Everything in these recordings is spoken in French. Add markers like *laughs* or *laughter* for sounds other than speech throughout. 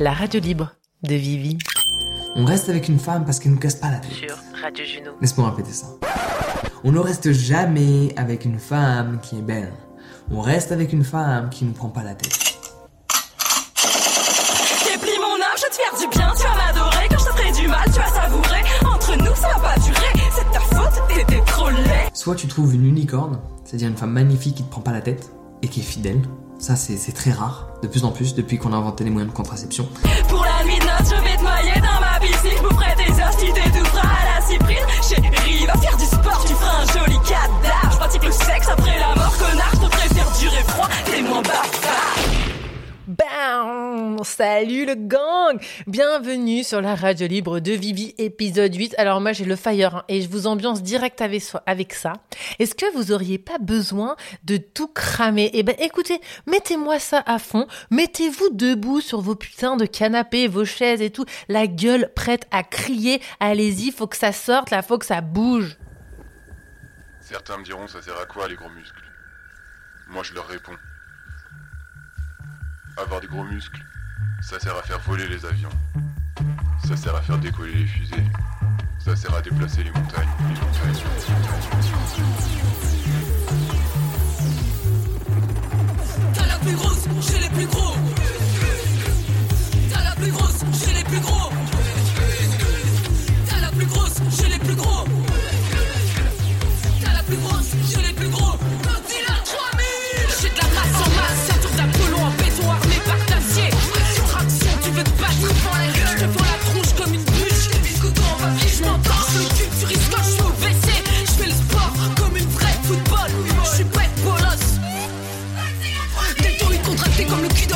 la radio libre de Vivi. On reste avec une femme parce qu'elle nous casse pas la tête. Sur Radio Juno. Laisse-moi répéter ça. On ne reste jamais avec une femme qui est belle. On reste avec une femme qui ne prend pas la tête. Déplie mon âme, je vais te faire du bien, tu vas m'adorer. Quand je te ferai du mal, tu vas savourer. Entre nous, ça va pas durer. C'est ta faute, t'étais trop laid. Soit tu trouves une unicorne, c'est-à-dire une femme magnifique qui te prend pas la tête et qui est fidèle. Ça, c'est très rare, de plus en plus, depuis qu'on a inventé les moyens de contraception. Pour la nuit de je vais te noyer dans ma piscine. Je boufferai tes os, tu t'étoufferas à la cyprine. Chérie, va faire du sport, tu feras un joli cadavre. Je pratique le sexe après la mort, connard. Je te préfère durer froid, t'es moins bavard. Bam Salut le gang Bienvenue sur la radio libre de Vivi, épisode 8. Alors moi j'ai le fire hein, et je vous ambiance direct avec, ça. Est-ce que vous auriez pas besoin de tout cramer? Eh ben écoutez, mettez-moi ça à fond, mettez-vous debout sur vos putains de canapés, vos chaises et tout, la gueule prête à crier, allez-y, faut que ça sorte là, faut que ça bouge. Certains me diront ça sert à quoi les gros muscles? Moi je leur réponds. Avoir des gros muscles, ça sert à faire voler les avions. Ça sert à faire décoller les fusées. Ça sert à déplacer les montagnes. Les montagnes. Plus grosse, les plus gros.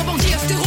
Contracté comme le cul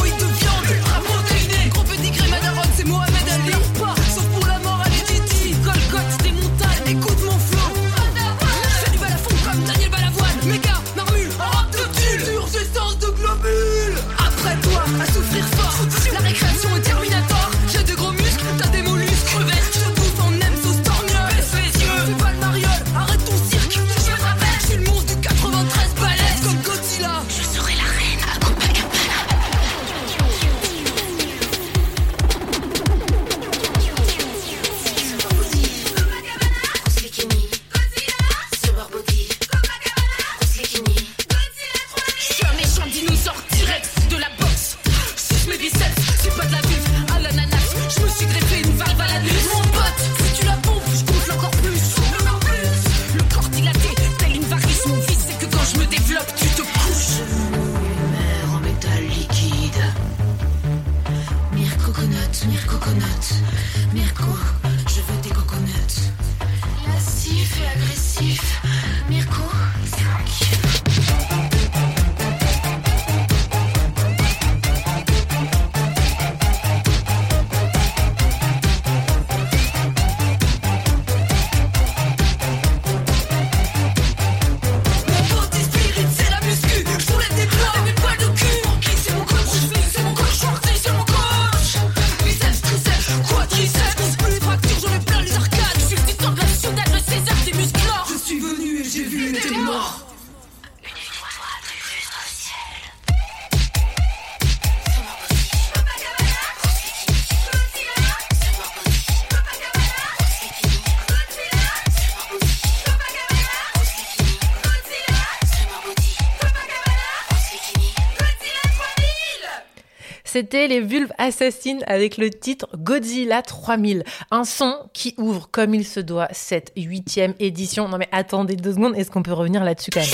C'était les vulves assassines avec le titre Godzilla 3000, un son qui ouvre comme il se doit cette huitième édition. Non mais attendez deux secondes, est-ce qu'on peut revenir là-dessus quand même?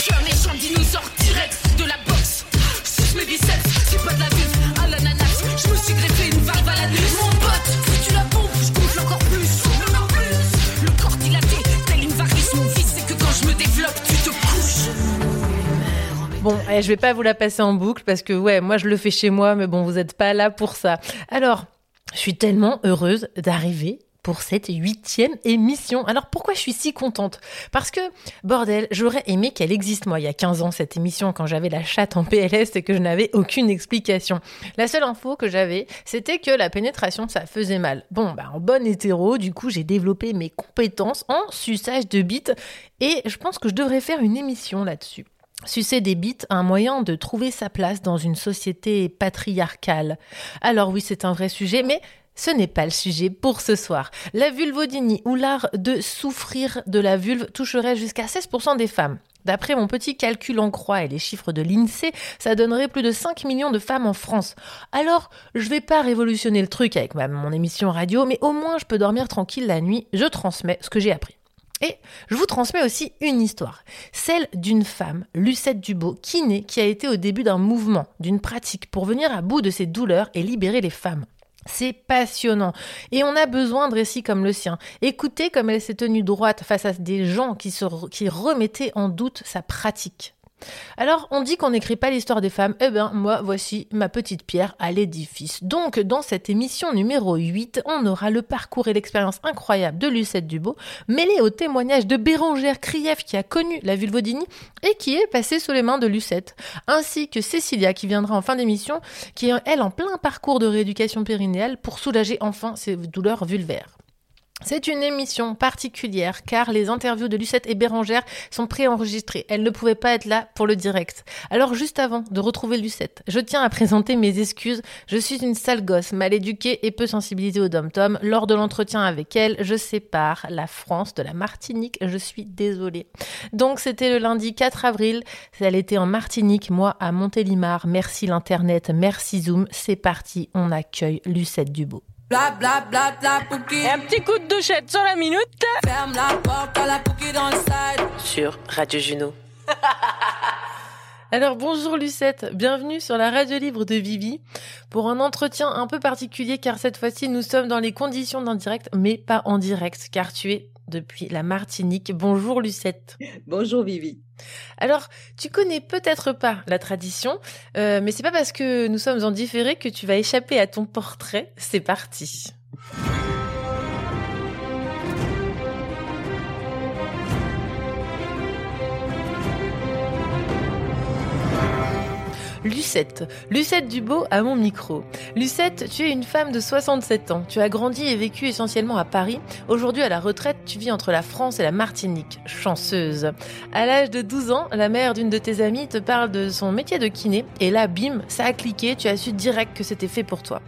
Bon, eh, je vais pas vous la passer en boucle parce que ouais, moi je le fais chez moi, mais bon, vous êtes pas là pour ça. Alors, je suis tellement heureuse d'arriver pour cette huitième émission. Alors pourquoi je suis si contente? Parce que, bordel, j'aurais aimé qu'elle existe, moi, il y a 15 ans, cette émission, quand j'avais la chatte en PLS et que je n'avais aucune explication. La seule info que j'avais, c'était que la pénétration, ça faisait mal. Bon, bah, en bonne hétéro, du coup, j'ai développé mes compétences en suçage de bites et je pense que je devrais faire une émission là-dessus. Sucer des bites, un moyen de trouver sa place dans une société patriarcale. Alors oui, c'est un vrai sujet, mais ce n'est pas le sujet pour ce soir. La vulvodynie ou l'art de souffrir de la vulve toucherait jusqu'à 16% des femmes. D'après mon petit calcul en croix et les chiffres de l'INSEE, ça donnerait plus de 5 millions de femmes en France. Alors, je vais pas révolutionner le truc avec mon émission radio, mais au moins je peux dormir tranquille la nuit, je transmets ce que j'ai appris. Et je vous transmets aussi une histoire, celle d'une femme, Lucette Dubot, kiné, qui a été au début d'un mouvement, d'une pratique pour venir à bout de ses douleurs et libérer les femmes. C'est passionnant. Et on a besoin de récits comme le sien. Écoutez comme elle s'est tenue droite face à des gens qui, remettaient en doute sa pratique. Alors, on dit qu'on n'écrit pas l'histoire des femmes. Eh bien, moi, voici ma petite pierre à l'édifice. Donc, dans cette émission numéro 8, on aura le parcours et l'expérience incroyable de Lucette Dubot, mêlé au témoignage de Bérangère Krief qui a connu la vulvodynie et qui est passée sous les mains de Lucette, ainsi que Cécilia qui viendra en fin d'émission, qui est, elle, en plein parcours de rééducation périnéale pour soulager enfin ses douleurs vulvaires. C'est une émission particulière car les interviews de Lucette et Bérangère sont préenregistrées. Elles ne pouvaient pas être là pour le direct. Alors juste avant de retrouver Lucette, je tiens à présenter mes excuses. Je suis une sale gosse, mal éduquée et peu sensibilisée au dom-tom. Lors de l'entretien avec elle, je sépare la France de la Martinique. Je suis désolée. Donc c'était le lundi 4 avril. Elle était en Martinique, moi à Montélimar. Merci l'internet, merci Zoom. C'est parti, on accueille Lucette Dubot. Bla bla bla bla pouki. Et un petit coup de douchette sur la minute Ferme la porte à la pouki dans le side. sur Radio Juno. *laughs* Alors bonjour Lucette, bienvenue sur la radio libre de Vivi pour un entretien un peu particulier car cette fois-ci nous sommes dans les conditions d'un direct mais pas en direct car tu es depuis la Martinique. Bonjour Lucette. Bonjour Vivi. Alors, tu connais peut-être pas la tradition, euh, mais c'est pas parce que nous sommes en différé que tu vas échapper à ton portrait. C'est parti. Lucette. Lucette Dubot à mon micro. Lucette, tu es une femme de 67 ans. Tu as grandi et vécu essentiellement à Paris. Aujourd'hui, à la retraite, tu vis entre la France et la Martinique. Chanceuse. À l'âge de 12 ans, la mère d'une de tes amies te parle de son métier de kiné. Et là, bim, ça a cliqué. Tu as su direct que c'était fait pour toi.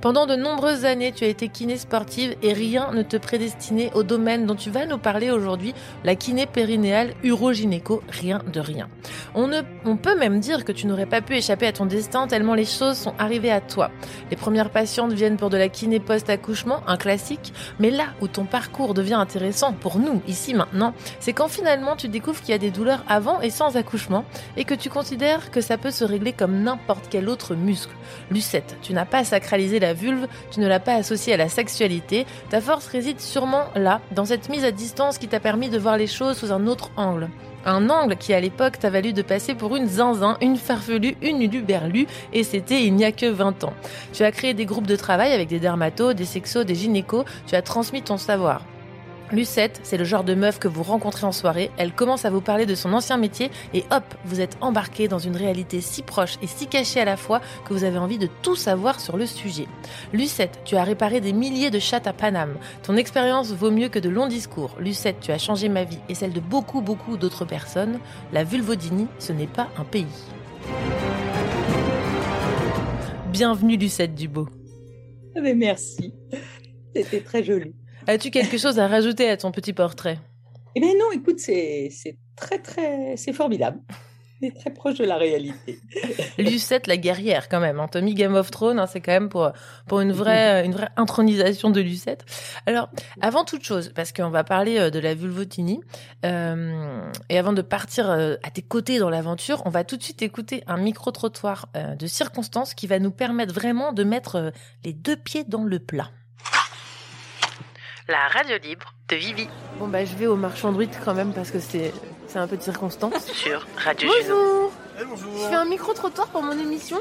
Pendant de nombreuses années, tu as été kiné sportive et rien ne te prédestinait au domaine dont tu vas nous parler aujourd'hui, la kiné périnéale urogynéco, rien de rien. On, ne, on peut même dire que tu n'aurais pas pu échapper à ton destin tellement les choses sont arrivées à toi. Les premières patientes viennent pour de la kiné post-accouchement, un classique, mais là où ton parcours devient intéressant pour nous, ici maintenant, c'est quand finalement tu découvres qu'il y a des douleurs avant et sans accouchement et que tu considères que ça peut se régler comme n'importe quel autre muscle. Lucette, tu n'as pas la vulve, tu ne l'as pas associée à la sexualité, ta force réside sûrement là, dans cette mise à distance qui t'a permis de voir les choses sous un autre angle. Un angle qui à l'époque t'a valu de passer pour une zinzin, une farfelue, une uluberlue, et c'était il n'y a que 20 ans. Tu as créé des groupes de travail avec des dermatos, des sexos, des gynécos, tu as transmis ton savoir. Lucette, c'est le genre de meuf que vous rencontrez en soirée, elle commence à vous parler de son ancien métier et hop, vous êtes embarqué dans une réalité si proche et si cachée à la fois que vous avez envie de tout savoir sur le sujet. Lucette, tu as réparé des milliers de chattes à Paname. Ton expérience vaut mieux que de longs discours. Lucette, tu as changé ma vie et celle de beaucoup beaucoup d'autres personnes. La vulvodynie, ce n'est pas un pays. Bienvenue Lucette Dubot. Mais merci. C'était très joli. As-tu quelque chose à rajouter à ton petit portrait? Eh bien non, écoute, c'est c'est très très c'est formidable. C'est très proche de la réalité. *laughs* Lucette la guerrière quand même. Hein. Tommy Game of Thrones, hein, c'est quand même pour pour une vraie *laughs* une vraie intronisation de Lucette. Alors avant toute chose, parce qu'on va parler euh, de la vulvodynie, euh, et avant de partir euh, à tes côtés dans l'aventure, on va tout de suite écouter un micro trottoir euh, de circonstances qui va nous permettre vraiment de mettre les deux pieds dans le plat. La radio libre de Vivi Bon bah je vais au marchand de Ruite quand même parce que c'est c'est un peu de circonstance. *laughs* sur Radio. Bonjour. Bonjour. Je fais un micro trottoir pour mon émission.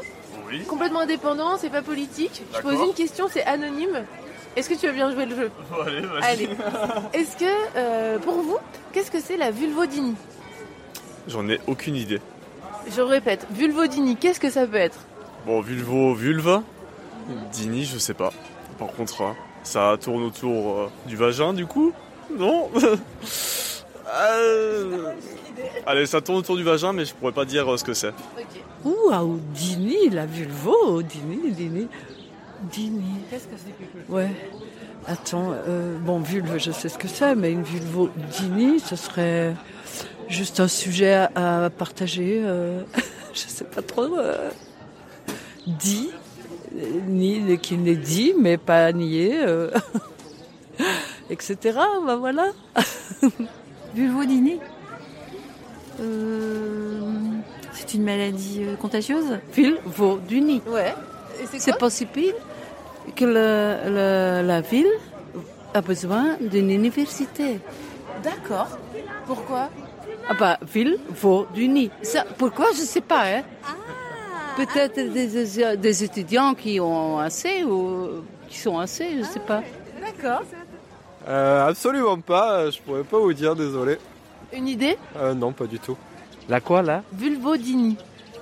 Oui. Complètement indépendant, c'est pas politique. Je pose une question, c'est anonyme. Est-ce que tu veux bien jouer le jeu? Bon, allez, vas-y. Allez. Est-ce que, euh, pour vous, qu'est-ce que c'est la vulvodynie J'en ai aucune idée. Je répète, vulvodynie, qu'est-ce que ça peut être? Bon, vulvo, vulva? Dini, je sais pas. Par contre, hein, ça tourne autour euh, du vagin, du coup? Non? *laughs* Euh, Allez, ça tourne autour du vagin, mais je pourrais pas dire euh, ce que c'est. Ouh, ah, ou Dini, la vulvo, Dini, Dini. Dini. Qu'est-ce que c'est que Ouais. Attends, euh, bon, vulve, je sais ce que c'est, mais une vulvo Dini, ce serait juste un sujet à, à partager. euh, *laughs* je sais pas trop. Euh, dit, ni qui n'est dit, mais pas nié, euh, *laughs* etc. Ben voilà. *laughs* Vulvodynie euh, C'est une maladie euh, contagieuse? Vulvo du nid. Ouais. C'est possible que le- le- la ville a besoin d'une université. D'accord. Pourquoi? Ah bah, ville vaut du nid. Ça, pourquoi, je sais pas. Hein. Peut-être des, des- étudiants qui ont assez ou qui sont assez, je sais pas. D'accord. Euh, absolument pas, je pourrais pas vous dire, désolé. Une idée? Euh, non, pas du tout. La quoi là? Vulvodynie.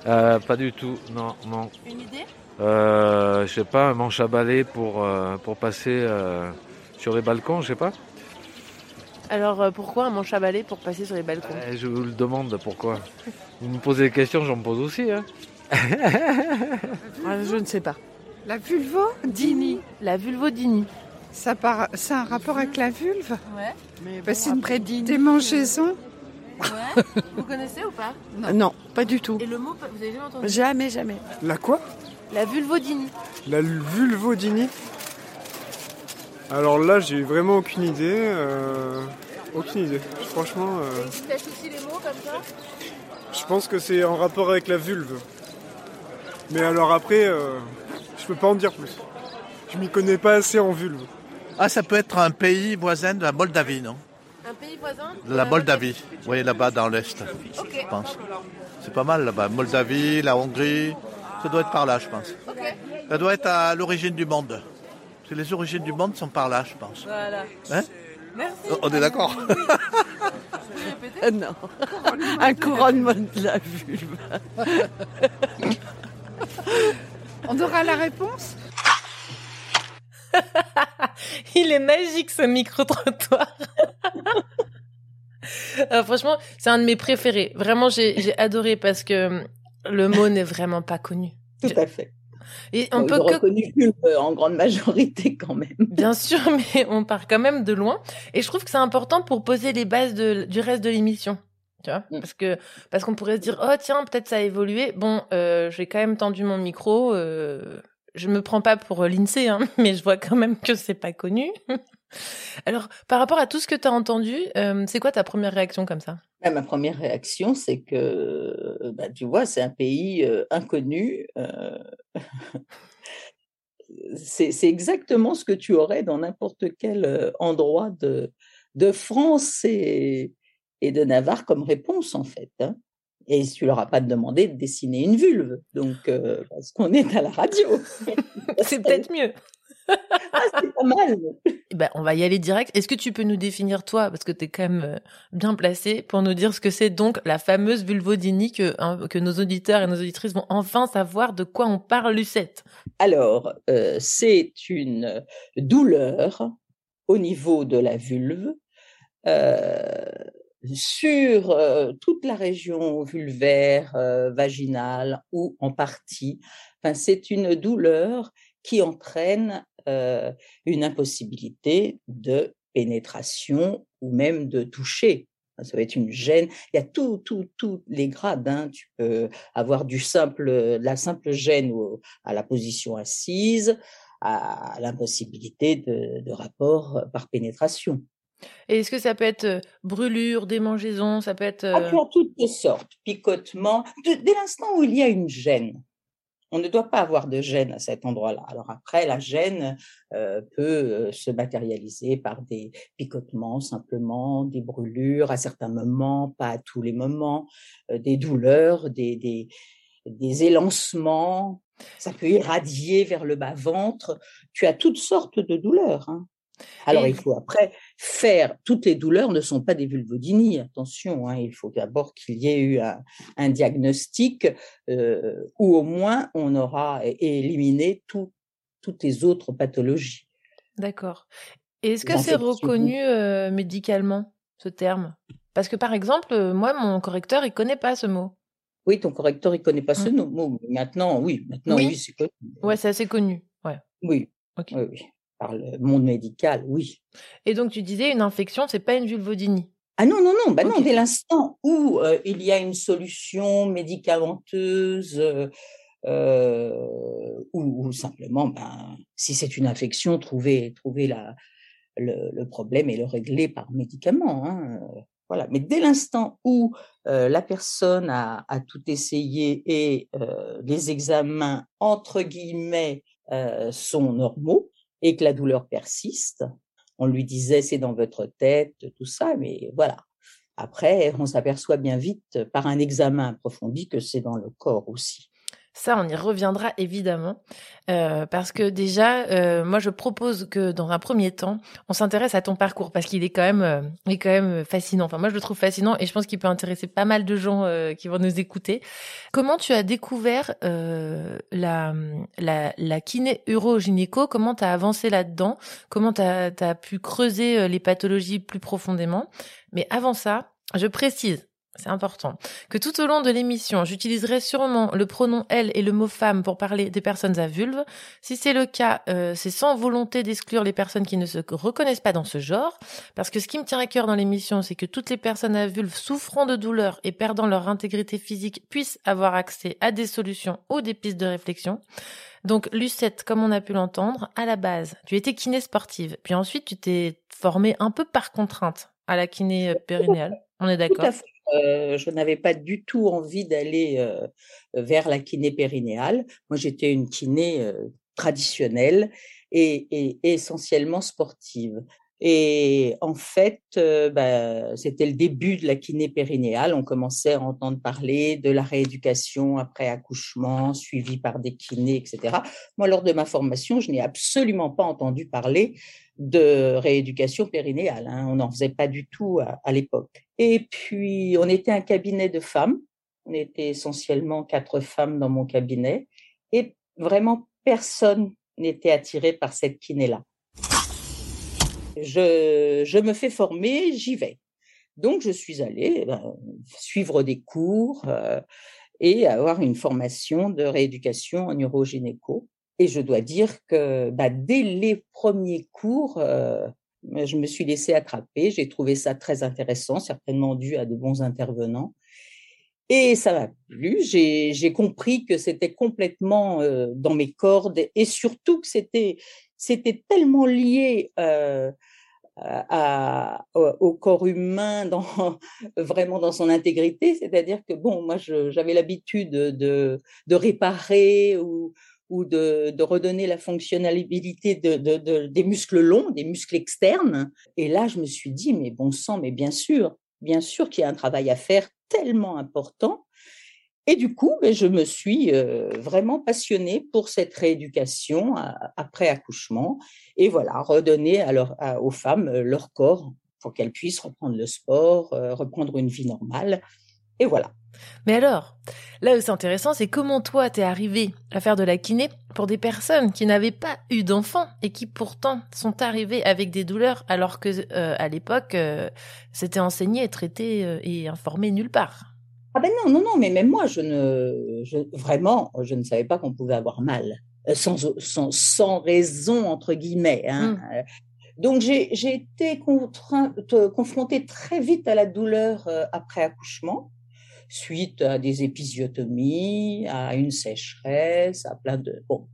euh, Pas du tout, non, non. Une idée? Euh, je sais pas, un manche à balai pour, euh, pour passer euh, sur les balcons, je sais pas. Alors euh, pourquoi un manche à balai pour passer sur les balcons? Je vous le demande pourquoi? Vous me posez des questions, j'en me pose aussi. Hein. Ah, je ne sais pas. La vulvodynie. La vulvodynie. Ça part, c'est un rapport avec la vulve Ouais. Bah, C'est une démangeaison. Ouais. Vous connaissez ou pas? *laughs* Non, pas du tout. Et le mot, vous avez jamais entendu? Jamais, jamais. La quoi? La vulvodynie. La vulvodynie Alors là, j'ai vraiment aucune idée. euh, Aucune idée. Franchement, euh, aussi les mots comme ça? je pense que c'est en rapport avec la vulve. Mais alors après, euh, je peux pas en dire plus. Je m'y connais pas assez en vulve. Ah, ça peut être un pays voisin de la Moldavie, non? Un pays voisin De la Moldavie. Vous voyez là-bas dans l'Est, je pense. C'est pas mal là-bas. Moldavie, la Hongrie. Ça doit être par là, je pense. Ça doit être à l'origine du monde. Parce que les origines du monde sont par là, je pense. Voilà. Hein? Merci. On est d'accord Euh, non. Un couronnement de la vulve. *laughs* On aura la réponse *laughs* Il est magique ce micro-trottoir. *laughs* Euh, franchement, c'est un de mes préférés. Vraiment, j'ai adoré parce que le mot n'est vraiment pas connu. Tout à fait. Et on Bon, peut que reconnu vulve en grande majorité quand même. *laughs* Bien sûr, mais on part quand même de loin. Et je trouve que c'est important pour poser les bases de, du reste de l'émission. Tu vois? Parce que parce qu'on pourrait se dire oh tiens peut-être ça a évolué. Bon, euh, j'ai quand même tendu mon micro. Euh, je me prends pas pour l'Insee, hein, *laughs* mais je vois quand même que c'est pas connu. *laughs* Alors par rapport à tout ce que tu as entendu, euh, c'est quoi ta première réaction comme ça? Bah, ma première réaction, c'est que, euh, bah, tu vois, c'est un pays euh, inconnu. euh, *laughs* c'est exactement ce que tu aurais dans n'importe quel euh, endroit de, de France et, et de Navarre comme réponse, en fait. hein. Et tu leur as pas demandé de dessiner une vulve, donc euh, parce qu'on est à la radio. *laughs* c'est peut-être mieux. *laughs* Ah, c'est pas mal. Ben, on va y aller direct. Est-ce que tu peux nous définir toi, parce que tu es quand même euh, bien placé, pour nous dire ce que c'est donc la fameuse vulvodynie que, hein, que nos auditeurs et nos auditrices vont enfin savoir de quoi on parle, Lucette? Alors, euh, c'est une douleur au niveau de la vulve euh, sur euh, toute la région vulvaire, euh, vaginale ou en partie. Enfin, c'est une douleur qui entraîne euh, une impossibilité de pénétration ou même de toucher. Ça va être une gêne. Il y a tous les grades. hein. Tu peux avoir du simple, la simple gêne à la position assise, à l'impossibilité de rapport par pénétration. Et est-ce que ça peut être euh, brûlure, démangeaison, ça peut être... Ah, euh, tu as toutes sortes, picotement. De- dès l'instant où il y a une gêne, on ne doit pas avoir de gêne à cet endroit-là. Alors après, la gêne euh, peut se matérialiser par des picotements simplement, des brûlures à certains moments, pas à tous les moments, euh, des douleurs, des, des, des élancements. Ça peut irradier vers le bas-ventre. Tu as toutes sortes de douleurs. hein. Alors, il faut après faire. Toutes les douleurs ne sont pas des vulvodynies, attention. hein, il faut d'abord qu'il y ait eu un, un diagnostic euh, où au moins on aura éliminé tout- toutes les autres pathologies. D'accord. Et est-ce que c'est reconnu euh, médicalement, ce terme? Parce que par exemple, moi, mon correcteur, il connaît pas ce mot. Oui, ton correcteur, il connaît pas ce Mm. mot. Maintenant, oui, maintenant, Oui. oui, c'est connu. Ouais, c'est assez connu. Ouais. Oui, Ok. oui, oui. Par le monde médical, oui. Et donc, tu disais, une infection, c'est pas une vulvodynie. Ah non, non, non, bah non, dès l'instant où euh, il y a une solution médicamenteuse euh, euh, ou, ou simplement, ben, si c'est une infection, trouver, trouver la, le, le problème et le régler par médicament. Hein, voilà. Mais dès l'instant où euh, la personne a, a tout essayé et euh, les examens, entre guillemets, euh, sont normaux et que la douleur persiste, on lui disait c'est dans votre tête, tout ça, mais voilà. Après, on s'aperçoit bien vite par un examen approfondi que c'est dans le corps aussi. Ça, on y reviendra évidemment, euh, parce que déjà, euh, moi, je propose que dans un premier temps, on s'intéresse à ton parcours, parce qu'il est quand même, euh, il est quand même fascinant. Enfin, moi, je le trouve fascinant, et je pense qu'il peut intéresser pas mal de gens euh, qui vont nous écouter. Comment tu as découvert euh, la, la, la kiné urogynéco Comment tu as avancé là-dedans? Comment tu as, pu creuser euh, les pathologies plus profondément? Mais avant ça, je précise c'est important, que tout au long de l'émission, j'utiliserai sûrement le pronom elle et le mot femme pour parler des personnes à vulve. Si c'est le cas, euh, c'est sans volonté d'exclure les personnes qui ne se reconnaissent pas dans ce genre, parce que ce qui me tient à cœur dans l'émission, c'est que toutes les personnes à vulve souffrant de douleurs et perdant leur intégrité physique puissent avoir accès à des solutions ou des pistes de réflexion. Donc, Lucette, comme on a pu l'entendre, à la base, tu étais kiné sportive, puis ensuite tu t'es formée un peu par contrainte à la kiné euh, périnéale. On est d'accord? Euh, je n'avais pas du tout envie d'aller euh, vers la kiné périnéale. Moi, j'étais une kiné euh, traditionnelle et, essentiellement sportive. Et en fait, bah, c'était le début de la kiné périnéale. On commençait à entendre parler de la rééducation après accouchement, suivie par des kinés, etc. Moi, lors de ma formation, je n'ai absolument pas entendu parler de rééducation périnéale. Hein. On n'en faisait pas du tout à, l'époque. Et puis, on était un cabinet de femmes. On était essentiellement quatre femmes dans mon cabinet. Et vraiment, personne n'était attiré par cette kiné-là. Je, je, me fais former, j'y vais. Donc, je suis allée ben, suivre des cours euh, et avoir une formation de rééducation en urogynéco. Et je dois dire que bah, dès les premiers cours, euh, je me suis laissée attraper. J'ai trouvé ça très intéressant, certainement dû à de bons intervenants. Et ça m'a plu. J'ai compris que c'était complètement euh, dans mes cordes et surtout que c'était tellement lié euh, au corps humain, *laughs* vraiment dans son intégrité. C'est-à-dire que bon, moi, j'avais l'habitude de, de réparer ou ou de, redonner la fonctionnalité de, de, de, des muscles longs, des muscles externes. Et là, je me suis dit, mais bon sang, mais bien sûr, bien sûr qu'il y a un travail à faire tellement important. Et du coup, ben, je me suis euh, vraiment passionnée pour cette rééducation après accouchement. Et voilà, redonner à, aux femmes euh, leur corps pour qu'elles puissent reprendre le sport, euh, reprendre une vie normale. Et voilà. Mais alors, là où c'est intéressant, c'est comment toi t'es arrivé à faire de la kiné pour des personnes qui n'avaient pas eu d'enfants et qui pourtant sont arrivées avec des douleurs alors que euh, à l'époque euh, c'était enseigné, traité euh, et informé nulle part. Ah ben non non non, mais même moi je ne je, vraiment je ne savais pas qu'on pouvait avoir mal sans, sans sans raison entre guillemets. Hein. Mm. Donc j'ai été confrontée très vite à la douleur après accouchement suite à des épisiotomies, à une sécheresse, à plein de bon,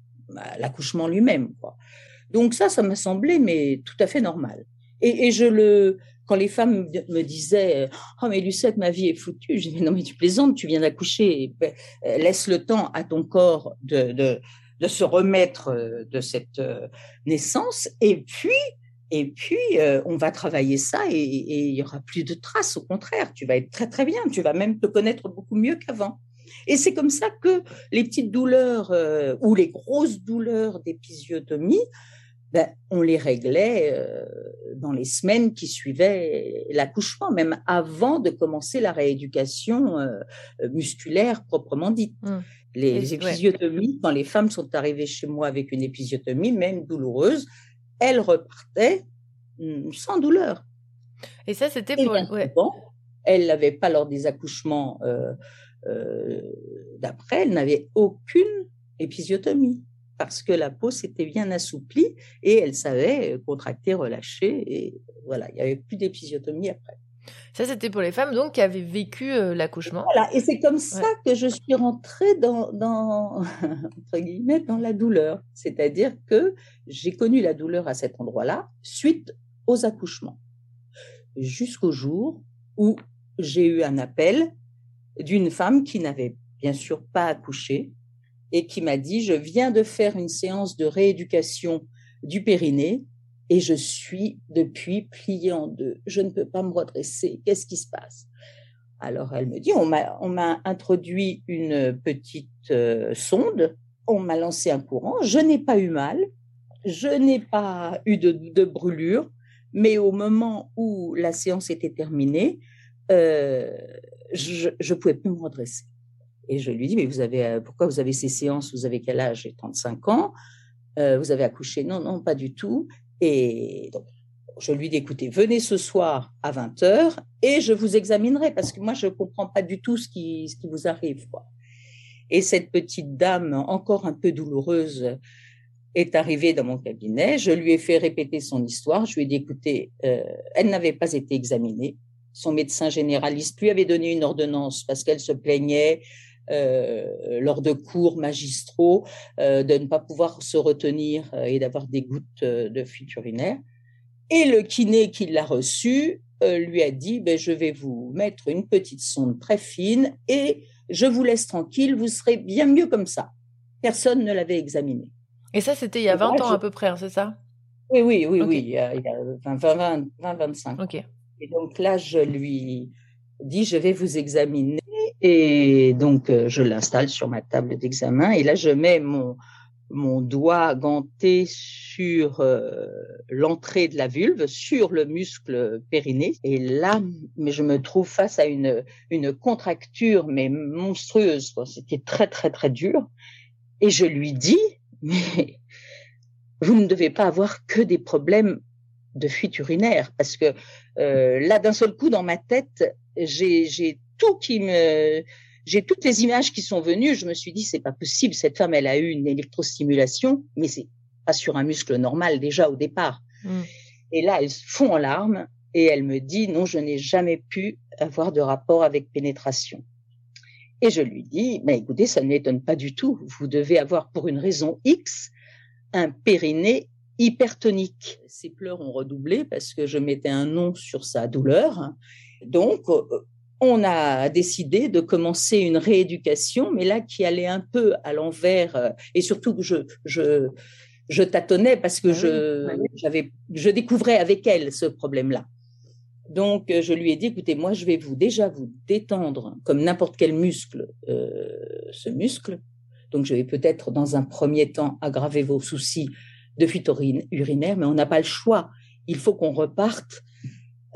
l'accouchement lui-même quoi. Donc ça, ça m'a semblé mais tout à fait normal. Et, et, je le quand les femmes me disaient oh mais Lucette ma vie est foutue, je dis non mais tu plaisantes, tu viens d'accoucher, laisse le temps à ton corps de, de de se remettre euh, de cette euh, naissance et puis et puis, euh, on va travailler ça et, et, il y aura plus de traces. Au contraire, tu vas être très très bien. Tu vas même te connaître beaucoup mieux qu'avant. Et c'est comme ça que les petites douleurs euh, ou les grosses douleurs d'épisiotomie, ben, on les réglait euh, dans les semaines qui suivaient l'accouchement, même avant de commencer la rééducation euh, musculaire proprement dite. Mmh. Les, les épisiotomies, ouais. quand les femmes sont arrivées chez moi avec une épisiotomie, même douloureuse, elle repartait sans douleur. Et ça, c'était pour. Ouais. souvent, Elle n'avait pas lors des accouchements euh, euh, d'après, elle n'avait aucune épisiotomie parce que la peau s'était bien assouplie et elle savait contracter, relâcher et voilà, il n'y avait plus d'épisiotomie après. Ça, c'était pour les femmes donc qui avaient vécu euh, l'accouchement. Voilà, et c'est comme ça que je suis rentrée dans, dans, *laughs* entre guillemets, dans la douleur. C'est-à-dire que j'ai connu la douleur à cet endroit-là suite aux accouchements. Jusqu'au jour où j'ai eu un appel d'une femme qui n'avait bien sûr pas accouché et qui m'a dit, je viens de faire une séance de rééducation du périnée et je suis depuis pliée en deux. Je ne peux pas me redresser. Qu'est-ce qui se passe? Alors elle me dit, on m'a, introduit une petite euh, sonde, on m'a lancé un courant, je n'ai pas eu mal, je n'ai pas eu de, de brûlure, mais au moment où la séance était terminée, euh, je ne pouvais plus me redresser. Et je lui dis, mais vous avez, euh, pourquoi vous avez ces séances? Vous avez quel âge? J'ai 35 ans. Vous avez accouché? Non, non, pas du tout. Et donc, je lui dis, écoutez, venez ce soir à 20h et je vous examinerai parce que moi, je ne comprends pas du tout ce qui, ce qui vous arrive. Et cette petite dame, encore un peu douloureuse, est arrivée dans mon cabinet. Je lui ai fait répéter son histoire. Je lui ai dit, écoutez, euh, elle n'avait pas été examinée. Son médecin généraliste lui avait donné une ordonnance parce qu'elle se plaignait euh, lors de cours magistraux euh, de ne pas pouvoir se retenir euh, et d'avoir des gouttes de fuite urinaire. Et le kiné qui l'a reçu euh, lui a dit ben, Je vais vous mettre une petite sonde très fine et je vous laisse tranquille, vous serez bien mieux comme ça. Personne ne l'avait examiné. Et ça, c'était il y a 20 ans à peu près, hein, c'est ça? Oui, oui, oui, oui, il y a, il y a 20, 20, 20, 25. Ok. Et donc là, je lui dis, je vais vous examiner. Et donc, euh, je l'installe sur ma table d'examen. Et là, je mets mon, mon doigt ganté sur euh, l'entrée de la vulve, sur le muscle périnée. Et là, je me trouve face à une, une contracture, mais monstrueuse. C'était très, très, très dur. Et je lui dis, *laughs* mais vous ne devez pas avoir que des problèmes de fuite urinaire parce que euh, là d'un seul coup dans ma tête j'ai tout qui me j'ai toutes les images qui sont venues je me suis dit c'est pas possible cette femme elle a eu une électrostimulation mais c'est pas sur un muscle normal déjà au départ Mm. et là elle fond en larmes et elle me dit non je n'ai jamais pu avoir de rapport avec pénétration et je lui dis mais écoutez ça ne m'étonne pas du tout vous devez avoir pour une raison X un périnée hypertonique. Ses pleurs ont redoublé parce que je mettais un nom sur sa douleur. Donc, euh, on a décidé de commencer une rééducation, mais là qui allait un peu à l'envers, euh, et surtout que je, je, je tâtonnais parce que je, j'avais, je découvrais avec elle ce problème-là. Donc, euh, je lui ai dit, écoutez, moi, je vais vous déjà vous détendre comme n'importe quel muscle, euh, ce muscle. Donc, je vais peut-être dans un premier temps aggraver vos soucis de fuite urinaire, mais on n'a pas le choix. Il faut qu'on reparte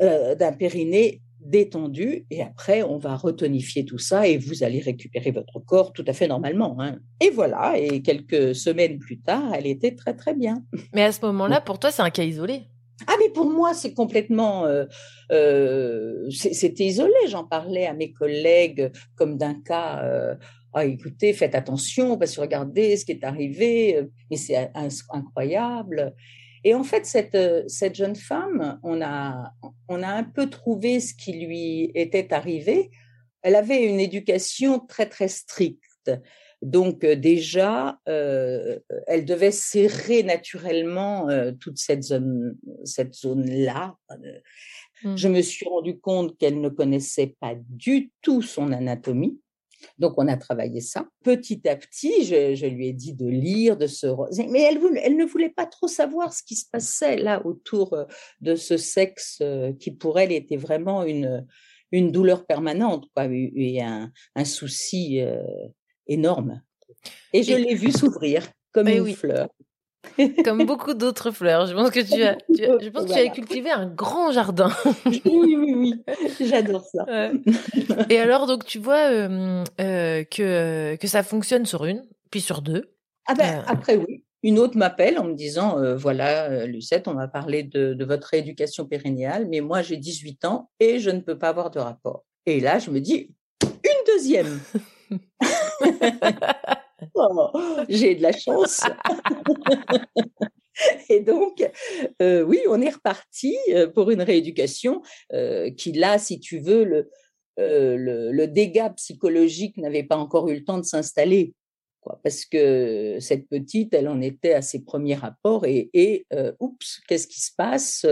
euh, d'un périnée détendu et après on va retonifier tout ça et vous allez récupérer votre corps tout à fait normalement. hein. Et voilà, et quelques semaines plus tard, elle était très très bien. Mais à ce moment-là, pour toi, c'est un cas isolé. Ah mais pour moi c'est complètement euh, euh, c'est- c'était isolé. J'en parlais à mes collègues comme d'un cas. euh, ah écoutez, faites attention parce que regardez ce qui est arrivé. euh, Mais c'est in- incroyable. Et en fait cette euh, cette jeune femme, on a on a un peu trouvé ce qui lui était arrivé. Elle avait une éducation très très stricte. Donc euh, déjà, euh, elle devait serrer naturellement euh, toute cette zone, cette zone-là. Mm. Je me suis rendu compte qu'elle ne connaissait pas du tout son anatomie. Donc on a travaillé ça. Petit à petit, je, je lui ai dit de lire, de se... Mais elle, voulait- elle ne voulait pas trop savoir ce qui se passait là autour euh, de ce sexe euh, qui pour elle était vraiment une, une douleur permanente quoi, et un, un souci euh, énorme. Et je Et- l'ai vu s'ouvrir comme une oui. fleur. *laughs* Comme beaucoup d'autres fleurs. Je pense que tu as, tu as- je pense que tu as cultivé un grand jardin. *laughs* Oui, oui, oui, j'adore ça. Ouais. Et alors, donc, tu vois euh, euh, que, que ça fonctionne sur une, puis sur deux. Ah ben, Euh, après, oui. une autre m'appelle en me disant euh, Voilà, Lucette, on va parler de, de votre rééducation périnéale, mais moi j'ai 18 ans et je ne peux pas avoir de rapport. Et là, je me dis Une deuxième *laughs* Oh, *laughs* J'ai de la chance *laughs* Et donc, euh, oui, on est reparti euh, pour une rééducation euh, qui, là, si tu veux, le, euh, le, le dégât psychologique n'avait pas encore eu le temps de s'installer. Parce que cette petite, elle en était à ses premiers rapports et, et oups, qu'est-ce qui se passe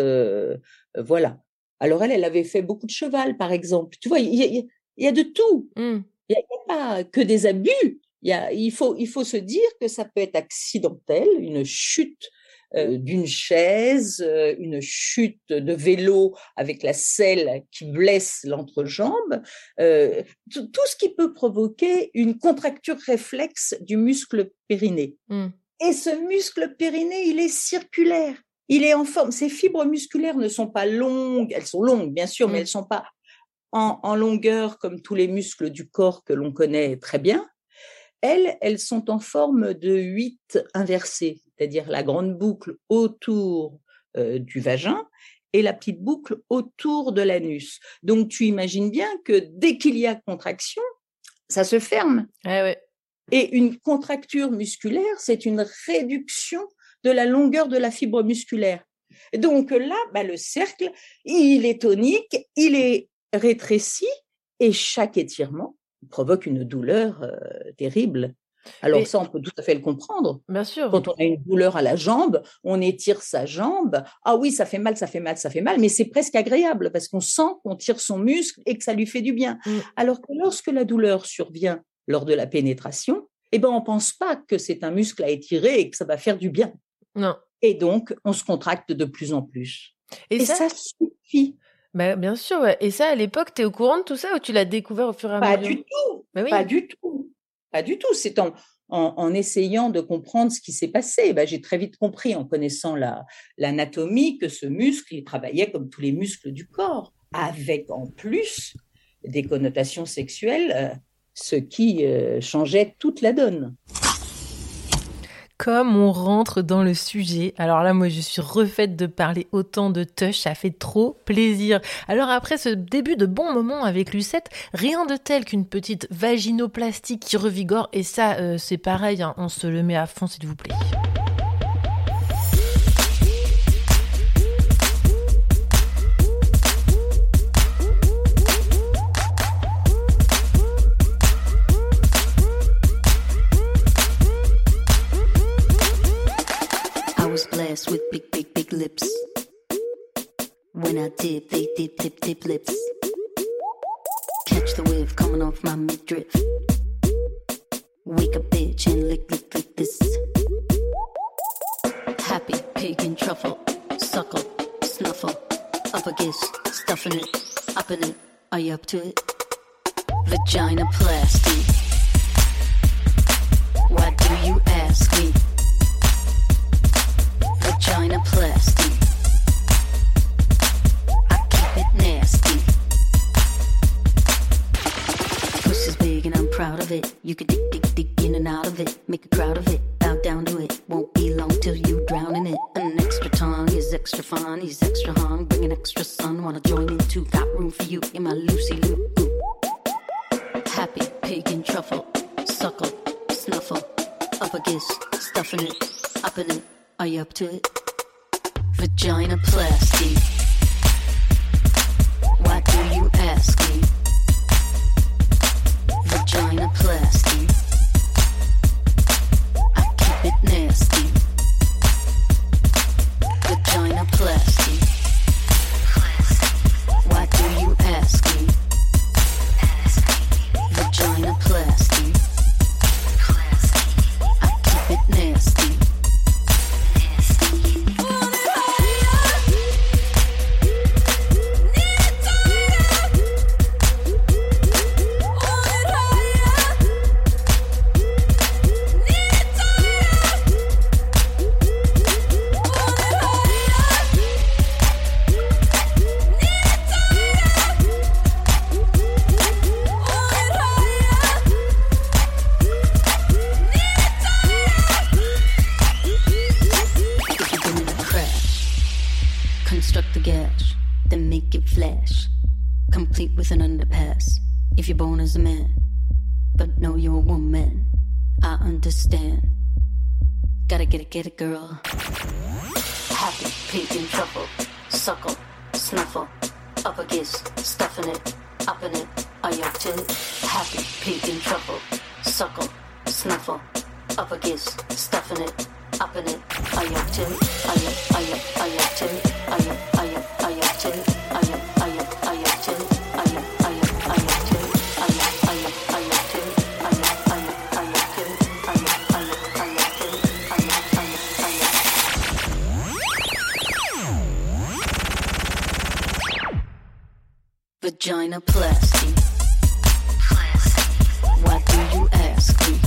Voilà. Alors elle, elle avait fait beaucoup de cheval, par exemple. Tu vois, il y a, y y de tout. Hmm. Il n'y a, il y a pas que des abus. Il, y a, il, faut, il faut se dire que ça peut être accidentel, une chute euh, d'une chaise, euh, une chute de vélo avec la selle qui blesse l'entrejambe, euh, tout ce qui peut provoquer une contracture réflexe du muscle périnée. Hmm. Et ce muscle périnée, il est circulaire. Il est en forme. Ces fibres musculaires ne sont pas longues. Elles sont longues, bien sûr, mais Mm. elles sont pas en, en longueur comme tous les muscles du corps que l'on connaît très bien. Elles, elles sont en forme de 8 inversées, c'est-à-dire la grande boucle autour euh, du vagin et la petite boucle autour de l'anus. Donc tu imagines bien que dès qu'il y a contraction, ça se ferme. Ouais. Et une contracture musculaire, c'est une réduction de la longueur de la fibre musculaire. Donc là, bah, le cercle, il est tonique, il est rétréci, et chaque étirement provoque une douleur euh, terrible. Alors Mais- ça, on peut tout à fait le comprendre. Bien sûr. Quand on a une douleur à la jambe, on étire sa jambe. Ah oui, ça fait mal, ça fait mal, ça fait mal, mais c'est presque agréable parce qu'on sent qu'on tire son muscle et que ça lui fait du bien. Mm. Alors que lorsque la douleur survient lors de la pénétration, eh ben on pense pas que c'est un muscle à étirer et que ça va faire du bien. Non. Et donc, on se contracte de plus en plus. Et, Et ça, ça suffit. Bah, bien sûr, ouais. Et ça, à l'époque, t'es au courant de tout ça ou tu l'as découvert au fur et à Pas mesure? du tout. Bah oui. Pas du tout. Pas du tout. C'est en, en, en essayant de comprendre ce qui s'est passé. Ben, j'ai très vite compris, en connaissant la, l'anatomie, que ce muscle, il travaillait comme tous les muscles du corps, avec en plus des connotations sexuelles, euh, ce qui euh, changeait toute la donne. Comme on rentre dans le sujet, alors là, moi, je suis refaite de parler autant de touch, ça fait trop plaisir. Alors après ce début de bon moment avec Lucette, rien de tel qu'une petite vaginoplastie qui revigore, et ça, euh, c'est pareil, hein, on se le met à fond, s'il vous plaît. With big, big, big lips. When I dip, they dip, dip, dip lips. Catch the wave coming off my midriff. Wake up, bitch, and lick, lick, lick this. Happy pig and truffle, suckle, snuffle. Up against, stuffing it, up in it. Are you up to it? Vagina plastic. Why do you ask me? Vagina plastic. I keep it nasty. Pussy's big and I'm proud of it. You can dig, dig, dig in and out of it. Make a crowd of it. Bow down to it. Won't be long till you drown in it. An extra tongue is extra fun. He's extra hung. Bring an extra son. Wanna join in too? Got room for you in my Lucy Lou. Happy pig and truffle. Suckle, snuffle. Up against, stuffing it, up in it. Are you up to it? Vagina plastic. Why do you ask me? Vagina plastic. I keep it nasty. Vagina plastic. Why do you ask me? Vagina plastic. As a but know you're a woman, I understand. Gotta get it, get it, girl. Happy, pink in trouble. Suckle, snuffle. Up against, stuffing it, up in it. Are you up? Happy, pink in trouble. Suckle, snuffle. Up against, stuffing it, up in it. Are you up to it? Are you, are you, are you up to it? Are you, are you, are you up? Are you, Vagina plasty. Why do you ask me?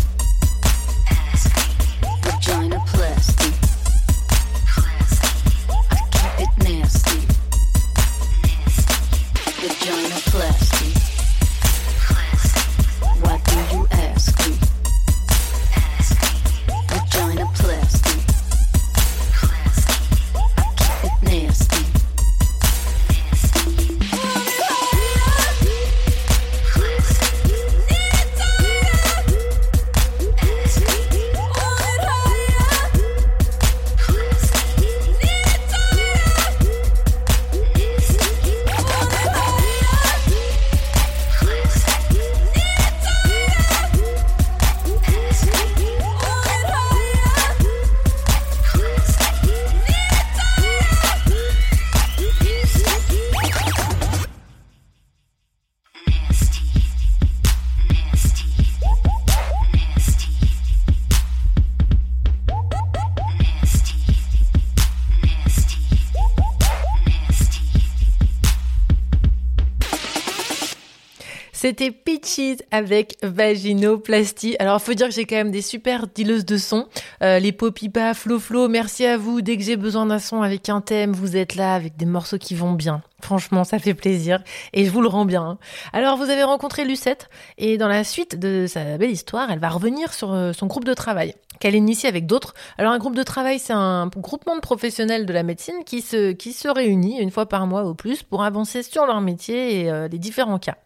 C'était Peaches avec Vaginoplastie. Alors, faut dire que j'ai quand même des super dealeuses de son. Euh, les Popipa, Flo Flo, merci à vous. Dès que j'ai besoin d'un son avec un thème, vous êtes là avec des morceaux qui vont bien. Franchement, ça fait plaisir et je vous le rends bien. Alors, vous avez rencontré Lucette et dans la suite de sa belle histoire, elle va revenir sur euh, son groupe de travail qu'elle initie avec d'autres. Alors, un groupe de travail, c'est un groupement de professionnels de la médecine qui se, qui se réunit une fois par mois au plus pour avancer sur leur métier et euh, les différents cas.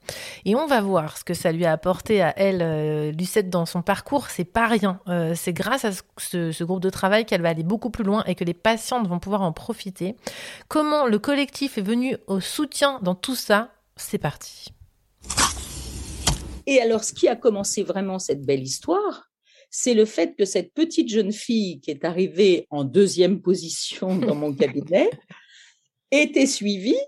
Et on va voir ce que ça lui a apporté à elle, euh, Lucette, dans son parcours. C'est pas rien. C'est grâce à ce- ce groupe de travail qu'elle va aller beaucoup plus loin et que les patientes vont pouvoir en profiter. Comment le collectif est venu au soutien dans tout ça C'est parti. Et alors, ce qui a commencé vraiment cette belle histoire, c'est le fait que cette petite jeune fille qui est arrivée en deuxième position dans mon *laughs* cabinet était suivie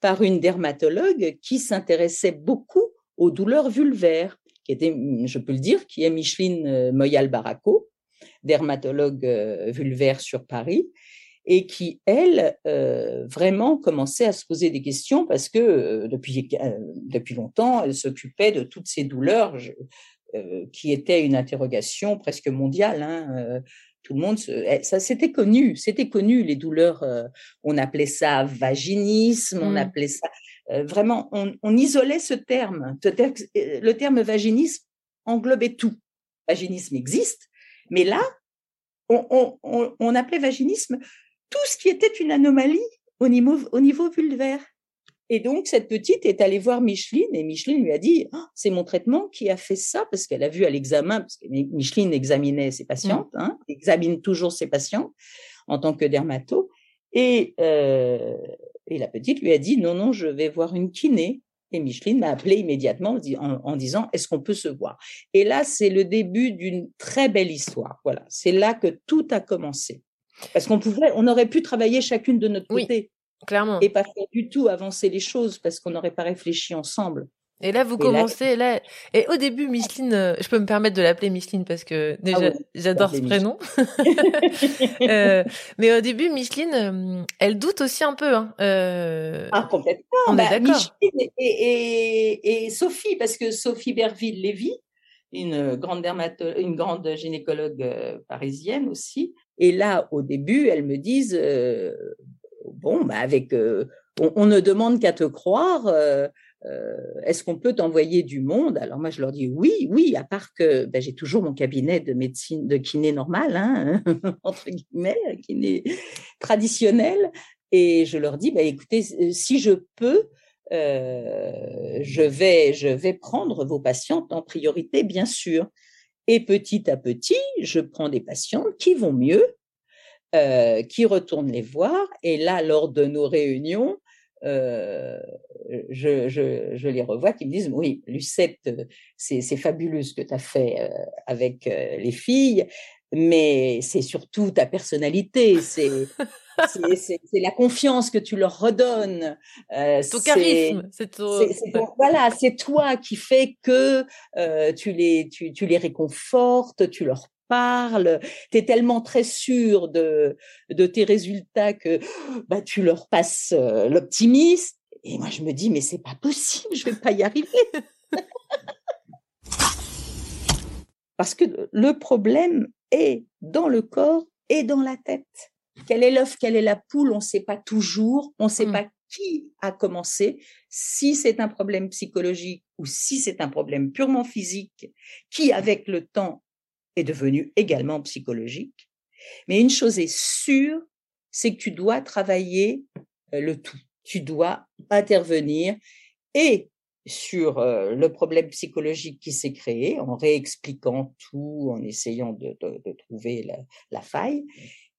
par une dermatologue qui s'intéressait beaucoup aux douleurs vulvaires, qui était, je peux le dire, qui est Micheline euh, Moyal-Baraco, dermatologue euh, vulvaire sur Paris, et qui, elle, euh, vraiment commençait à se poser des questions parce que euh, depuis, euh, depuis longtemps, elle s'occupait de toutes ces douleurs je- qui étaient une interrogation presque mondiale. hein, tout le monde, se- eh, ça c'était connu, c'était connu les douleurs. on appelait ça vaginisme, on Mm. appelait ça vraiment, on, on isolait ce terme. Le terme vaginisme englobait tout. Vaginisme existe, mais là, on- on appelait vaginisme tout ce qui était une anomalie au niveau, au niveau vulvaire. Et donc, cette petite est allée voir Micheline et Micheline lui a dit Ah, C'est mon traitement qui a fait ça, parce qu'elle a vu à l'examen, parce que Mi- Micheline examinait ses patientes, hein, examine toujours ses patientes en tant que dermato. Et, euh, et la petite lui a dit Non, non, je vais voir une kiné. Et Micheline m'a appelé immédiatement en, di- en- en disant Est-ce qu'on peut se voir? Et là, c'est le début d'une très belle histoire. Voilà, c'est là que tout a commencé. Parce qu'on pouvait, on aurait pu travailler chacune de notre Oui, côté clairement. et pas faire du tout avancer les choses parce qu'on n'aurait pas réfléchi ensemble. Et là, vous Et commencez, là, et au début, Micheline, euh, je peux me permettre de l'appeler Micheline parce que déjà, Ah oui, j'adore ce prénom. *laughs* Euh, mais au début, Micheline, euh, elle doute aussi un peu. Hein. Euh, Ah, complètement. On Bah, est d'accord. Micheline et, et, et Sophie, parce que Sophie Berville-Lévy, une grande dermato- une grande gynécologue parisienne aussi. Et là, au début, elles me disent, euh, bon, bah avec, euh, on, ne demande qu'à te croire. euh, Est-ce qu'on peut t'envoyer du monde? Alors moi, je leur dis oui, oui. À part que ben, j'ai toujours mon cabinet de médecine, de kiné normal, hein, *laughs* entre guillemets, kiné traditionnel. Et je leur dis, bah, écoutez, si je peux, je, vais, je vais prendre vos patientes en priorité, bien sûr. Et petit à petit, je prends des patientes qui vont mieux, euh, qui retournent les voir. Et là, lors de nos réunions, euh, je, je, les revois qui me disent oui Lucette c'est fabuleux ce que tu as fait euh, avec les filles mais c'est surtout ta personnalité c'est *laughs* c'est la confiance que tu leur redonnes. Euh, ton charisme, c'est ton... Voilà, c'est toi qui fais que euh, tu, les, tu, tu, les réconfortes, tu leur parles, tu es tellement très sûr de, de tes résultats que bah, tu leur passes euh, l'optimisme. Et moi, je me dis, mais c'est pas possible, je vais pas y arriver. *laughs* Parce que le problème est dans le corps et dans la tête. Quel est l'œuf, quelle est la poule On ne sait pas toujours, on ne sait Mmh. pas qui a commencé, si c'est un problème psychologique ou si c'est un problème purement physique, qui avec le temps est devenu également psychologique. Mais une chose est sûre, c'est que tu dois travailler euh, le tout. Tu dois intervenir et sur euh, le problème psychologique qui s'est créé, en réexpliquant tout, en essayant de, de, de trouver la, la faille,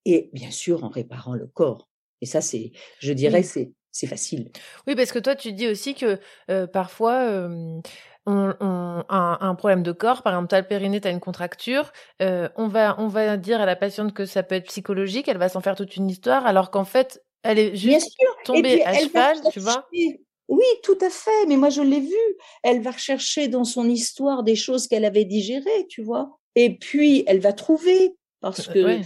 et bien sûr en réparant le corps. Et ça, c'est, je dirais, Oui. c'est, c'est facile. Oui, parce que toi, tu dis aussi que euh, parfois, euh, on, on- un, un problème de corps, par exemple, tu as le périnée, tu as une contracture, euh, on, va, on va dire à la patiente que ça peut être psychologique, elle va s'en faire toute une histoire, alors qu'en fait, elle est Bien juste sûr. Tombée puis, à cheval, tu vois? Oui, tout à fait. Mais moi, je l'ai vu. Elle va rechercher dans son histoire des choses qu'elle avait digérées, tu vois? Et puis, elle va trouver parce que Ouais.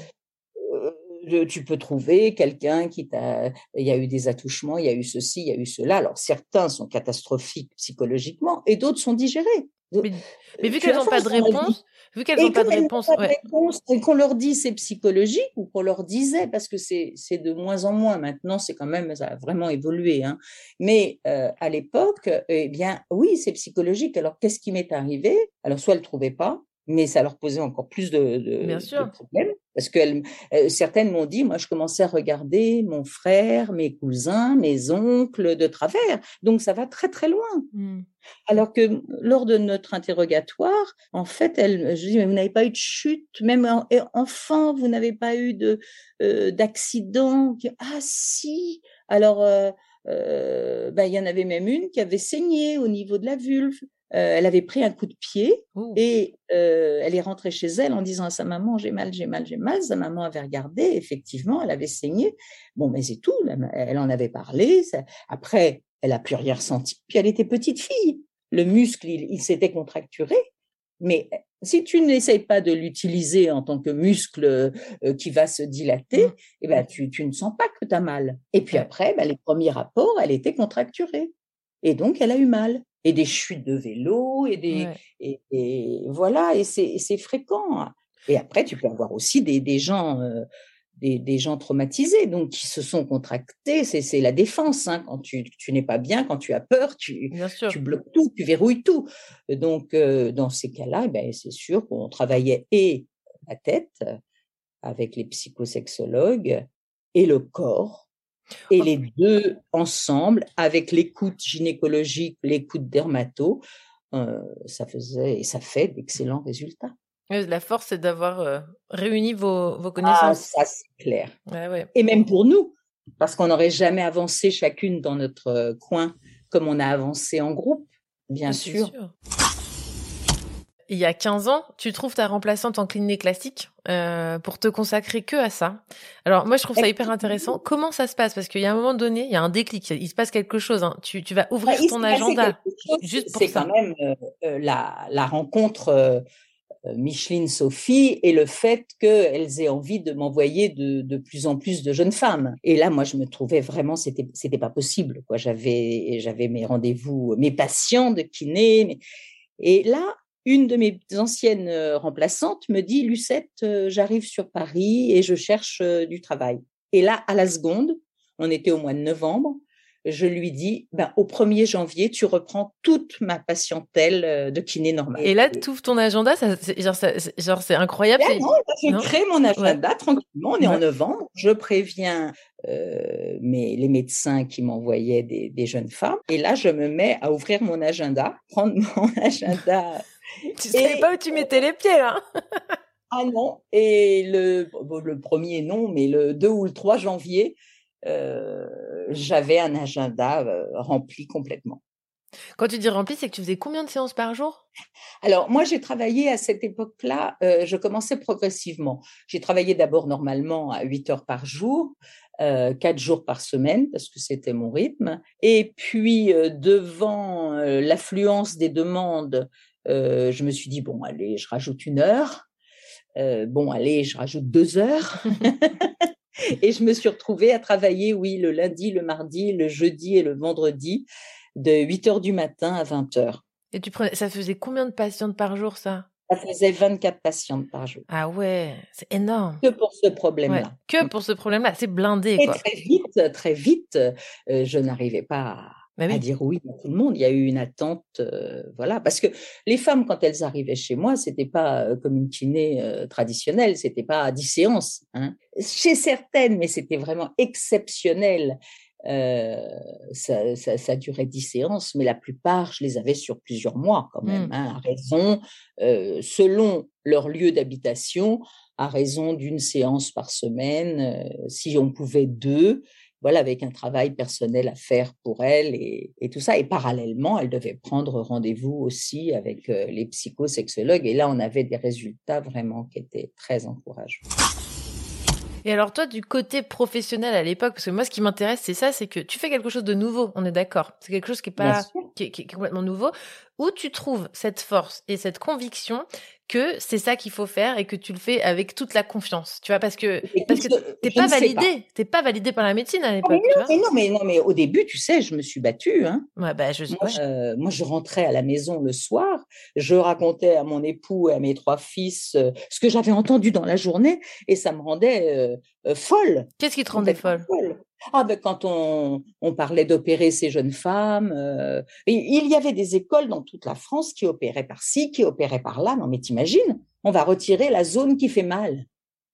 Euh, tu peux trouver quelqu'un qui t'a, il y a eu des attouchements, il y a eu ceci, il y a eu cela. Alors certains sont catastrophiques psychologiquement et d'autres sont digérés. Mais, mais vu qu'elles n'ont pas de réponse, vu qu'elles n'ont pas de réponse, pas de réponse, et qu'on leur dit c'est psychologique ou qu'on leur disait parce que c'est de moins en moins maintenant, c'est quand même ça a vraiment évolué. Hein. Mais euh, à l'époque, eh bien oui c'est psychologique. Alors qu'est-ce qui m'est arrivé? Alors soit elles trouvaient pas, mais ça leur posait encore plus de, problèmes parce que elles- euh, certaines m'ont dit moi je commençais à regarder mon frère, mes cousins, mes oncles de travers. Donc ça va très très loin. Mm. Alors que lors de notre interrogatoire, en fait, elle, je dis, mais vous n'avez pas eu de chute, même en- enfant, vous n'avez pas eu de euh, d'accident. Ah si. Alors, euh, euh, ben, il y en avait même une qui avait saigné au niveau de la vulve. Euh, elle avait pris un coup de pied et euh, elle est rentrée chez elle en disant à sa maman j'ai mal, j'ai mal, j'ai mal. Sa maman avait regardé, effectivement, elle avait saigné. Bon, mais c'est tout. Elle en avait parlé. ça- Après, elle a plus rien ressenti. Puis elle était petite fille. Le muscle, il, il s'était contracturé. Mais si tu n'essayes pas de l'utiliser en tant que muscle euh, qui va se dilater, eh ben, tu, tu ne sens pas que tu as mal. Et puis après, ben, les premiers rapports, elle était contracturée. Et donc, elle a eu mal. Et des chutes de vélo, et des, Ouais. et, et voilà, et c'est fréquent. Et après, tu peux avoir aussi des, des gens, euh, des, des gens traumatisés, donc qui se sont contractés. C'est c'est la défense. Hein. Quand tu, tu n'es pas bien, quand tu as peur, tu, tu bloques tout, tu verrouilles tout. Donc, euh, dans ces cas-là, eh ben, c'est sûr qu'on travaillait et la tête avec les psychosexologues et le corps. Et les deux ensemble, avec l'écoute gynécologique, l'écoute dermato, euh, ça faisait et ça fait d'excellents résultats. La force, c'est d'avoir euh, réuni vos, vos Ah, connaissances. ça c'est clair. Ouais, ouais. Et même pour nous, parce qu'on n'aurait jamais avancé chacune dans notre euh, coin comme on a avancé en groupe, bien Ah, c'est sûr. sûr. Il y a 15 ans, tu trouves ta remplaçante en clinique classique euh, pour te consacrer que à ça. Alors moi, je trouve ça hyper intéressant. Comment ça se passe? Parce qu'il y a un moment donné, il y a un déclic, il se passe quelque chose. hein. Tu, tu vas Bah, ouvrir ton agenda juste C'est quand même euh, euh, la, la rencontre euh, euh, Micheline Sophie et le fait qu'elles aient envie de m'envoyer de, de plus en plus de jeunes femmes. Et là, moi, je me trouvais vraiment, c'était c'était pas possible. Quoi, j'avais j'avais mes rendez-vous, mes patients de kiné, mais- et là. Une de mes anciennes euh, remplaçantes me dit, Lucette, euh, j'arrive sur Paris et je cherche euh, du travail. Et là, à la seconde, on était au mois de novembre, je lui dis, ben, au 1er janvier, tu reprends toute ma patientèle euh, de kiné normale. Et là, tu ouvres ton agenda, ça, c'est- genre, c'est- genre, c'est incroyable. Là, c'est- non, là, je non crée mon agenda Ouais. tranquillement. On est en novembre. Je préviens euh, mes, les médecins qui m'envoyaient des, des jeunes femmes. Et là, je me mets à ouvrir mon agenda, prendre *laughs* mon agenda. *laughs* Tu savais pas où tu mettais les pieds, là *laughs* Ah non. Et le, bon, le premier, non, mais le 2 ou le 3 janvier, euh, j'avais un agenda euh, rempli complètement. Quand tu dis rempli, c'est que tu faisais combien de séances par jour? Alors, moi, j'ai travaillé à cette époque-là, euh, je commençais progressivement. J'ai travaillé d'abord normalement à 8 heures par jour, euh, 4 jours par semaine, parce que c'était mon rythme. Et puis, euh, devant l'affluence des demandes, euh, je me suis dit, bon, allez, je rajoute une heure. Euh, bon, allez, je rajoute deux heures. *laughs* et je me suis retrouvée à travailler, oui, le lundi, le mardi, le jeudi et le vendredi, de 8 heures du matin à 20 heures. Et tu prenais, ça faisait combien de patientes par jour, ça? Ça faisait 24 patientes par jour. Ah ouais, c'est énorme. Que pour ce Ouais, problème-là. Que pour ce problème-là, c'est blindé, Et quoi. très vite, très vite, euh, je n'arrivais pas à, oui. à dire oui à tout le monde. Il y a eu une attente, euh, voilà, parce que les femmes, quand elles arrivaient chez moi, c'était pas euh, comme une kiné euh, traditionnelle, c'était pas à 10 séances. Hein. Chez certaines, mais c'était vraiment exceptionnel. euh, ça, ça, ça durait 10 séances, mais la plupart, je les avais sur plusieurs mois quand même, Mm. hein, à raison, euh, selon leur lieu d'habitation, à raison d'une séance par semaine, si on pouvait deux, voilà, avec un travail personnel à faire pour elle et, et tout ça. Et parallèlement, elle devait prendre rendez-vous aussi avec euh, les psychosexologues. Et là, on avait des résultats vraiment qui étaient très encourageants. Et alors toi, du côté professionnel à l'époque, parce que moi, ce qui m'intéresse, c'est ça, c'est que tu fais quelque chose de nouveau, on est d'accord. C'est quelque chose qui est pas, qui est complètement nouveau, où tu trouves cette force et cette conviction que c'est ça qu'il faut faire et que tu le fais avec toute la confiance. Tu vois, parce que, parce que je- t'es pas validé, t'es pas validé par la médecine à Ah, l'époque, non, vois. mais non, mais non, mais au début, tu sais, je me suis battue. Hein. Ouais, bah, je, Moi, ouais. euh, moi, je rentrais à la maison le soir, je racontais à mon époux et à mes trois fils euh, ce que j'avais entendu dans la journée et ça me rendait euh, folle. Qu'est-ce qui te rendait folle. Ah ben quand on, parlait d'opérer ces jeunes femmes, euh, il y avait des écoles dans toute la France qui opéraient par-ci, qui opéraient par-là. Non mais t'imagines, on va retirer la zone qui fait mal.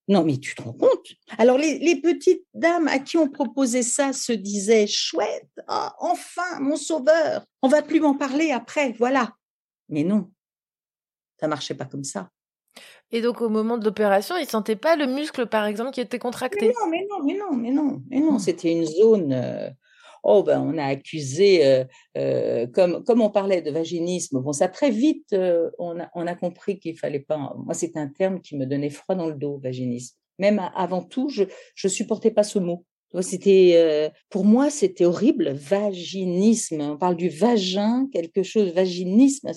Non mais tu te rends compte? Alors les, les petites dames à qui on proposait ça se disaient chouette, ah, enfin mon sauveur, on va plus m'en parler après, voilà. Mais non, ça marchait pas comme ça. Et donc, au moment de l'opération, ils sentaient pas le muscle, par exemple, qui était Mais contracté. non, mais non, mais non, mais non, mais non, c'était une zone. euh, oh ben, on a accusé, euh, euh, comme comme on parlait de vaginisme. Bon, ça très vite, on a on a compris qu'il fallait pas. Moi, c'est un terme qui me donnait froid dans le dos, vaginisme. Même avant tout, je je supportais pas ce mot. C'était pour moi, c'était horrible. Vaginisme. On parle du vagin, quelque chose. Vaginisme.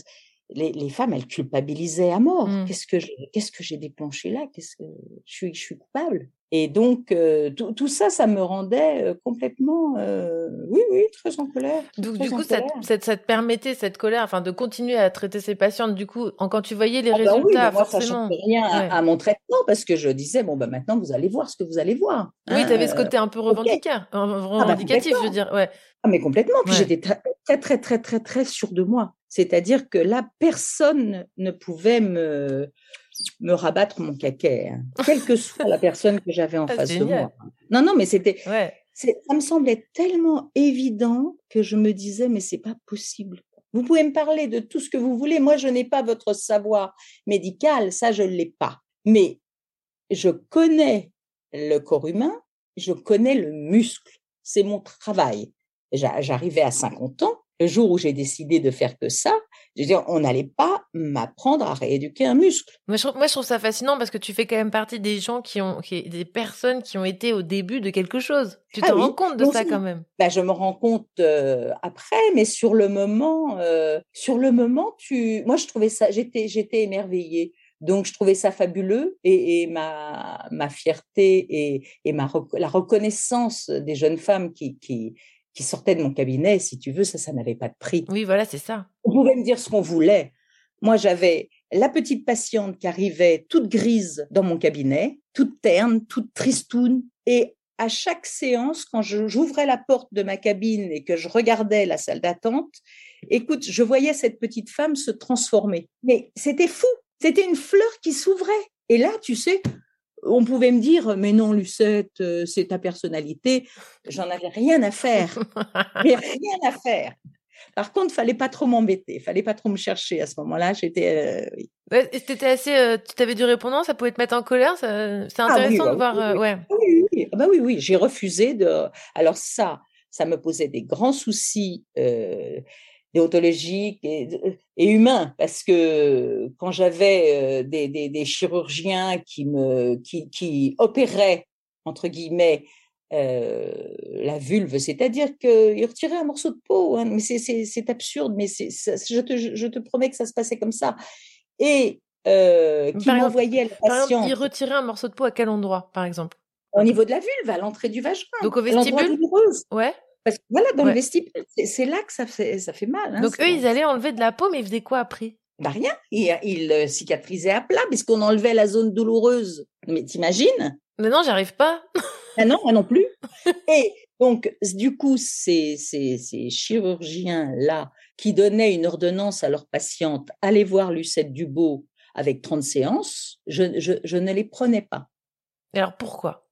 Les, les femmes, elles culpabilisaient à mort. Mm. Qu'est-ce que j'ai- qu'est-ce que j'ai déclenché là? Qu'est-ce que je suis je suis coupable? Et donc euh, tout, tout ça, ça me rendait euh, complètement, euh, oui, oui, très en colère. Donc, du coup, ça, te- ça, te- ça te permettait, cette colère, enfin, de continuer à traiter ces patientes. Du coup, en- quand tu voyais les Ah bah oui, résultats, moi, forcément. changeait rien à, Ouais. à mon traitement parce que je disais bon ben maintenant vous allez voir ce que vous allez voir. Oui, hein, tu avais ce côté un peu ok. revendicateur, euh, revendicatif, je veux dire. Ouais. Ah, mais complètement. Puis Ouais. j'étais très, très, très, très, très, très sûre de moi. C'est-à-dire que là, personne ne pouvait me, me rabattre mon caquet, hein, quelle que soit la personne que j'avais en Ah, face de moi. Non, non, mais c'était, Ouais. ça me semblait tellement évident que je me disais, mais c'est pas possible. Vous pouvez me parler de tout ce que vous voulez. Moi, je n'ai pas votre savoir médical. Ça, je ne l'ai pas. Mais je connais le corps humain. Je connais le muscle. C'est mon travail. J'a- J'arrivais à 50 ans. Le jour où j'ai décidé de faire que ça, je veux dire, on n'allait pas m'apprendre à rééduquer un muscle. Moi je, trouve, moi, je trouve ça fascinant parce que tu fais quand même partie des gens qui ont, qui, des personnes qui ont été au début de quelque chose. Tu te Ah oui, rends compte de ça quand même? Ben, je me rends compte euh, après, mais sur le moment, euh, sur le moment, tu, moi je trouvais ça, j'étais, j'étais émerveillée. Donc je trouvais ça fabuleux et, et ma ma fierté et, et ma la reconnaissance des jeunes femmes qui qui qui sortaient de mon cabinet, si tu veux, ça, ça n'avait pas de prix. Oui, voilà, c'est ça. On pouvait me dire ce qu'on voulait. Moi, j'avais la petite patiente qui arrivait toute grise dans mon cabinet, toute terne, toute tristoune, et à chaque séance, quand j'ouvrais la porte de ma cabine et que je regardais la salle d'attente, écoute, je voyais cette petite femme se transformer. Mais c'était fou. C'était une fleur qui s'ouvrait. Et là, tu sais, on pouvait me dire, mais non, Lucette, euh, c'est ta personnalité. J'en avais rien à faire. *laughs* Rien à faire. Par contre, fallait pas trop m'embêter, fallait pas trop me chercher à ce moment-là. J'étais, euh, oui. Ouais, assez, euh, tu t'avais du répondant, ça pouvait te mettre en colère. C'est Ah oui, intéressant ah de oui, voir. oui, euh, ouais. Ah oui, ah bah oui, oui, j'ai refusé de. Alors ça, ça me posait des grands soucis euh, déontologiques et, et humains parce que quand j'avais euh, des, des, des chirurgiens qui me qui, qui opéraient entre guillemets euh, la vulve, c'est-à-dire qu'ils retiraient un morceau de peau, hein, mais c'est- absurde, mais ça- je te je te promets que ça se passait comme ça et euh, qui m'envoyait la Par exemple, patiente il retirait un morceau de peau à quel endroit, par exemple? Au niveau de la vulve, à l'entrée du vagin. Donc au vestibule? Ouais. Parce que voilà, dans Ouais. le vestibule, c'est- là que ça fait, ça fait mal. hein, Donc eux, ils allaient enlever de la peau, mais ils faisaient quoi après? Bah rien, il, il euh, cicatrisait à plat puisqu'on enlevait la zone douloureuse. Mais t'imagines? Mais non, j'arrive pas. *laughs* Ah non, moi non plus. Et donc, du coup, ces, ces, ces chirurgiens-là qui donnaient une ordonnance à leurs patientes, allez voir Lucette Dubo avec 30 séances, je, je, je ne les prenais pas. Et alors pourquoi?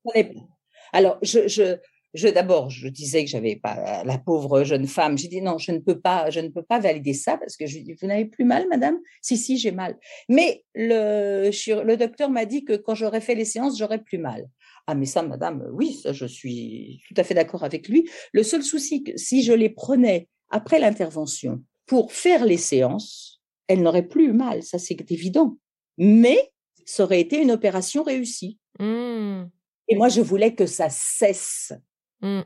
Alors, je, je, je d'abord, je disais que j'avais pas la pauvre jeune femme. J'ai dit non, je ne peux pas, je ne peux pas valider ça parce que je lui dis vous n'avez plus mal, madame? Si, si, j'ai mal. Mais le, le docteur m'a dit que quand j'aurais fait les séances, j'aurais plus mal. Ah, mais ça, madame, oui, ça, je suis tout à fait d'accord avec lui. Le seul souci, que si je les prenais après l'intervention pour faire les séances, elle n'aurait plus eu mal, ça c'est évident. Mais ça aurait été une opération réussie. Hmm. Et moi, je voulais que ça cesse. Hmm.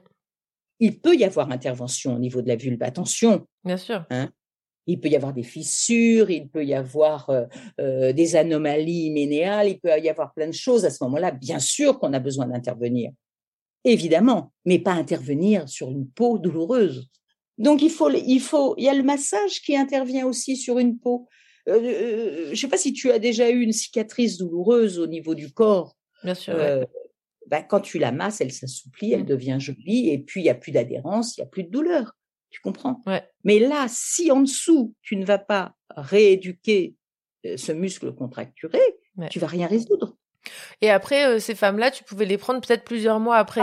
Il peut y avoir intervention au niveau de la vulve, attention. Bien sûr. Hein. Il peut y avoir des fissures, il peut y avoir euh, euh, des anomalies ménéales, il peut y avoir plein de choses. À ce moment-là, bien sûr qu'on a besoin d'intervenir. Évidemment, mais pas intervenir sur une peau douloureuse. Donc, il faut, il faut, il y a le massage qui intervient aussi sur une peau. Euh, je ne sais pas si tu as déjà eu une cicatrice douloureuse au niveau du corps. Bien sûr. ouais. Bah, quand tu la masses, elle s'assouplit, elle devient jolie, et puis il n'y a plus d'adhérence, il n'y a plus de douleur. Tu comprends Ouais. Mais là, si en dessous, tu ne vas pas rééduquer euh, ce muscle contracturé, Ouais. tu vas rien résoudre. Et après, euh, ces femmes-là, tu pouvais les prendre peut-être plusieurs mois après.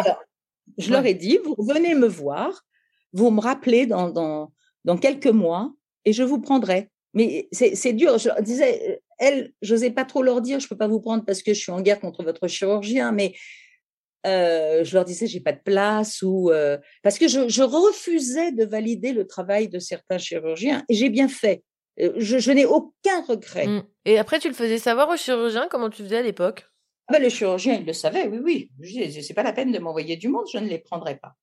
Je leur ai dit, vous venez me voir, vous me rappelez dans, dans, dans quelques mois, et je vous prendrai. Mais c'est dur. Je disais, euh, elles, je n'osais pas trop leur dire, je peux pas vous prendre parce que je suis en guerre contre votre chirurgien, mais euh, je leur disais, j'ai pas de place ou euh, parce que je, je refusais de valider le travail de certains chirurgiens et j'ai bien fait. Euh, Je, je n'ai aucun regret. Hmm. Et après, tu le faisais savoir au chirurgien comment tu faisais à l'époque? Ah ben, le chirurgien, il le savait, oui, oui. C'est pas la peine de m'envoyer du monde, je ne les prendrai pas.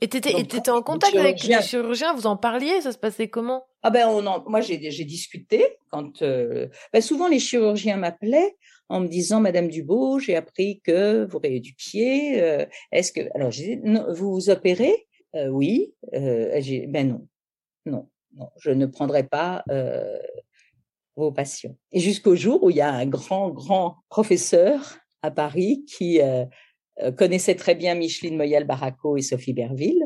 Et Donc, t'étais en les contact avec chirurgiens- les chirurgiens, vous en parliez, ça se passait comment? Ah ben on en- moi j'ai j'ai discuté quand euh, ben, souvent les chirurgiens m'appelaient en me disant Madame Dubo j'ai appris que vous rééduquiez euh, est-ce que alors j'ai vous vous opérez? Euh, oui euh, j'ai ben non non non je ne prendrai pas euh, vos patients et jusqu'au jour où il y a un grand grand professeur à Paris qui euh, euh, connaissait très bien Micheline Moyal Baraco et Sophie Berville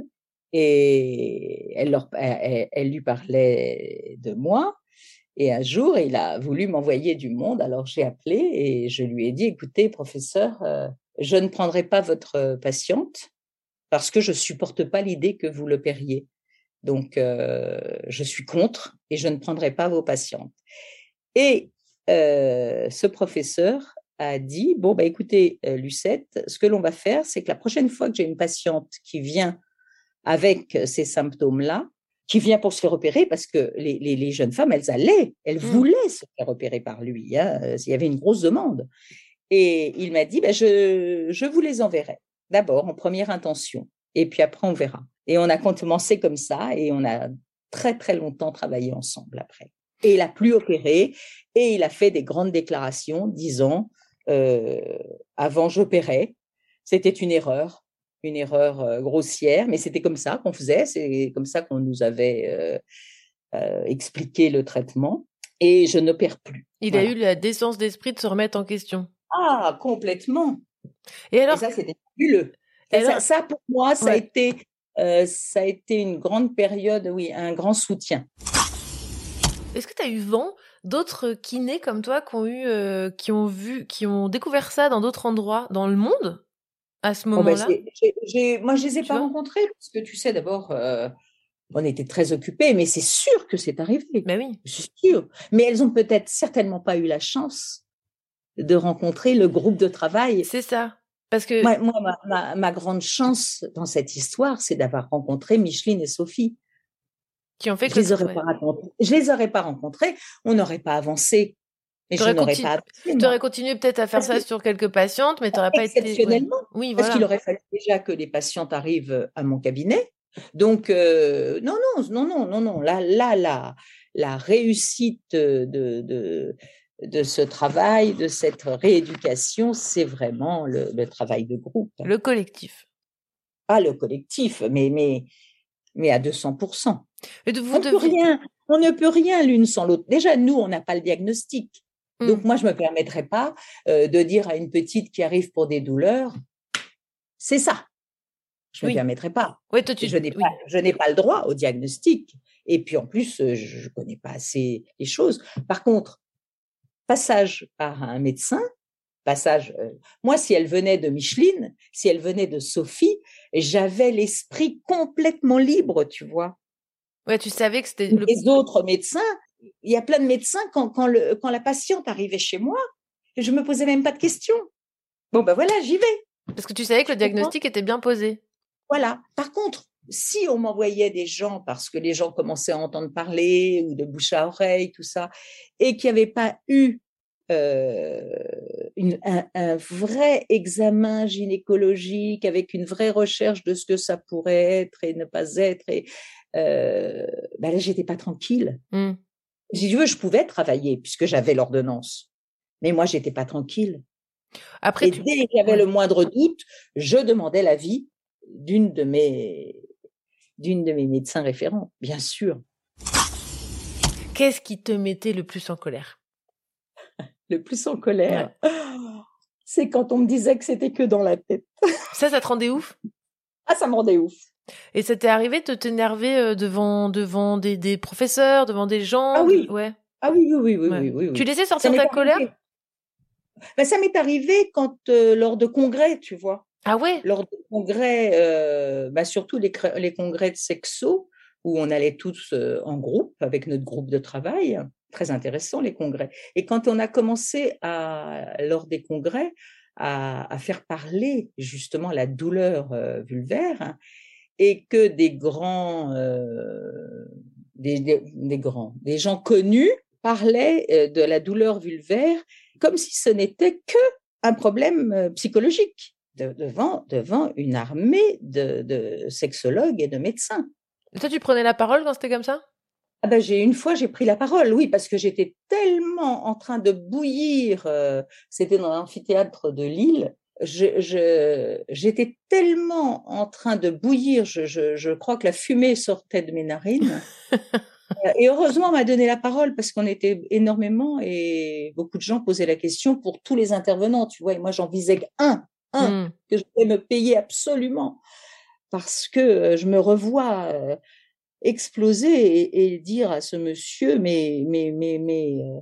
et elle, leur, elle lui parlait de moi. Et un jour, il a voulu m'envoyer du monde. Alors j'ai appelé et je lui ai dit, écoutez, professeur, euh, je ne prendrai pas votre patiente parce que je supporte pas l'idée que vous l'opériez. Donc, euh, je suis contre et je ne prendrai pas vos patientes. Et euh, ce professeur a dit, bon, bah, écoutez, euh, Lucette, ce que l'on va faire, c'est que la prochaine fois que j'ai une patiente qui vient avec ces symptômes-là, qui vient pour se faire opérer, parce que les, les, les jeunes femmes, elles allaient, elles Mmh. voulaient se faire opérer par lui. Hein, euh, il y avait une grosse demande. Et il m'a dit, ben, je, je vous les enverrai. D'abord, en première intention. Et puis après, on verra. Et on a commencé comme ça, et on a très, très longtemps travaillé ensemble après. Et il a plus opéré, et il a fait des grandes déclarations disant, euh, avant j'opérais, c'était une erreur, une erreur euh, grossière, mais c'était comme ça qu'on faisait, c'est comme ça qu'on nous avait euh, euh, expliqué le traitement, et je n'opère plus. Il Voilà. a eu la décence d'esprit de se remettre en question. Ah, complètement. Et alors, ça, c'était fabuleux. Et ça, pour moi, ça a été, euh, ça a été une grande période, oui, un grand soutien. Est-ce que tu as eu vent d'autres kinés comme toi qui ont eu, euh, qui ont vu, qui ont découvert ça dans d'autres endroits dans le monde? À ce ben, moment-là? moi, je les ai Tu pas rencontrés parce que tu sais, d'abord, euh, on était très occupés, mais c'est sûr que c'est arrivé. Ben oui. C'est sûr. Mais elles ont peut-être certainement pas eu la chance de rencontrer le groupe de travail. C'est ça. Parce que moi, moi, ma, ma- ma grande chance dans cette histoire, c'est d'avoir rencontré Micheline et Sophie. Qui ont fait je les aurais ouais. pas rencontrés. Je les aurais pas rencontrés. On n'aurait pas avancé. Et je n'aurais continu- pas moi. t'aurais continué peut-être à faire Parce ça que- sur quelques patientes, mais t'aurais pas été. exceptionnellement. Oui, Parce voilà. qu'il aurait fallu déjà que les patientes arrivent à mon cabinet. Donc, euh, non, non, non, non, non, non. Là, là, la, la réussite de, de, de ce travail, de cette rééducation, c'est vraiment le, le travail de groupe. Le collectif. Pas le collectif, mais, mais, mais à 200%. Et de- vous on, peut deviez- rien, on ne peut rien l'une sans l'autre. Déjà, nous, on n'a pas le diagnostic. Mmh. Donc, moi, je ne me permettrais pas euh, de dire à une petite qui arrive pour des douleurs, c'est ça. Je ne Oui. me permettrais pas. Ouais, toi, tu- Je n'ai oui. pas, je n'ai pas le droit au diagnostic. Et puis, en plus, je ne connais pas assez les choses. Par contre, passage par un médecin, passage. euh, moi, si elle venait de Micheline, si elle venait de Sophie, j'avais l'esprit complètement libre, tu vois. Ouais, tu savais que c'était le. Les autres médecins, il y a plein de médecins quand, quand, le, quand la patiente arrivait chez moi, je me posais même pas de questions. Bon, ben voilà, j'y vais. Parce que tu savais que le diagnostic était bien posé. Voilà. Par contre, si on m'envoyait des gens parce que les gens commençaient à entendre parler ou de bouche à oreille, tout ça, et qu'il n'y avait pas eu euh, une- un, un vrai examen gynécologique avec une vraie recherche de ce que ça pourrait être et ne pas être, et euh, ben là, j'étais pas tranquille. Hmm. Si tu veux, je pouvais travailler puisque j'avais l'ordonnance, mais moi, j'étais pas tranquille. Après, et tu- dès qu'il y avait le moindre doute, je demandais l'avis d'une de mes d'une de mes médecins référents, bien sûr. Qu'est-ce qui te mettait le plus en colère? *laughs* Le plus en colère, c'est quand on me disait que c'était que dans la tête. Ça, ça te rendait ouf? Ah, ça me rendait ouf. Et ça t'est arrivé de t'énerver euh, devant, devant des, des professeurs, devant des gens Ah oui. Ouais. Ah oui, oui, oui, oui, Ouais. oui, oui, oui. Tu laissais sortir ta colère? Ben, ça m'est arrivé quand euh, lors de congrès, tu vois. Ah ouais? Lors de congrès, euh, bah, surtout les, les congrès de sexo, où on allait tous euh, en groupe avec notre groupe de travail. Très intéressant les congrès. Et quand on a commencé à, lors des congrès à, à faire parler justement la douleur vulvaire, hein, et que des grands, euh, des, des- des grands, des gens connus parlaient euh, de la douleur vulvaire comme si ce n'était que un problème euh, psychologique de- devant, devant une armée de, de sexologues et de médecins. Et toi, tu prenais la parole quand c'était comme ça? Ah ben, j'ai une fois j'ai pris la parole, oui, parce que j'étais tellement en train de bouillir. euh, C'était dans l'amphithéâtre de Lille. Je, je- j'étais tellement en train de bouillir, je, je, je crois que la fumée sortait de mes narines. *laughs* Et heureusement, on m'a donné la parole parce qu'on était énormément et beaucoup de gens posaient la question pour tous les intervenants, tu vois. Et moi, j'en visais un, un Hmm. que je voulais me payer absolument parce que euh, je me revois euh, exploser et, et dire à ce monsieur, mais, mais, mais, mais euh,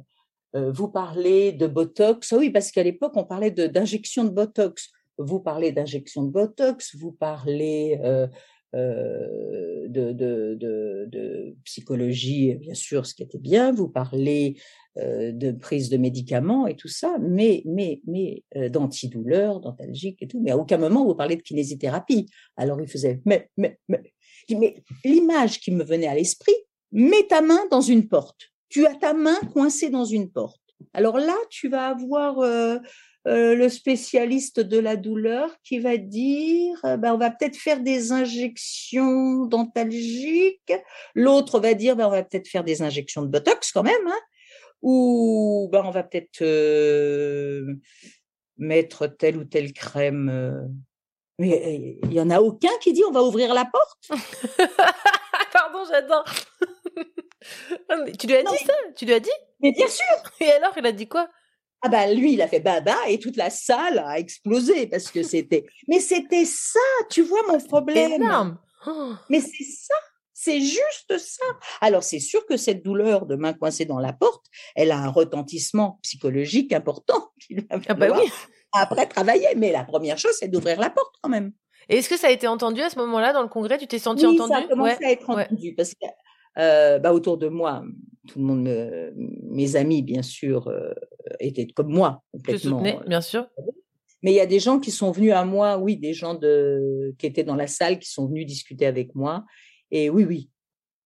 vous parlez de Botox. Ah oui, parce qu'à l'époque, on parlait d'injection de, Botox. Vous parlez d'injection de Botox, vous parlez euh, euh, de, de, de, psychologie, bien sûr, ce qui était bien, vous parlez euh, de prise de médicaments et tout ça, mais, mais, mais euh, d'antidouleurs, d'antalgiques et tout, mais à aucun moment vous parlez de kinésithérapie. Alors il faisait, mais, mais, mais, mais l'image qui me venait à l'esprit, mets ta main dans une porte. Tu as ta main coincée dans une porte. Alors là, tu vas avoir euh, euh, le spécialiste de la douleur qui va dire, euh, ben, on va peut-être faire des injections dentalgiques. L'autre va dire, ben, on va peut-être faire des injections de botox quand même, hein, ou ben, on va peut-être euh, mettre telle ou telle crème. euh. Mais il y en a aucun qui dit, on va ouvrir la porte. *laughs* Pardon, j'adore. Ah, mais tu lui as dit ça? Tu lui as dit? Mais bien sûr Et alors, il a dit quoi? Ah bah lui, il a fait baba et toute la salle a explosé parce que c'était. *laughs* Mais c'était ça, tu vois mon problème. Énorme. Oh. *gasps* Mais c'est ça, c'est juste ça. Alors c'est sûr que cette douleur de main coincée dans la porte, elle a un retentissement psychologique important *laughs* qu'il va Ah bah oui. après travailler. Mais la première chose, c'est d'ouvrir la porte quand même. Et est-ce que ça a été entendu à ce moment-là dans le congrès? Tu t'es senti oui, entendu ça a commencé Ouais, à être ouais. entendu parce que euh, bah, autour de moi, tout le monde, me- mes amis bien sûr, euh, étaient comme moi complètement. soutenais, euh, bien sûr. Mais il y a des gens qui sont venus à moi, oui, des gens de qui étaient dans la salle, qui sont venus discuter avec moi. Et oui, oui.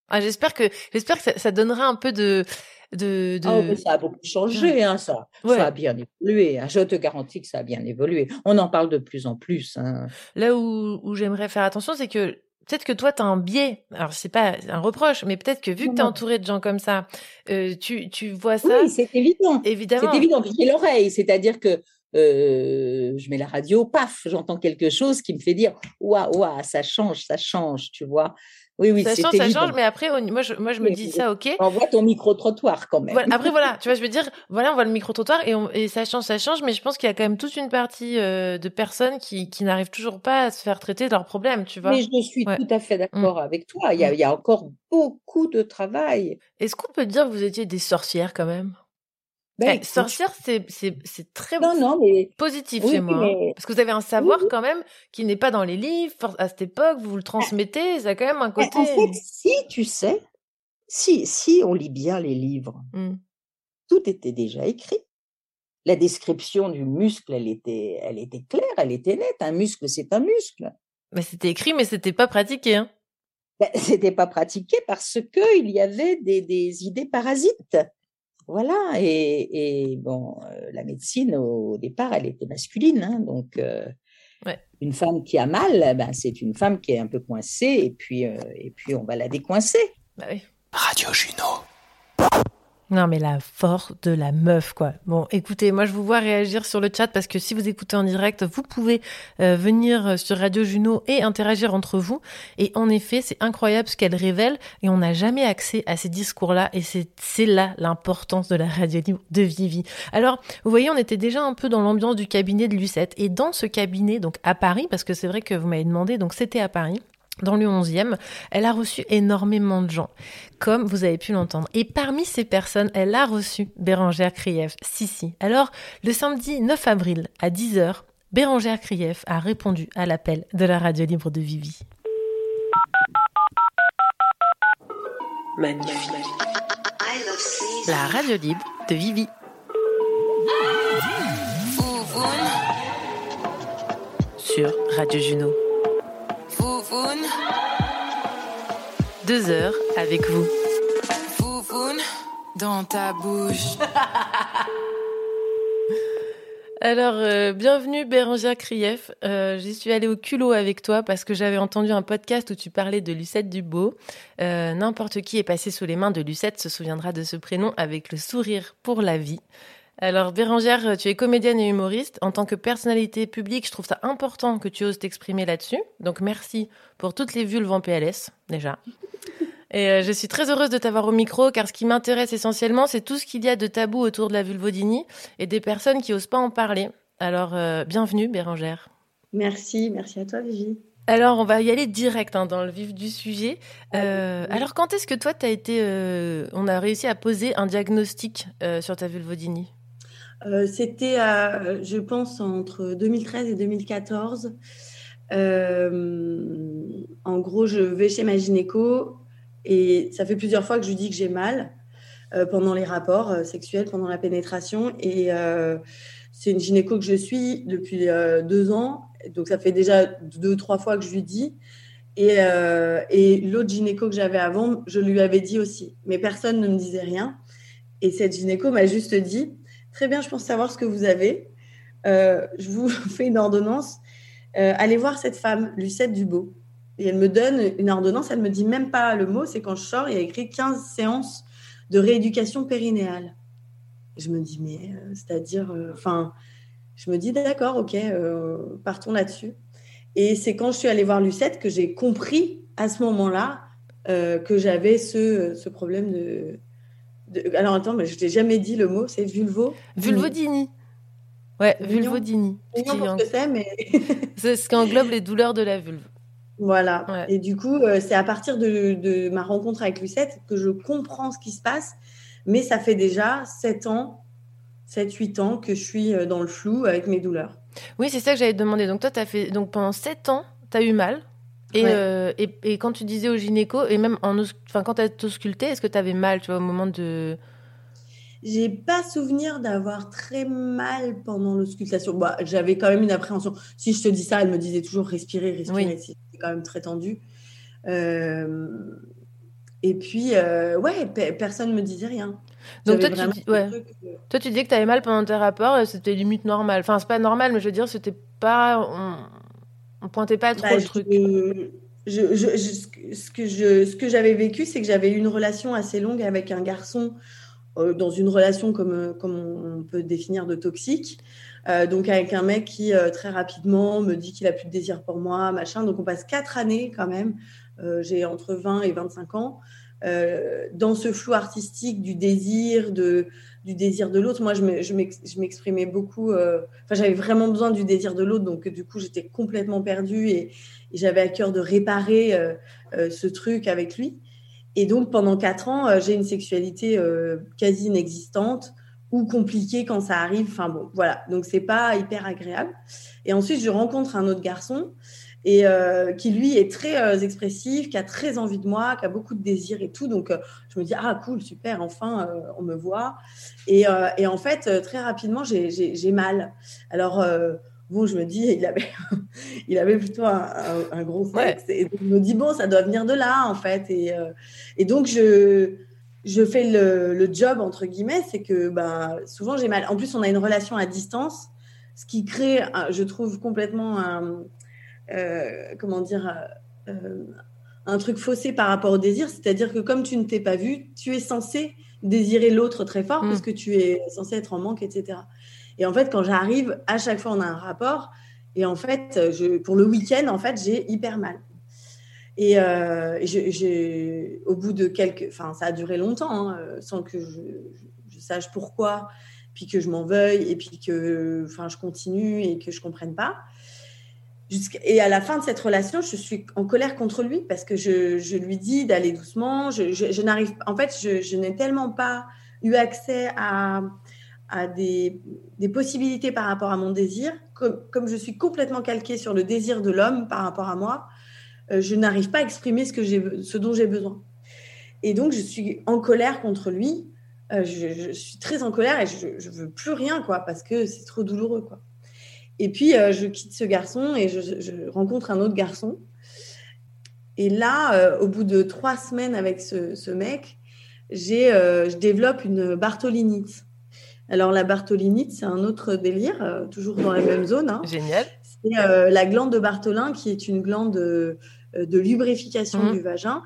Ah, j'espère que j'espère que ça, ça donnera un peu de de, de... Mais ça a beaucoup changé, hein, ça. Ouais. Ça a bien évolué. hein. Je te garantis que ça a bien évolué. On en parle de plus en plus. hein. Là où, où j'aimerais faire attention, c'est que peut-être que toi, tu as un biais. Alors, c'est pas un reproche, mais peut-être que vu que tu es entouré de gens comme ça, euh, tu, tu vois ça. Oui, c'est évident. Évidemment. C'est évident. J'ai l'oreille, c'est-à-dire que euh, je mets la radio, paf, j'entends quelque chose qui me fait dire waouh, waouh, ça change, ça change, tu vois. Oui, oui, ça change, ça change, mais après, moi, je, moi, je me Oui, dis ça, ok. Envoie ton micro-trottoir quand même. Voilà, après, voilà, tu vois, je veux dire, voilà, on voit le micro-trottoir et, on- et ça change, ça change, mais je pense qu'il y a quand même toute une partie euh, de personnes qui, qui n'arrivent toujours pas à se faire traiter de leurs problèmes, tu vois. Mais je suis Ouais. tout à fait d'accord avec toi. Il y, a, il y a encore beaucoup de travail. Est-ce qu'on peut dire que vous étiez des sorcières quand même? Ben, Eh, écoute, Sorcière, c'est très Non, non, mais positif Oui, chez moi, hein. mais- parce que vous avez un savoir quand même qui n'est pas dans les livres à cette époque. Vous le transmettez, ça a quand même un Mais côté. En fait, si tu sais, si, si on lit bien les livres, Hmm. tout était déjà écrit. La description du muscle, elle était, elle était claire, elle était nette. Un muscle, c'est un muscle. Mais c'était écrit, mais c'était pas pratiqué. Hein. Ben, *laughs* c'était pas pratiqué parce que il y avait des, des idées parasites. Voilà. Et, et bon, euh, la médecine au départ, elle était masculine, hein, donc euh, Ouais. une femme qui a mal, ben c'est une femme qui est un peu coincée, et puis euh, et puis on va la décoincer. Bah oui. Radio Juno. Non, mais la force de la meuf, quoi. Bon, écoutez, moi, je vous vois réagir sur le chat parce que si vous écoutez en direct, vous pouvez euh, venir sur Radio Juno et interagir entre vous. Et en effet, c'est incroyable ce qu'elle révèle et on n'a jamais accès à ces discours-là. Et c'est c'est là l'importance de la radio libre de Vivi. Alors, vous voyez, on était déjà un peu dans l'ambiance du cabinet de Lucette. Et dans ce cabinet, donc à Paris, parce que c'est vrai que vous m'avez demandé, donc c'était à Paris dans le 11e, elle a reçu énormément de gens, comme vous avez pu l'entendre. Et parmi ces personnes, elle a reçu Bérangère Krief. Si, si. Alors, le samedi 9 avril, à 10h, Bérangère Krief a répondu à l'appel de la radio libre de Vivi. Magnifique. La radio libre de Vivi. Sur Radio Juno. Foufoune, Deux heures avec vous. foufoune, dans ta bouche. *laughs* Alors, euh, bienvenue Bérangère Krief. Euh, J'y suis allée au culot avec toi parce que j'avais entendu un podcast où tu parlais de Lucette Dubot. Euh, N'importe qui est passé sous les mains de Lucette se souviendra de ce prénom avec le sourire pour la vie. Alors Bérangère, tu es comédienne et humoriste. En tant que personnalité publique, je trouve ça important que tu oses t'exprimer là-dessus. Donc merci pour toutes les vulves en PLS, déjà. Et euh, je suis très heureuse de t'avoir au micro car ce qui m'intéresse essentiellement, c'est tout ce qu'il y a de tabou autour de la vulvodynie et des personnes qui osent pas en parler. Alors, euh, bienvenue Bérangère. Merci, merci à toi Vivi. Alors, on va y aller direct hein, dans le vif du sujet. Euh, alors, quand est-ce que toi, as été, euh, on a réussi à poser un diagnostic euh, sur ta vulvodynie? Euh, C'était, je pense, entre 2013 et 2014. Euh, en gros, je vais chez ma gynéco et ça fait plusieurs fois que je lui dis que j'ai mal euh, pendant les rapports sexuels, pendant la pénétration. Et c'est une gynéco que je suis depuis deux ans. Donc, ça fait déjà deux, trois fois que je lui dis. Et, et l'autre gynéco que j'avais avant, je lui avais dit aussi. Mais personne ne me disait rien. Et cette gynéco m'a juste dit Très bien, je pense savoir ce que vous avez. Euh, je vous *laughs* fais une ordonnance. Euh, allez voir cette femme, Lucette Dubot. Et elle me donne une ordonnance. Elle me dit même pas le mot. C'est quand je sors, il y a écrit 15 séances de rééducation périnéale. Je me dis Mais euh, c'est-à-dire. Enfin, je me dis D'accord, ok, partons là-dessus. Et c'est quand je suis allée voir Lucette que j'ai compris à ce moment-là que j'avais ce, ce problème de, de- alors attends, mais je t'ai jamais dit le mot, c'est vulvo. Vulvodynie. Ouais, vulvodynie. Qui pour en- ce que c'est, mais *laughs* *laughs* C'est ce qui englobe les douleurs de la vulve. Voilà. Et du coup, euh, c'est à partir de, de ma rencontre avec Lucette que je comprends ce qui se passe. Mais ça fait déjà 7 ans, 7-8 ans que je suis euh, dans le flou avec mes douleurs. Oui, c'est ça que j'allais te demander. Donc toi, as fait donc pendant 7 ans, tu as eu mal. Et, Ouais. euh, et, et quand tu disais au gynéco, et même en enfin, quand tu as t'ausculté, est-ce que tu avais mal, tu vois, au moment de... J'ai pas souvenir d'avoir très mal pendant l'auscultation. Bah, J'avais quand même une appréhension. Si je te dis ça, elle me disait toujours respirer, respirer. Oui. C'était quand même très tendu. Euh, Et puis, euh, ouais, pe- personne me disait rien. Donc toi tu, dis- ce ouais. truc, euh, toi, tu disais que tu avais mal pendant tes rapports, c'était limite normal. Enfin, c'est pas normal, mais je veux dire, c'était pas... On, pointait pas trop Bah, le truc. je- je- je- ce que- ce que je- ce que j'avais vécu, c'est que j'avais eu une relation assez longue avec un garçon, euh, dans une relation comme, euh, comme on peut définir de toxique. Euh, donc avec un mec qui euh, très rapidement me dit qu'il a plus de désir pour moi, machin. Donc on passe quatre années quand même. J'ai entre 20 et 25 ans. dans ce flou artistique du désir, de, du désir de l'autre. Moi, je me- je m'ex- je m'exprimais beaucoup. euh, Enfin, j'avais vraiment besoin du désir de l'autre, donc du coup, j'étais complètement perdue et, j'avais à cœur de réparer euh, euh, ce truc avec lui. Et donc, pendant quatre ans, j'ai une sexualité quasi inexistante ou compliquée quand ça arrive. Enfin bon, voilà. Donc, c'est pas hyper agréable. Et ensuite, je rencontre un autre garçon et euh, qui lui est très euh, expressif, qui a très envie de moi, qui a beaucoup de désir et tout. Donc, euh, je me dis ah cool, super, enfin euh, on me voit. Et, et en fait, très rapidement, j'ai- mal. Alors bon, je me dis il avait, *laughs* il avait plutôt un, un- un gros sexe. Et donc, je me dis bon, ça doit venir de là en fait. Et, et donc je je fais le, le job entre guillemets, c'est que ben, souvent j'ai mal. En plus, on a une relation à distance, ce qui crée, je trouve complètement un comment dire, euh, euh, un truc faussé par rapport au désir. C'est-à-dire que comme tu ne t'es pas vu, tu es censé désirer l'autre très fort parce que tu es censé être en manque, etc. Et en fait, quand j'arrive, à chaque fois, on a un rapport. Et en fait, je, pour le week-end, en fait, j'ai hyper mal. Et euh, j'ai- au bout de quelques... Enfin, ça a duré longtemps, hein, sans que je, je sache pourquoi, puis que je m'en veuille, et puis que enfin, je continue et que je comprenne pas. Et à la fin de cette relation, je suis en colère contre lui parce que je, lui dis d'aller doucement. Je, n'arrive, en fait, je, n'ai tellement pas eu accès à, des, possibilités par rapport à mon désir. Comme, je suis complètement calquée sur le désir de l'homme par rapport à moi, euh, je n'arrive pas à exprimer ce, que j'ai, ce dont j'ai besoin. Et donc, je suis en colère contre lui. Euh, je, suis très en colère et je, je veux plus rien, quoi, parce que c'est trop douloureux, quoi. Et puis, euh, je quitte ce garçon et je, je rencontre un autre garçon. Et là, euh, au bout de trois semaines avec ce, ce mec, j'ai, euh, je développe une bartholinite. Alors, la bartholinite, c'est un autre délire, toujours dans la même zone. hein. Génial. C'est la glande de Bartholin, qui est une glande de, de lubrification Mhm. du vagin,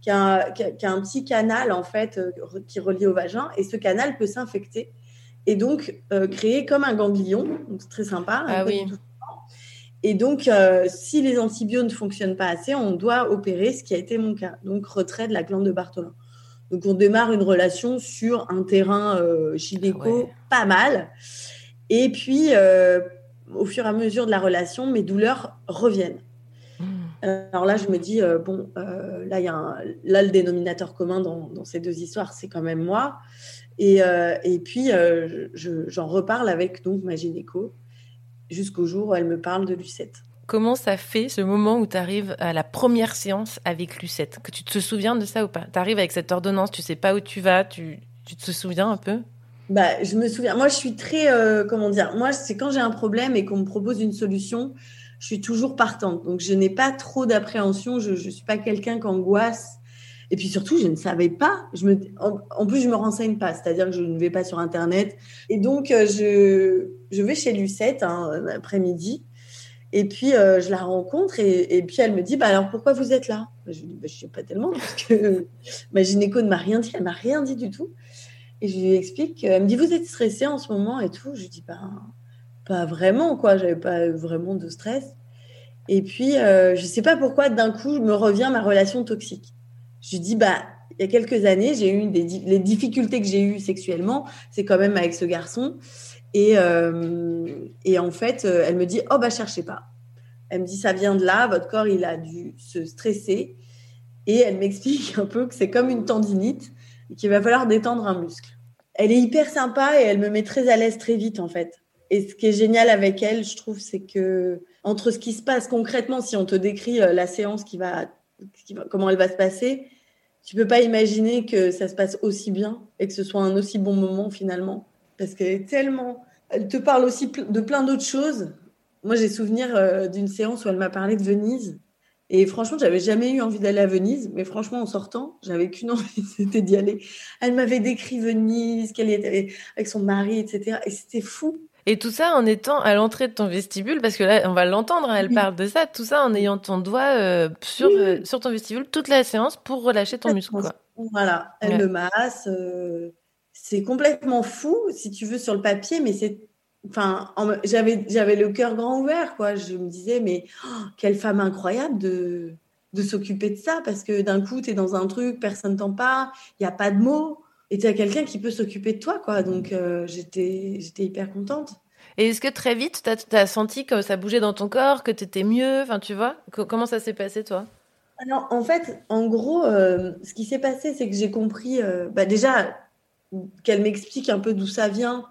qui a, qui a- qui a un petit canal, en fait, qui relie au vagin. Et ce canal peut s'infecter et donc euh, créer comme un ganglion. Donc, c'est très sympa. Ah un peu oui. Et donc, euh, si les antibiotiques ne fonctionnent pas assez, on doit opérer, ce qui a été mon cas. Donc, retrait de la glande de Bartholin. Donc, on démarre une relation sur un terrain euh, gynéco pas mal. Et puis, euh, au fur et à mesure de la relation, mes douleurs reviennent. Alors là, je me dis, euh, bon, euh, là, il y a un- là, le dénominateur commun dans, dans ces deux histoires, c'est quand même moi. Et, euh, et puis, euh, je- j'en reparle avec donc ma gynéco jusqu'au jour où elle me parle de Lucette. Comment ça fait ce moment où tu arrives à la première séance avec Lucette? Que tu te souviens de ça ou pas? Tu arrives avec cette ordonnance, tu sais pas où tu vas, tu, tu te souviens un peu? Bah, je me souviens. Moi, je suis très, euh, comment dire, moi, c'est quand j'ai un problème et qu'on me propose une solution, je suis toujours partante. Donc, je n'ai pas trop d'appréhension. Je ne suis pas quelqu'un qui angoisse. Et puis surtout, je ne savais pas. En, plus, je me renseigne pas. C'est-à-dire que je ne vais pas sur Internet. Et donc, euh, je, vais chez Lucette hein, un après-midi. Et puis, euh, je la rencontre et, puis elle me dit, bah alors pourquoi vous êtes là? Je lui dis, bah, je ne sais pas tellement parce que *laughs* ma gynéco ne m'a rien dit, elle m'a rien dit du tout. Et je lui explique, elle me dit, vous êtes stressée en ce moment et tout. Je lui dis, bah, pas vraiment, quoi, j'avais pas vraiment de stress. Et puis, euh, je sais pas pourquoi, d'un coup, me revient ma relation toxique. Je lui dis, bah, il y a quelques années, j'ai eu des les difficultés que j'ai eues sexuellement, c'est quand même avec ce garçon. Et, euh, en fait, euh, elle me dit Oh, bah, cherchez pas. Elle me dit Ça vient de là, votre corps, il a dû se stresser. Et elle m'explique un peu que c'est comme une tendinite et qu'il va falloir détendre un muscle. Elle est hyper sympa et elle me met très à l'aise très vite, en fait. Et ce qui est génial avec elle, je trouve, c'est que entre ce qui se passe concrètement, si on te décrit euh, la séance qui va- comment elle va se passer, tu peux pas imaginer que ça se passe aussi bien et que ce soit un aussi bon moment finalement. Parce qu'elle est tellement. Elle te parle aussi de plein d'autres choses. Moi, j'ai souvenir euh, d'une séance où elle m'a parlé de Venise. Et franchement, j'avais jamais eu envie d'aller à Venise. Mais franchement, en sortant, j'avais qu'une *laughs* envie, c'était d'y aller. Elle m'avait décrit Venise, qu'elle était avec son mari, etc. Et c'était fou. Et tout ça en étant à l'entrée de ton vestibule, parce que là, on va l'entendre, hein, elle parle de ça, tout ça en ayant ton doigt euh, sur, euh, sur ton vestibule toute la séance pour relâcher ton muscle. Quoi. Voilà, elle Ouais. me masse. euh, c'est complètement fou, si tu veux, sur le papier, mais c'est. Enfin, en j'avais, j'avais le cœur grand ouvert, quoi. Je me disais, mais oh, quelle femme incroyable de, de s'occuper de ça, parce que d'un coup, tu es dans un truc, personne t'en parle, il n'y a pas de mots, et tu as quelqu'un qui peut s'occuper de toi, quoi. Donc, euh, j'étais, j'étais hyper contente. Et est-ce que très vite, tu as, senti que ça bougeait dans ton corps, que tu étais mieux? Enfin, tu vois Co- Comment ça s'est passé, toi? Alors, en fait, en gros, euh, ce qui s'est passé, c'est que j'ai compris, euh, bah, déjà, qu'elle m'explique un peu d'où ça vient.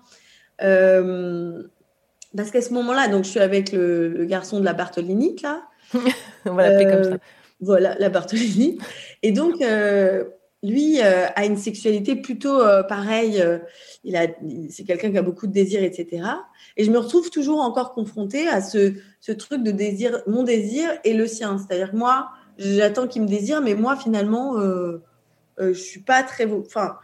Parce qu'à ce moment-là, donc je suis avec le, le garçon de la Bartholinite, là. *laughs* On va l'appeler comme ça. Voilà, la Bartholini. Et donc, lui euh, a une sexualité plutôt euh, pareille. euh, il a, c'est quelqu'un qui a beaucoup de désirs, etc. Et je me retrouve toujours encore confrontée à ce, truc de désir, mon désir et le sien. C'est-à-dire que moi, j'attends qu'il me désire, mais moi, finalement, je suis pas très. Enfin,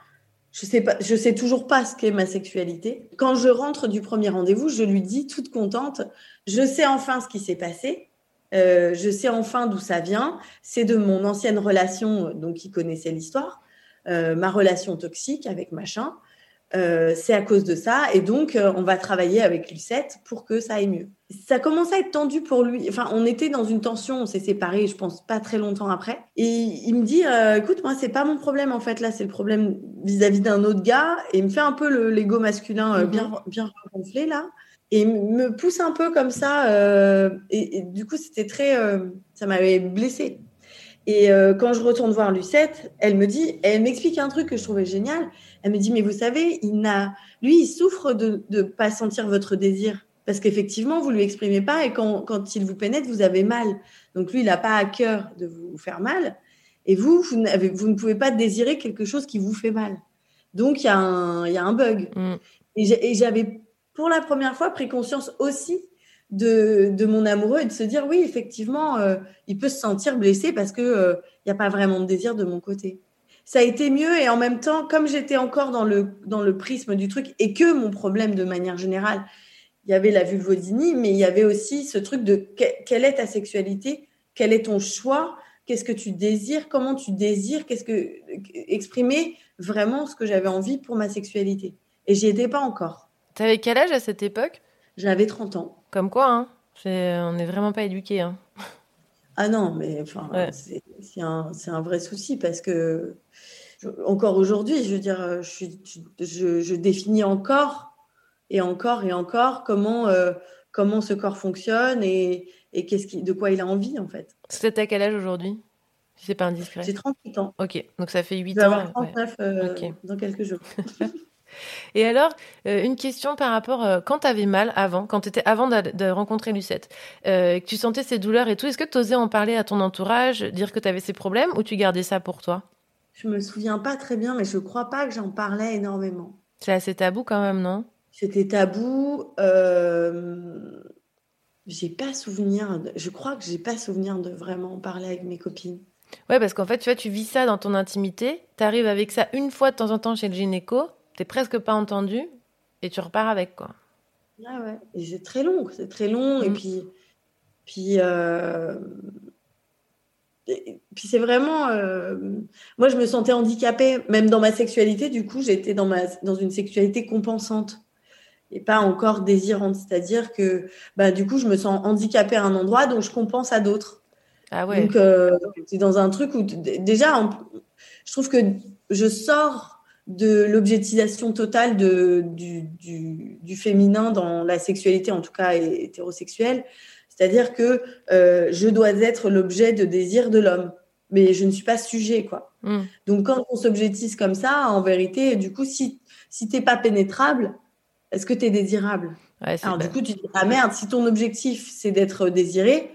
je sais pas, je sais toujours pas ce qu'est ma sexualité. Quand je rentre du premier rendez-vous, je lui dis toute contente, je sais enfin ce qui s'est passé. Euh, je sais enfin d'où ça vient. C'est de mon ancienne relation, euh, donc qui connaissait l'histoire, euh, ma relation toxique avec machin. Euh, c'est à cause de ça. Et donc, on va travailler avec Lucette pour que ça aille mieux. Ça commence à être tendu pour lui. Enfin, on était dans une tension, on s'est séparés, je pense, pas très longtemps après. Et il me dit Écoute, moi, c'est pas mon problème, en fait. Là, c'est le problème vis-à-vis d'un autre gars. Et il me fait un peu le- l'ego masculin Mhm. bien, bien gonflé, là. Et me pousse un peu comme ça. euh, et, et du coup, c'était très. euh, ça m'avait blessée. Et euh, quand je retourne voir Lucette, elle me dit, elle m'explique un truc que je trouvais génial. Elle me dit, mais vous savez, il n'a, lui, il souffre de ne pas sentir votre désir. Parce qu'effectivement, vous lui exprimez pas et quand, quand il vous pénètre, vous avez mal. Donc lui, il n'a pas à cœur de vous faire mal. Et vous, vous, vous ne pouvez pas désirer quelque chose qui vous fait mal. Donc il y, a un- il y a un bug. J'ai- et j'avais pour la première fois pris conscience aussi de, mon amoureux et de se dire oui, effectivement, euh, il peut se sentir blessé parce que euh, n'y a pas vraiment de désir de mon côté. Ça a été mieux et en même temps, comme j'étais encore dans le, dans le prisme du truc et que mon problème de manière générale, il y avait la vulvodynie, mais il y avait aussi ce truc de que- quelle est ta sexualité, quel est ton choix, qu'est-ce que tu désires, comment tu désires, qu'est-ce que exprimer vraiment ce que j'avais envie pour ma sexualité. Et j'y étais pas encore. T'avais quel âge à cette époque? J'avais 30 ans. Comme quoi, hein on n'est vraiment pas éduqués. Hein. Ah non, mais enfin, Ouais. c'est un, c'est un vrai souci parce que je- encore aujourd'hui, je veux dire, je, suis- je, je définis encore et encore et encore comment, euh, comment ce corps fonctionne et, et qu'est-ce qui, de quoi il a envie en fait. C'était à quel âge aujourd'hui? Si c'est pas indiscret. J'ai 38 ans. Ok, donc ça fait 8 Je vais ans. avoir ouais. 39 euh, Ok. dans quelques jours. *laughs* Et alors, euh, une question par rapport euh, quand tu avais mal avant, quand tu étais avant de, de rencontrer Lucette, euh, que tu sentais ces douleurs et tout, est-ce que tu osais en parler à ton entourage, dire que tu avais ces problèmes ou tu gardais ça pour toi? Je me souviens pas très bien, mais je crois pas que j'en parlais énormément. C'est assez tabou quand même, non? C'était tabou. Euh... J'ai pas souvenir. de- Je crois que j'ai pas souvenir de vraiment en parler avec mes copines. Ouais, parce qu'en fait, tu vois, tu vis ça dans ton intimité, tu arrives avec ça une fois de temps en temps chez le gynéco, t'es presque pas entendu et tu repars avec quoi. Ah ouais. Et c'est très long, c'est très long. Et Mm. puis, puis, euh, et- puis c'est vraiment. euh, Moi, je me sentais handicapée, même dans ma sexualité. Du coup, j'étais dans, ma... dans une sexualité compensante et pas encore désirante. C'est-à-dire que, bah, du coup, je me sens handicapée à un endroit, donc je compense à d'autres. Ah ouais. Donc, euh, c'est dans un truc où, déjà, je trouve que je sors de l'objectisation totale de, du, du, du féminin dans la sexualité, en tout cas hétérosexuelle. C'est-à-dire que euh, je dois être l'objet de désir de l'homme, mais je ne suis pas sujet, quoi. Mm. Donc, quand on s'objectise comme ça, en vérité, du coup, si, si t'es pas pénétrable, est-ce que tu es désirable? Ouais, Alors, du coup, tu te dis, ah merde, si ton objectif, c'est d'être désiré,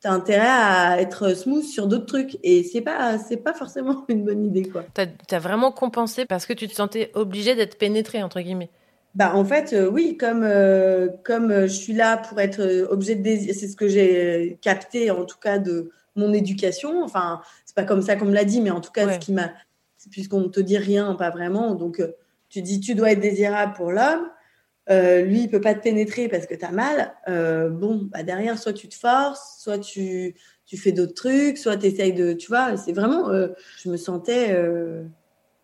tu as intérêt à être smooth sur d'autres trucs. Et c'est pas, c'est pas forcément *laughs* une bonne idée, quoi. T'as as vraiment compensé parce que tu te sentais obligé d'être pénétré, entre guillemets. Bah, en fait, euh, oui, comme, euh, comme euh, je suis là pour être objet de désir, c'est ce que j'ai capté, en tout cas, de mon éducation. Enfin, c'est pas comme ça qu'on me l'a dit, mais en tout cas, Ouais. ce qui m'a. Puisqu'on ne te dit rien, pas vraiment. Donc, tu dis, tu dois être désirable pour l'homme. Euh, lui, il peut pas te pénétrer parce que tu as mal. Euh, bon, bah derrière, soit tu te forces, soit tu, tu fais d'autres trucs, soit tu essayes de. Tu vois, c'est vraiment. euh, je me sentais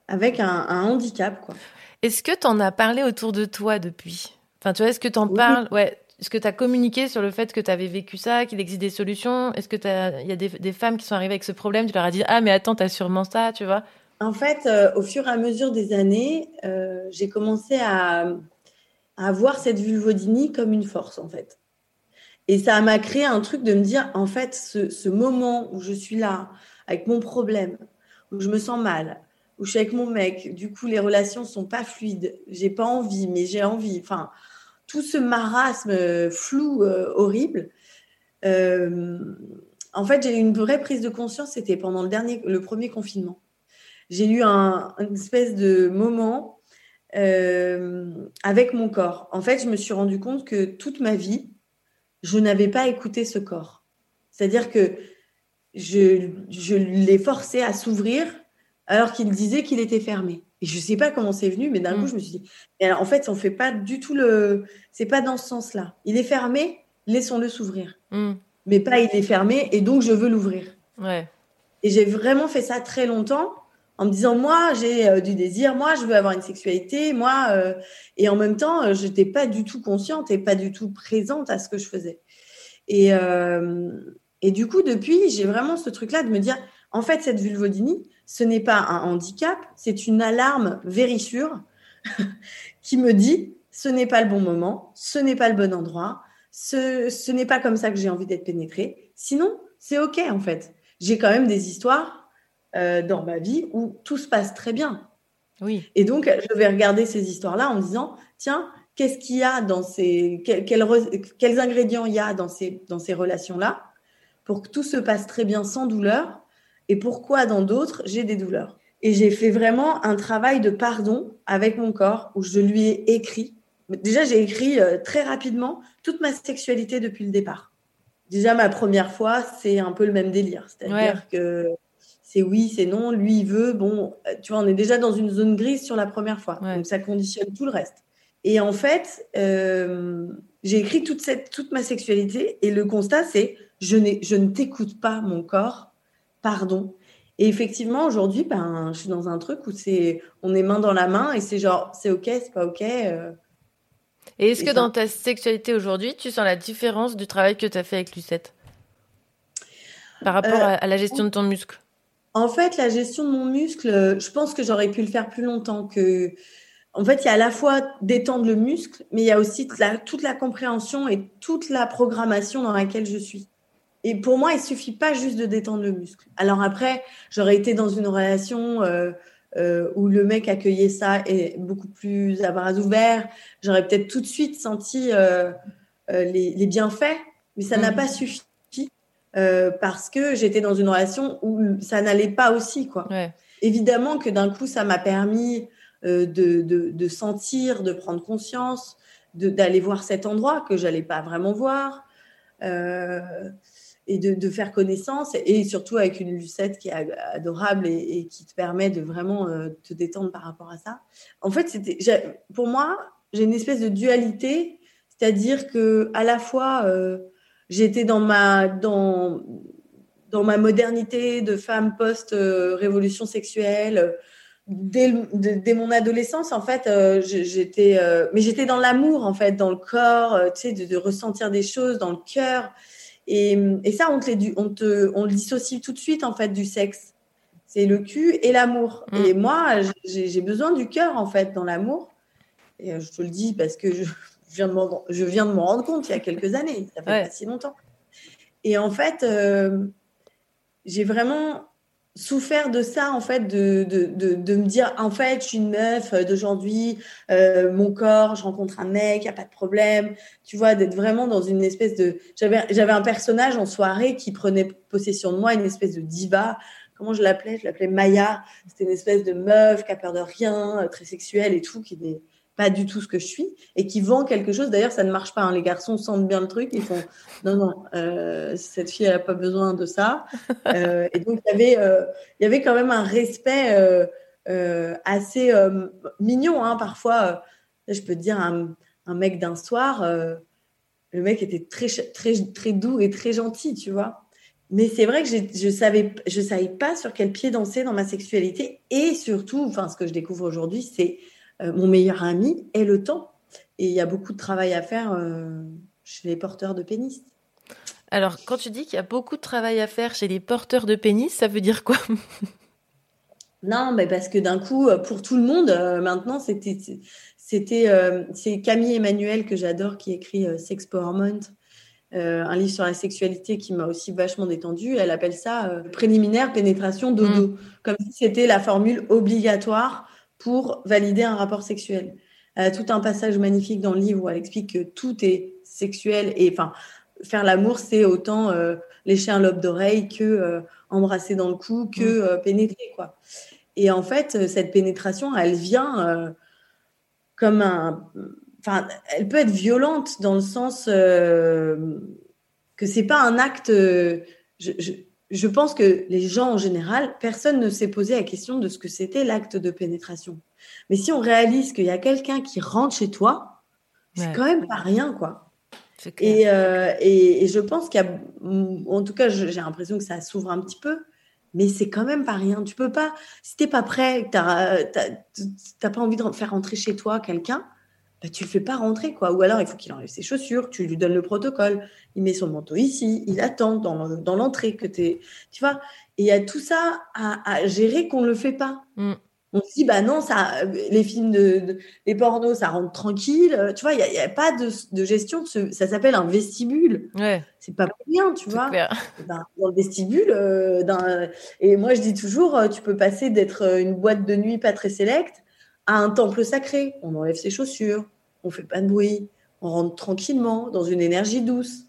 avec un, un handicap, quoi. Est-ce que tu en as parlé autour de toi depuis? Enfin, tu vois, est-ce que tu en parles? Ouais. Est-ce que tu as communiqué sur le fait que tu avais vécu ça, qu'il existe des solutions? Est-ce que t'as- il y a des, des femmes qui sont arrivées avec ce problème? Tu leur as dit Ah, mais attends, t'as sûrement ça, tu vois? En fait, au fur et à mesure des années, j'ai commencé à, à voir cette vulvodynie comme une force, en fait. Et ça m'a créé un truc de me dire, en fait, ce, ce moment où je suis là, avec mon problème, où je me sens mal, où je suis avec mon mec, du coup, les relations sont pas fluides, j'ai pas envie, mais j'ai envie. Enfin, tout ce marasme euh, flou, euh, horrible. Euh, en fait, j'ai eu une vraie prise de conscience, c'était pendant le, dernier, le premier confinement j'ai eu un, une espèce de moment euh, avec mon corps. En fait, je me suis rendu compte que toute ma vie, je n'avais pas écouté ce corps. C'est-à-dire que je, je l'ai forcé à s'ouvrir alors qu'il disait qu'il était fermé. Et je ne sais pas comment c'est venu, mais d'un coup, je me suis dit, alors, en fait, on fait pas du tout le... C'est pas dans ce sens-là. Il est fermé, laissons-le s'ouvrir. Mm. Mais pas il est fermé, et donc je veux l'ouvrir. Ouais. Et j'ai vraiment fait ça très longtemps en me disant moi j'ai euh, du désir, moi je veux avoir une sexualité, moi euh, et en même temps euh, je n'étais pas du tout consciente et pas du tout présente à ce que je faisais. Et, et du coup depuis j'ai vraiment ce truc là de me dire en fait cette vulvodynie ce n'est pas un handicap, c'est une alarme vérissure *laughs* qui me dit ce n'est pas le bon moment, ce n'est pas le bon endroit, ce, ce n'est pas comme ça que j'ai envie d'être pénétrée. Sinon c'est ok en fait. J'ai quand même des histoires euh, dans ma vie où tout se passe très bien. Oui. Et donc, je vais regarder ces histoires-là en me disant, tiens, qu'est-ce qu'il y a dans ces, quel- quel re- quels ingrédients il y a dans ces, dans ces relations-là pour que tout se passe très bien sans douleur et pourquoi dans d'autres, j'ai des douleurs. Et j'ai fait vraiment un travail de pardon avec mon corps où je lui ai écrit. Déjà, j'ai écrit euh, très rapidement toute ma sexualité depuis le départ. Déjà, ma première fois, c'est un peu le même délire. C'est-à-dire que c'est oui, c'est non, lui, il veut. Bon, euh, tu vois, on est déjà dans une zone grise sur la première fois. Donc, ça conditionne tout le reste. Et en fait, euh, j'ai écrit toute, cette, toute ma sexualité et le constat, c'est je, ne t'écoute pas, mon corps, pardon. Et effectivement, aujourd'hui, ben, je suis dans un truc où c'est on est main dans la main et c'est genre, c'est OK, c'est pas OK. euh, Et est-ce que dans ta sexualité aujourd'hui, tu sens la différence du travail que tu as fait avec Lucette? Par rapport Euh, à, à la gestion de ton muscle? En fait, la gestion de mon muscle, euh, je pense que j'aurais pu le faire plus longtemps. Que, en fait, il y a à la fois d'étendre le muscle, mais il y a aussi toute la, toute la compréhension et toute la programmation dans laquelle je suis. Et pour moi, il suffit pas juste de détendre le muscle. Alors après, j'aurais été dans une relation euh, euh, où le mec accueillait ça et beaucoup plus à bras ouverts. J'aurais peut-être tout de suite senti euh, les, les bienfaits, mais ça n'a Mhm. pas suffi euh, parce que j'étais dans une relation où ça n'allait pas aussi. Quoi. Évidemment que d'un coup, ça m'a permis euh, de, de, de sentir, de prendre conscience, d'aller voir cet endroit que j'allais pas vraiment voir. euh, et de, de faire connaissance, et surtout avec une Lucette qui est adorable et, et qui te permet de vraiment euh, te détendre par rapport à ça. En fait, c'était, pour moi, j'ai une espèce de dualité, c'est-à-dire que à la fois, euh, j'étais dans ma, dans, dans ma modernité de femme post-révolution sexuelle. Dès, dès mon adolescence, en fait, euh, j'étais, euh, mais j'étais dans l'amour, en fait, dans le corps, euh, tu sais, de, de ressentir des choses dans le cœur. Et, et ça, on te, les on, te, on le dissocie tout de suite, en fait, du sexe. c'est le cul et l'amour. Mm. Et moi, j'ai besoin du cœur, en fait, dans l'amour. Et je te le dis parce que je, je viens de m'en je viens de m'en rendre compte il y a quelques années. Ça fait Ouais. pas si longtemps. Et en fait, euh, j'ai vraiment souffert de ça, en fait, de, de, de, de me dire, en fait, je suis une meuf d'aujourd'hui, euh, mon corps, je rencontre un mec, il n'y a pas de problème. Tu vois, d'être vraiment dans une espèce de... J'avais j'avais un personnage en soirée qui prenait possession de moi, une espèce de diva. Comment je l'appelais? Je l'appelais Maya. C'était une espèce de meuf qui a peur de rien, euh, très sexuelle et tout, qui pas du tout ce que je suis et qui vend quelque chose. D'ailleurs, ça ne marche pas. hein. Les garçons sentent bien le truc. Ils font non, non, euh, cette fille, elle n'a pas besoin de ça. *laughs* Euh, et donc, il y avait, euh, il y avait quand même un respect assez mignon. Hein, parfois, je peux te dire, un, un mec d'un soir, le mec était très, très, très doux et très gentil, tu vois. Mais c'est vrai que je savais, je savais pas sur quel pied danser dans ma sexualité. Et surtout, enfin, ce que je découvre aujourd'hui, c'est mon meilleur ami est le temps. Et il y a beaucoup de travail à faire euh, chez les porteurs de pénis. Alors, quand tu dis qu'il y a beaucoup de travail à faire chez les porteurs de pénis, ça veut dire quoi? Non, mais parce que d'un coup, euh, pour tout le monde, euh, maintenant, c'était, c'était, euh, c'est Camille Emmanuel que j'adore qui écrit euh, Sex euh, un livre sur la sexualité qui m'a aussi vachement détendue. Elle appelle ça euh, préliminaire pénétration dodo, comme si c'était la formule obligatoire pour valider un rapport sexuel. Elle a tout un passage magnifique dans le livre où elle explique que tout est sexuel et enfin faire l'amour c'est autant euh, lécher un lobe d'oreille que euh, embrasser dans le cou que euh, pénétrer quoi. Et en fait euh, cette pénétration elle vient euh, comme un enfin elle peut être violente dans le sens euh, que c'est pas un acte euh, je, je, je pense que les gens en général, personne ne s'est posé la question de ce que c'était l'acte de pénétration. Mais si on réalise qu'il y a quelqu'un qui rentre chez toi, c'est quand même pas rien, quoi. Et, euh, et, et je pense qu'il y a, en tout cas, j'ai l'impression que ça s'ouvre un petit peu, mais c'est quand même pas rien. Tu peux pas, si t'es pas prêt, que t'as t'as- t'as pas envie de faire rentrer chez toi quelqu'un, bah, tu le fais pas rentrer, quoi. Ou alors il faut qu'il enlève ses chaussures, tu lui donnes le protocole, il met son manteau ici, il attend dans, le- dans l'entrée que t'es, tu vois. Et il y a tout ça à, à gérer qu'on le fait pas. Mm. On se dit, bah non, ça, les films de, de- les pornos, ça rentre tranquille. Euh, Tu vois, il n'y a, pas de, de gestion. de ce- ça s'appelle un vestibule. Ouais. C'est pas pour rien, tu vois. clair. Ben, dans le vestibule, euh, et moi je dis toujours, euh, tu peux passer d'être une boîte de nuit pas très sélecte à un temple sacré. On enlève ses chaussures, on fait pas de bruit, on rentre tranquillement dans une énergie douce.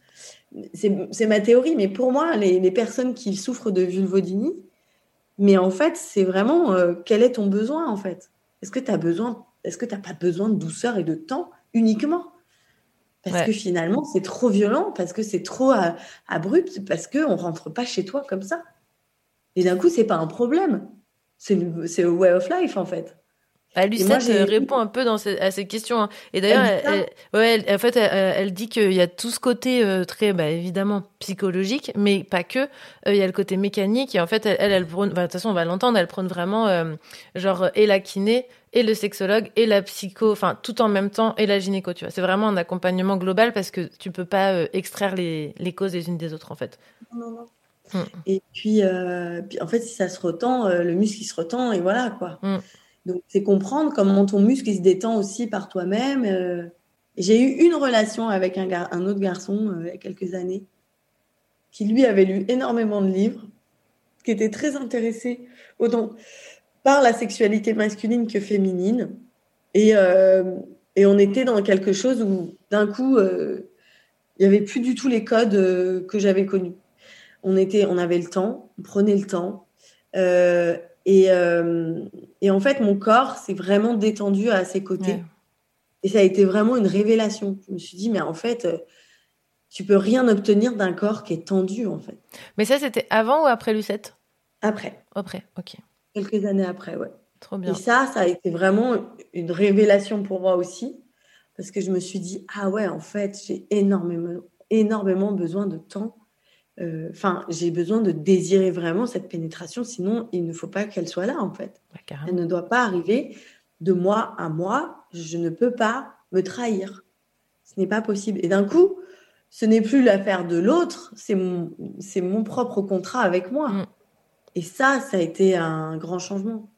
C'est ma théorie, mais pour moi, les, les personnes qui souffrent de vulvodynie, mais en fait, c'est vraiment euh, quel est ton besoin en fait? Est-ce que tu as besoin Est-ce que tu pas besoin de douceur et de temps uniquement? Parce Ouais. que finalement, c'est trop violent, parce que c'est trop abrupt, parce que on rentre pas chez toi comme ça. Et d'un coup, c'est pas un problème. C'est le way of life en fait. Bah, Lucette répond un peu dans ce- à ces questions. hein. Et d'ailleurs, Elle ouais, elle- en fait, elle, dit qu'il y a tout ce côté euh, très, bah, évidemment, psychologique, mais pas que. Euh, Il y a le côté mécanique. Et en fait, elle, elle, elle prône, bah, de toute façon, on va l'entendre, elle prône vraiment, euh, genre, et la kiné, et le sexologue, et la psycho, enfin, tout en même temps, et la gynéco, tu vois. C'est vraiment un accompagnement global parce que tu peux pas extraire les, les causes les unes des autres, en fait. Non, non. Mm. Et puis, puis, en fait, si ça se retend, le muscle il se retend et voilà quoi. Mm. Donc, c'est comprendre comment ton muscle se détend aussi par toi-même. euh. J'ai eu une relation avec un, gar- un autre garçon euh, il y a quelques années qui lui avait lu énormément de livres, qui était très intéressé autant par la sexualité masculine que féminine. Et, euh, et on était dans quelque chose où d'un coup, il n'y avait plus du tout les codes que j'avais connus. On, était, on avait le temps, on prenait le temps. Euh, et, euh, et en fait, mon corps s'est vraiment détendu à ses côtés. Ouais. Et ça a été vraiment une révélation. Je me suis dit, mais en fait, euh, tu peux rien obtenir d'un corps qui est tendu, en fait. Mais ça, c'était avant ou après Lucette? Après, Après, ok. quelques années après, ouais. Trop bien. Et ça, ça a été vraiment une révélation pour moi aussi, parce que je me suis dit, ah ouais, en fait, j'ai énormément, énormément besoin de temps. Euh, Enfin, j'ai besoin de désirer vraiment cette pénétration, sinon il ne faut pas qu'elle soit là, en fait. Ouais. Elle ne doit pas arriver de moi à moi. Je ne peux pas me trahir. Ce n'est pas possible. Et d'un coup, ce n'est plus l'affaire de l'autre, c'est mon, c'est mon propre contrat avec moi. Mm. Et ça, ça a été un grand changement.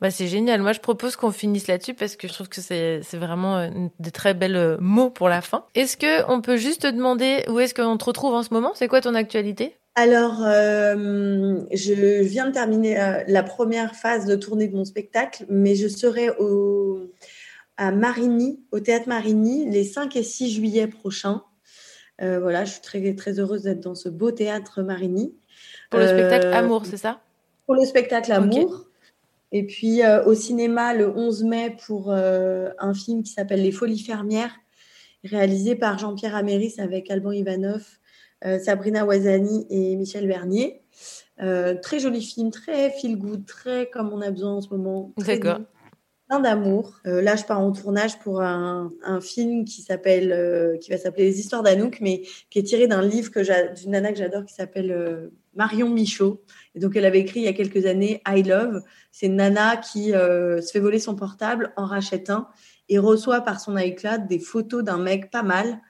Bah, c'est génial. Moi, je propose qu'on finisse là-dessus parce que je trouve que c'est vraiment euh, des très belles euh, mots pour la fin. Est-ce que on peut juste te demander où est-ce qu'on te retrouve en ce moment? C'est quoi ton actualité? Alors, euh, je viens de terminer euh, la première phase de tournée de mon spectacle, mais je serai au, à Marigny, au théâtre Marigny, les 5 et 6 juillet prochains. Euh, voilà, je suis très, très heureuse d'être dans ce beau théâtre Marigny. Pour le spectacle Amour, c'est ça? Pour le spectacle. Amour. Et puis euh, au cinéma le 11 mai pour euh, un film qui s'appelle Les Folies fermières, réalisé par Jean-Pierre Améris avec Alban Ivanov, euh, Sabrina Ouazani et Michel Bernier. Très joli film, très feel good, très comme on a besoin en ce moment. très D'accord. Plein d'amour. Là, je pars en tournage pour un, un film qui s'appelle, qui va s'appeler Les Histoires d'Anouk, mais qui est tiré d'un livre que d'une nana que j'adore qui s'appelle Marion Michaud. Et donc, elle avait écrit il y a quelques années I Love. C'est nana qui euh, se fait voler son portable, en rachète un et reçoit par son iCloud des photos d'un mec pas mal.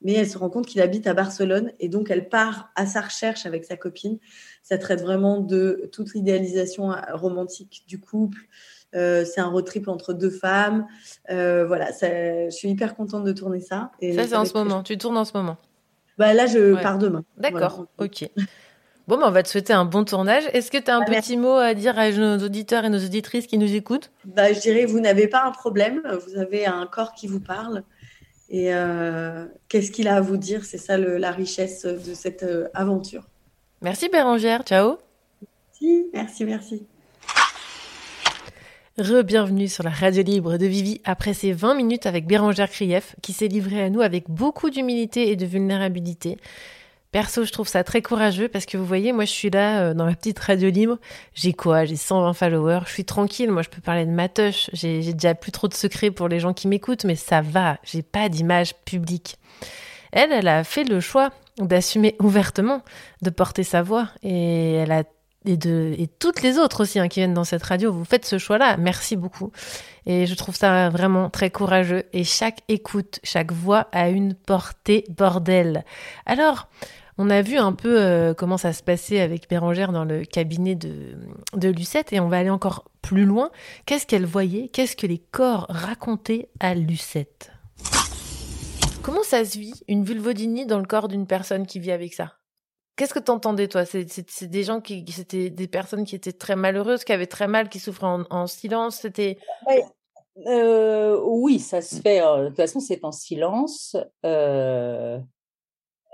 Mais elle se rend compte qu'il habite à Barcelone et donc elle part à sa recherche avec sa copine. Ça traite vraiment de toute l'idéalisation euh, romantique du couple. Euh, c'est un road trip entre deux femmes. Euh, voilà, ça- je suis hyper contente de tourner ça. Et Ça, c'est en ce moment. Tu tournes en ce moment. Bah, là, je Ouais. pars demain. D'accord, ok. Bon, bah, on va te souhaiter un bon tournage. Est-ce que tu as un Ah, petit mot à dire à nos auditeurs et nos auditrices qui nous écoutent? Bah, je dirais, vous n'avez pas un problème, vous avez un corps qui vous parle. Et euh, qu'est-ce qu'il a à vous dire? C'est ça le- la richesse de cette euh, aventure. Merci Bérangère, ciao. Merci, merci, merci. Re-bienvenue sur la radio libre de Vivi après ces 20 minutes avec Bérangère Krief qui s'est livrée à nous avec beaucoup d'humilité et de vulnérabilité. Perso, je trouve ça très courageux parce que vous voyez, moi je suis là euh, dans ma petite radio libre. J'ai quoi? J'ai 120 followers. Je suis tranquille. Moi je peux parler de ma touche. J'ai j'ai déjà plus trop de secrets pour les gens qui m'écoutent, mais ça va. J'ai pas d'image publique. Elle, elle a fait le choix d'assumer ouvertement, de porter sa voix et elle a et toutes les autres aussi hein, qui viennent dans cette radio, vous faites ce choix-là. Merci beaucoup. Et je trouve ça vraiment très courageux. Et chaque écoute, chaque voix a une portée bordel. Alors, on a vu un peu euh, comment ça se passait avec Bérangère dans le cabinet de, de Lucette et on va aller encore plus loin. Qu'est-ce qu'elle voyait? Qu'est-ce que les corps racontaient à Lucette? Comment ça se vit, une vulvodynie dans le corps d'une personne qui vit avec ça? Qu'est-ce que t'entendais, toi? C'est des gens qui, c'était des personnes qui étaient très malheureuses, qui avaient très mal, qui souffraient en, en silence. C'était Ouais, euh, oui, ça se fait. euh, de toute façon, c'est en silence. Euh,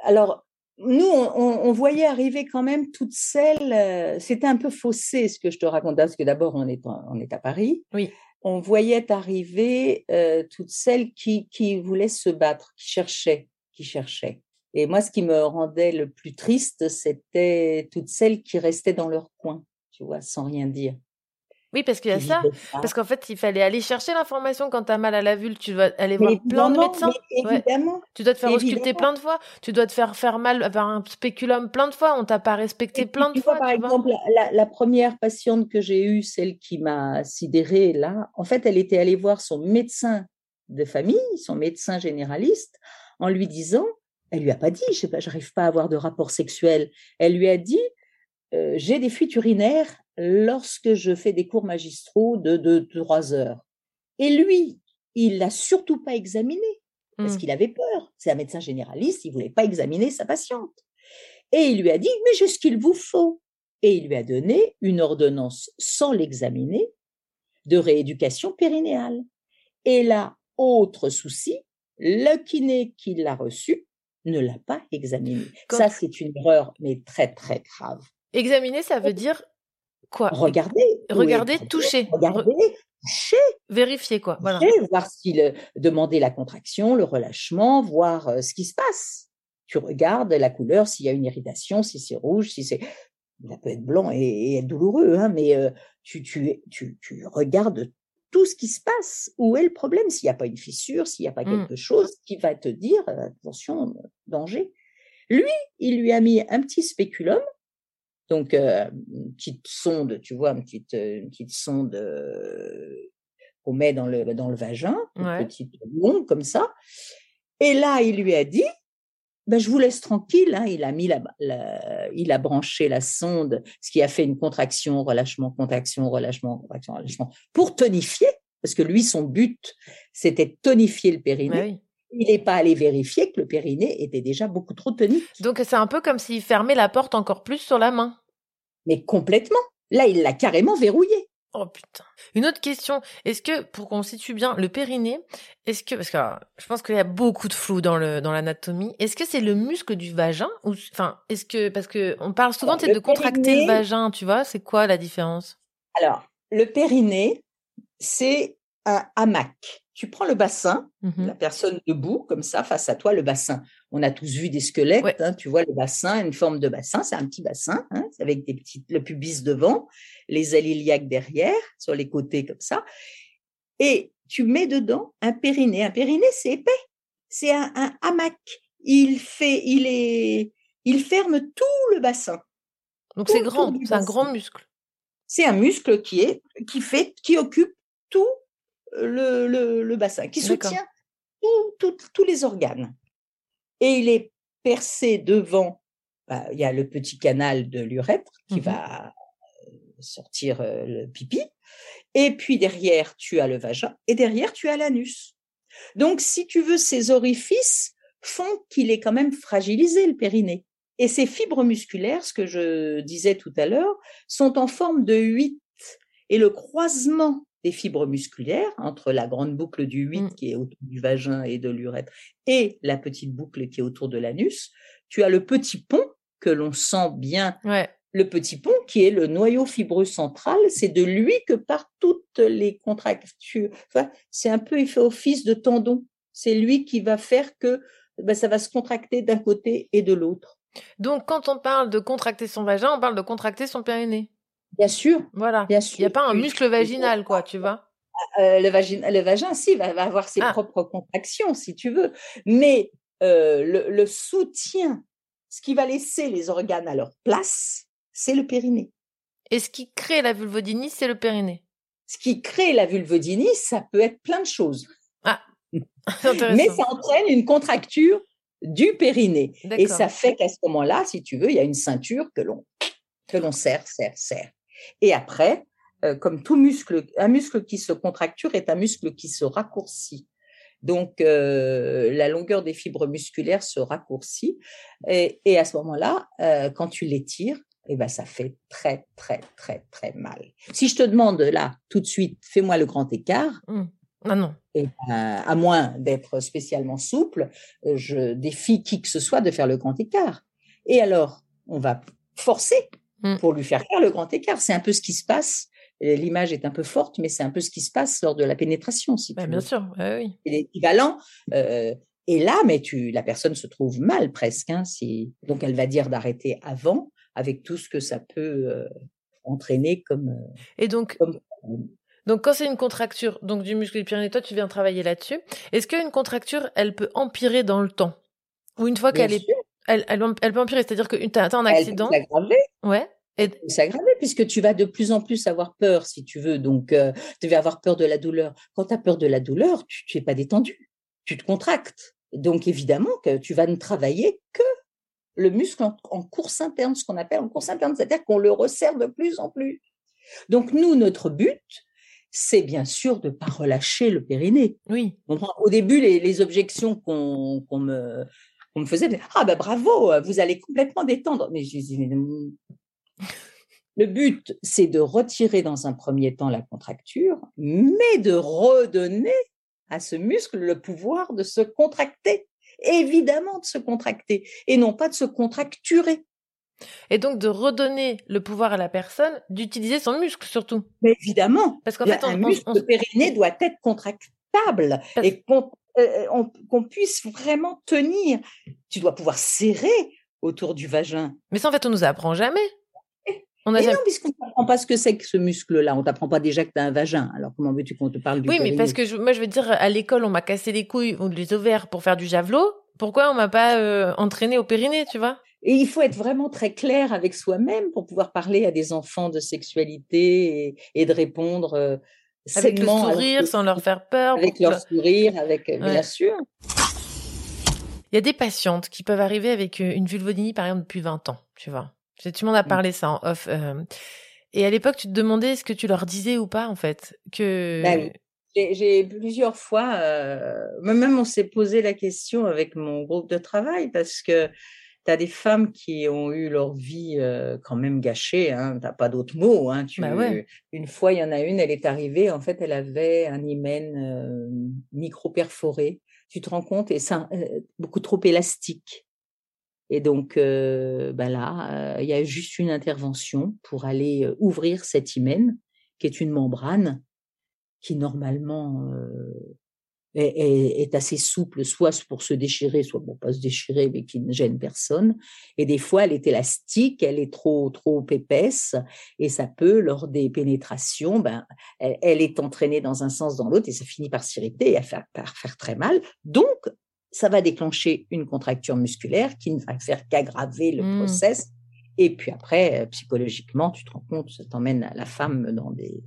alors, nous, on, on- on voyait arriver quand même toutes celles. euh, C'était un peu faussé ce que je te raconte, parce que d'abord, on est, en- on est à Paris. Oui. On voyait arriver euh, toutes celles qui, qui voulaient se battre, qui cherchaient, qui cherchaient. Et moi, ce qui me rendait le plus triste, c'était toutes celles qui restaient dans leur coin, tu vois, sans rien dire. Oui, parce qu'il y a ça. Parce qu'en fait, il fallait aller chercher l'information quand t'as mal à la vulve. Tu dois aller voir plein de médecins. Ouais. évidemment, Tu dois te faire ausculter évidemment. plein de fois. Tu dois te faire faire mal par un spéculum plein de fois. On t'a pas respecté plein de Tu fois. vois, par tu vois. exemple, la, la première patiente que j'ai eue, celle qui m'a sidérée là, en fait, elle était allée voir son médecin de famille, son médecin généraliste, en lui disant, elle lui a pas dit, je sais pas, j'arrive pas à avoir de rapport sexuel. Elle lui a dit, euh, j'ai des fuites urinaires lorsque je fais des cours magistraux de, de, de trois heures. Et lui, il l'a surtout pas examiné parce Mm. qu'il avait peur. C'est un médecin généraliste, il voulait pas examiner sa patiente. Et il lui a dit, mais j'ai ce qu'il vous faut. Et il lui a donné une ordonnance sans l'examiner de rééducation périnéale. Et là, autre souci, le kiné qui l'a reçu ne l'a pas examiné. Quand- Ça, c'est une erreur, mais très, très grave. Examiner, ça veut dire quoi? Regarder, problème. toucher. Regardez, toucher. Vérifier, quoi. Voilà. toucher, voir s'il euh, demander la contraction, le relâchement, voir euh, ce qui se passe. Tu regardes la couleur, s'il y a une irritation, si c'est rouge, si c'est ça peut être blanc et, et être douloureux, hein, mais euh, tu, tu, tu, tu regardes tout ce qui se passe. Où est le problème? S'il n'y a pas une fissure, s'il n'y a pas Mm. quelque chose qui va te dire euh, attention, euh, danger. Lui, il lui a mis un petit spéculum, donc euh, une petite sonde, tu vois, une petite, une petite sonde euh, qu'on met dans le, dans le vagin, une Ouais. petite longue comme ça. Et là, il lui a dit, ben, je vous laisse tranquille. hein. Il a mis la, la- il a branché la sonde, ce qui a fait une contraction, relâchement, contraction, relâchement, contraction, relâchement, pour tonifier, parce que lui, son but, c'était de tonifier le périnée. Oui. Il n'est pas allé vérifier que le périnée était déjà beaucoup trop tonique. Donc c'est un peu comme s'il fermait la porte encore plus sur la main. Mais complètement. Là, il l'a carrément verrouillé. Oh putain. Une autre question, est-ce que pour qu'on situe bien le périnée, est-ce que parce que alors, je pense qu'il y a beaucoup de flou dans le dans l'anatomie, est-ce que c'est le muscle du vagin ou enfin est-ce que parce que on parle souvent Alors, de contracter le vagin, tu vois, c'est quoi la différence? Alors, le périnée, c'est un hamac. Tu prends le bassin, Mhm. la personne debout, comme ça, face à toi, le bassin. On a tous vu des squelettes, hein, tu vois le bassin, une forme de bassin, c'est un petit bassin, hein, avec des petites, le pubis devant, les ailes iliaques derrière, sur les côtés comme ça. Et tu mets dedans un périnée. Un périnée, c'est épais. C'est un, un hamac. Il fait, il est, il ferme tout le bassin. Donc c'est grand, c'est un grand muscle. C'est un muscle qui est, qui fait, qui occupe tout le, le, le bassin, qui soutient tous les organes. Et il est percé devant, bah, il y a le petit canal de l'urètre qui Mhm. va euh, sortir euh, le pipi. Et puis derrière, tu as le vagin. Et derrière, tu as l'anus. Donc, si tu veux, ces orifices font qu'il est quand même fragilisé, le périnée. Et ces fibres musculaires, ce que je disais tout à l'heure, sont en forme de 8. Et le croisement des fibres musculaires entre la grande boucle du 8 qui est autour du vagin et de l'urètre et la petite boucle qui est autour de l'anus, tu as le petit pont que l'on sent bien. Le petit pont qui est le noyau fibreux central, c'est de lui que partent toutes les contractures. Enfin, c'est un peu, il fait office de tendon. C'est lui qui va faire que ben, ça va se contracter d'un côté et de l'autre. Donc quand on parle de contracter son vagin, on parle de contracter son périnée. Bien sûr. Voilà. Bien Il n'y a pas un muscle vaginal quoi, tu vois. Euh, le, vagin, le vagin, si, va, va avoir ses propres contractions, si tu veux. Mais euh, le, le soutien, ce qui va laisser les organes à leur place, c'est le périnée. Et ce qui crée la vulvodynie, c'est le périnée. Ce qui crée la vulvodynie, ça peut être plein de choses. Ah, *laughs* *laughs* Mais ça entraîne une contracture du périnée. Et ça fait qu'à ce moment-là, si tu veux, il y a une ceinture que l'on que l'on serre, serre, serre. Et après, euh, comme tout muscle, un muscle qui se contracture est un muscle qui se raccourcit. Donc, euh, la longueur des fibres musculaires se raccourcit. Et, et à ce moment-là, euh, quand tu l'étires, eh ben, ça fait très, très, très, très mal. Si je te demande là, tout de suite, fais-moi le grand écart. Ah non. Et ben, à moins d'être spécialement souple, je défie qui que ce soit de faire le grand écart. Et alors, on va forcer pour lui faire faire le grand écart. C'est un peu ce qui se passe. L'image est un peu forte, mais c'est un peu ce qui se passe lors de la pénétration, si Bah, tu bien veux. sûr, ouais, oui. C'est l'équivalent. euh, et là, mais tu, la personne se trouve mal presque. Hein, si, donc, elle va dire d'arrêter avant, avec tout ce que ça peut euh, entraîner comme. euh, Et donc, donc quand c'est une contracture donc du muscle du périnée, toi tu viens travailler là-dessus. Est-ce qu'une contracture, elle peut empirer dans le temps? Ou une fois qu'elle est, elle, elle, elle peut empirer, c'est-à-dire que tu as, un Elle accident. peut s'aggraver. Ouais. Et s'aggraver puisque tu vas de plus en plus avoir peur, si tu veux. Donc, euh, tu vas avoir peur de la douleur. Quand tu as peur de la douleur, tu, tu es pas détendu, tu te contractes. Donc, évidemment que tu vas ne travailler que le muscle en, en course interne, ce qu'on appelle en course interne, c'est-à-dire qu'on le resserre de plus en plus. Donc, nous, notre but, c'est bien sûr de pas relâcher le périnée. Oui. Au début, les, les objections qu'on me, faisait, ah ben bravo, vous allez complètement détendre. Mais je dis, mais. Le but, c'est de retirer dans un premier temps la contracture, mais de redonner à ce muscle le pouvoir de se contracter. Évidemment de se contracter, et non pas de se contracturer. Et donc de redonner le pouvoir à la personne d'utiliser son muscle surtout. Mais évidemment. Parce qu'en fait, on, un muscle on- périnée doit être contractable et qu'on euh, on- qu'on puisse vraiment tenir. Tu dois pouvoir serrer autour du vagin. Mais ça, en fait, on nous apprend jamais. On Mais jamais- non, puisqu'on ne t'apprend pas ce que c'est que ce muscle-là. On t'apprend pas déjà que tu as un vagin. Alors comment veux-tu qu'on te parle du Oui, mais parce que je- moi, je veux dire, à l'école, on m'a cassé les couilles ou les ovaires pour faire du javelot. Pourquoi on m'a pas euh, entraîné au périnée, tu vois? Et il faut être vraiment très clair avec soi-même pour pouvoir parler à des enfants de sexualité et, et de répondre euh, Avec le sourire, sans leur faire peur. avec leur sourire, avec euh, bien sûr. Il y a des patientes qui peuvent arriver avec euh, une vulvodynie, par exemple, depuis 20 ans, tu vois? Tu tu m'en as parlé ça en off. euh, et à l'époque, tu te demandais ce que tu leur disais ou pas, en fait. Que... Bah oui. J'ai- plusieurs fois, euh, même on s'est posé la question avec mon groupe de travail parce que tu as des femmes qui ont eu leur vie euh, quand même gâchée, hein, t'as pas d'autre mot. Hein, tu, Bah ouais. Une fois, il y en a une, elle est arrivée, en fait, elle avait un hymen euh, micro-perforé, tu te rends compte, et ça, euh, beaucoup trop élastique. Et donc, euh, ben là, euh, il y a juste une intervention pour aller euh, ouvrir cet hymen, qui est une membrane qui normalement euh, est assez souple, soit pour se déchirer, soit pour pas se déchirer, mais qui ne gêne personne. Et des fois, elle est élastique, elle est trop trop épaisse, et ça peut, lors des pénétrations, ben, elle, elle est entraînée dans un sens, dans l'autre, et ça finit par s'irriter et à faire, par faire très mal. Donc, ça va déclencher une contracture musculaire qui ne va faire qu'aggraver le Mm. process. Et puis après, euh, psychologiquement, tu te rends compte, ça t'emmène la femme dans des,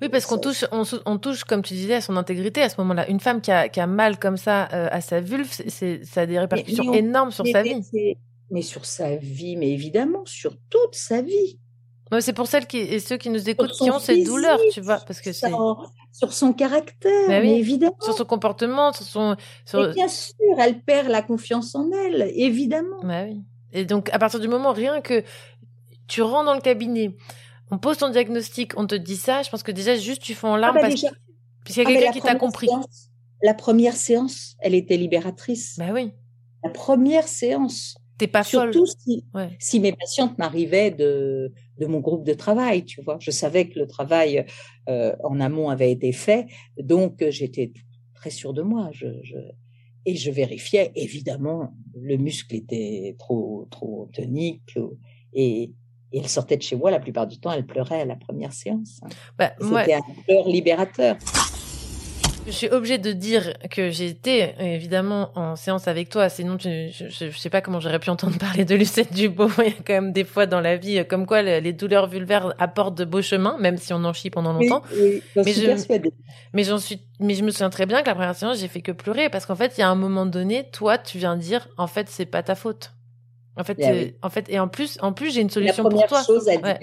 Oui, parce qu'on touche, on, touche, comme tu disais, à son intégrité à ce moment-là. Une femme qui a, qui a mal comme ça euh, à sa vulve, c'est- ça a des répercussions mais on- énormes sur mais- sa vie. Mais sur sa vie, mais évidemment, sur toute sa vie. Ouais, c'est pour celles qui, et ceux qui nous écoutent qui ont cette douleur, physique, tu vois, parce que c'est. Sur, son caractère, Bah oui. mais évidemment. Sur son comportement, sur son. Sur... Bien sûr, elle perd la confiance en elle, évidemment. Bah oui. Et donc, à partir du moment, rien que tu rentres dans le cabinet, on pose ton diagnostic, on te dit ça, je pense que déjà, juste tu fais en larmes Ah bah parce déjà. parce qu'il y a Ah, quelqu'un la qui t'a première compris. séance- la première séance, elle était libératrice. Bah oui. La première séance. T'es pas Surtout folle. si, Ouais. si mes patientes m'arrivaient de, de mon groupe de travail, tu vois. Je savais que le travail euh, en amont avait été fait, donc euh, j'étais très sûre de moi. Je, je- et je vérifiais, évidemment, le muscle était trop, trop tonique. Et, et elle sortait de chez moi, la plupart du temps, elle pleurait à la première séance. hein. Bah, C'était un pleur libérateur. Je suis obligée de dire que j'ai été évidemment en séance avec toi, sinon tu- je, je, je sais pas comment j'aurais pu entendre *laughs* parler de Lucette Dubot. Il y a quand même des fois dans la vie, comme quoi le- les douleurs vulvaires apportent de beaux chemins, même si on en chie pendant longtemps. Oui, mais je, mais j'en suis, mais je me souviens très bien que la première séance, j'ai fait que pleurer parce qu'en fait, il y a un moment donné, toi, tu viens dire, en fait, c'est pas ta faute. En fait, Ah euh, oui. en fait, et en plus, en plus, j'ai une La solution pour toi. chose à Ouais.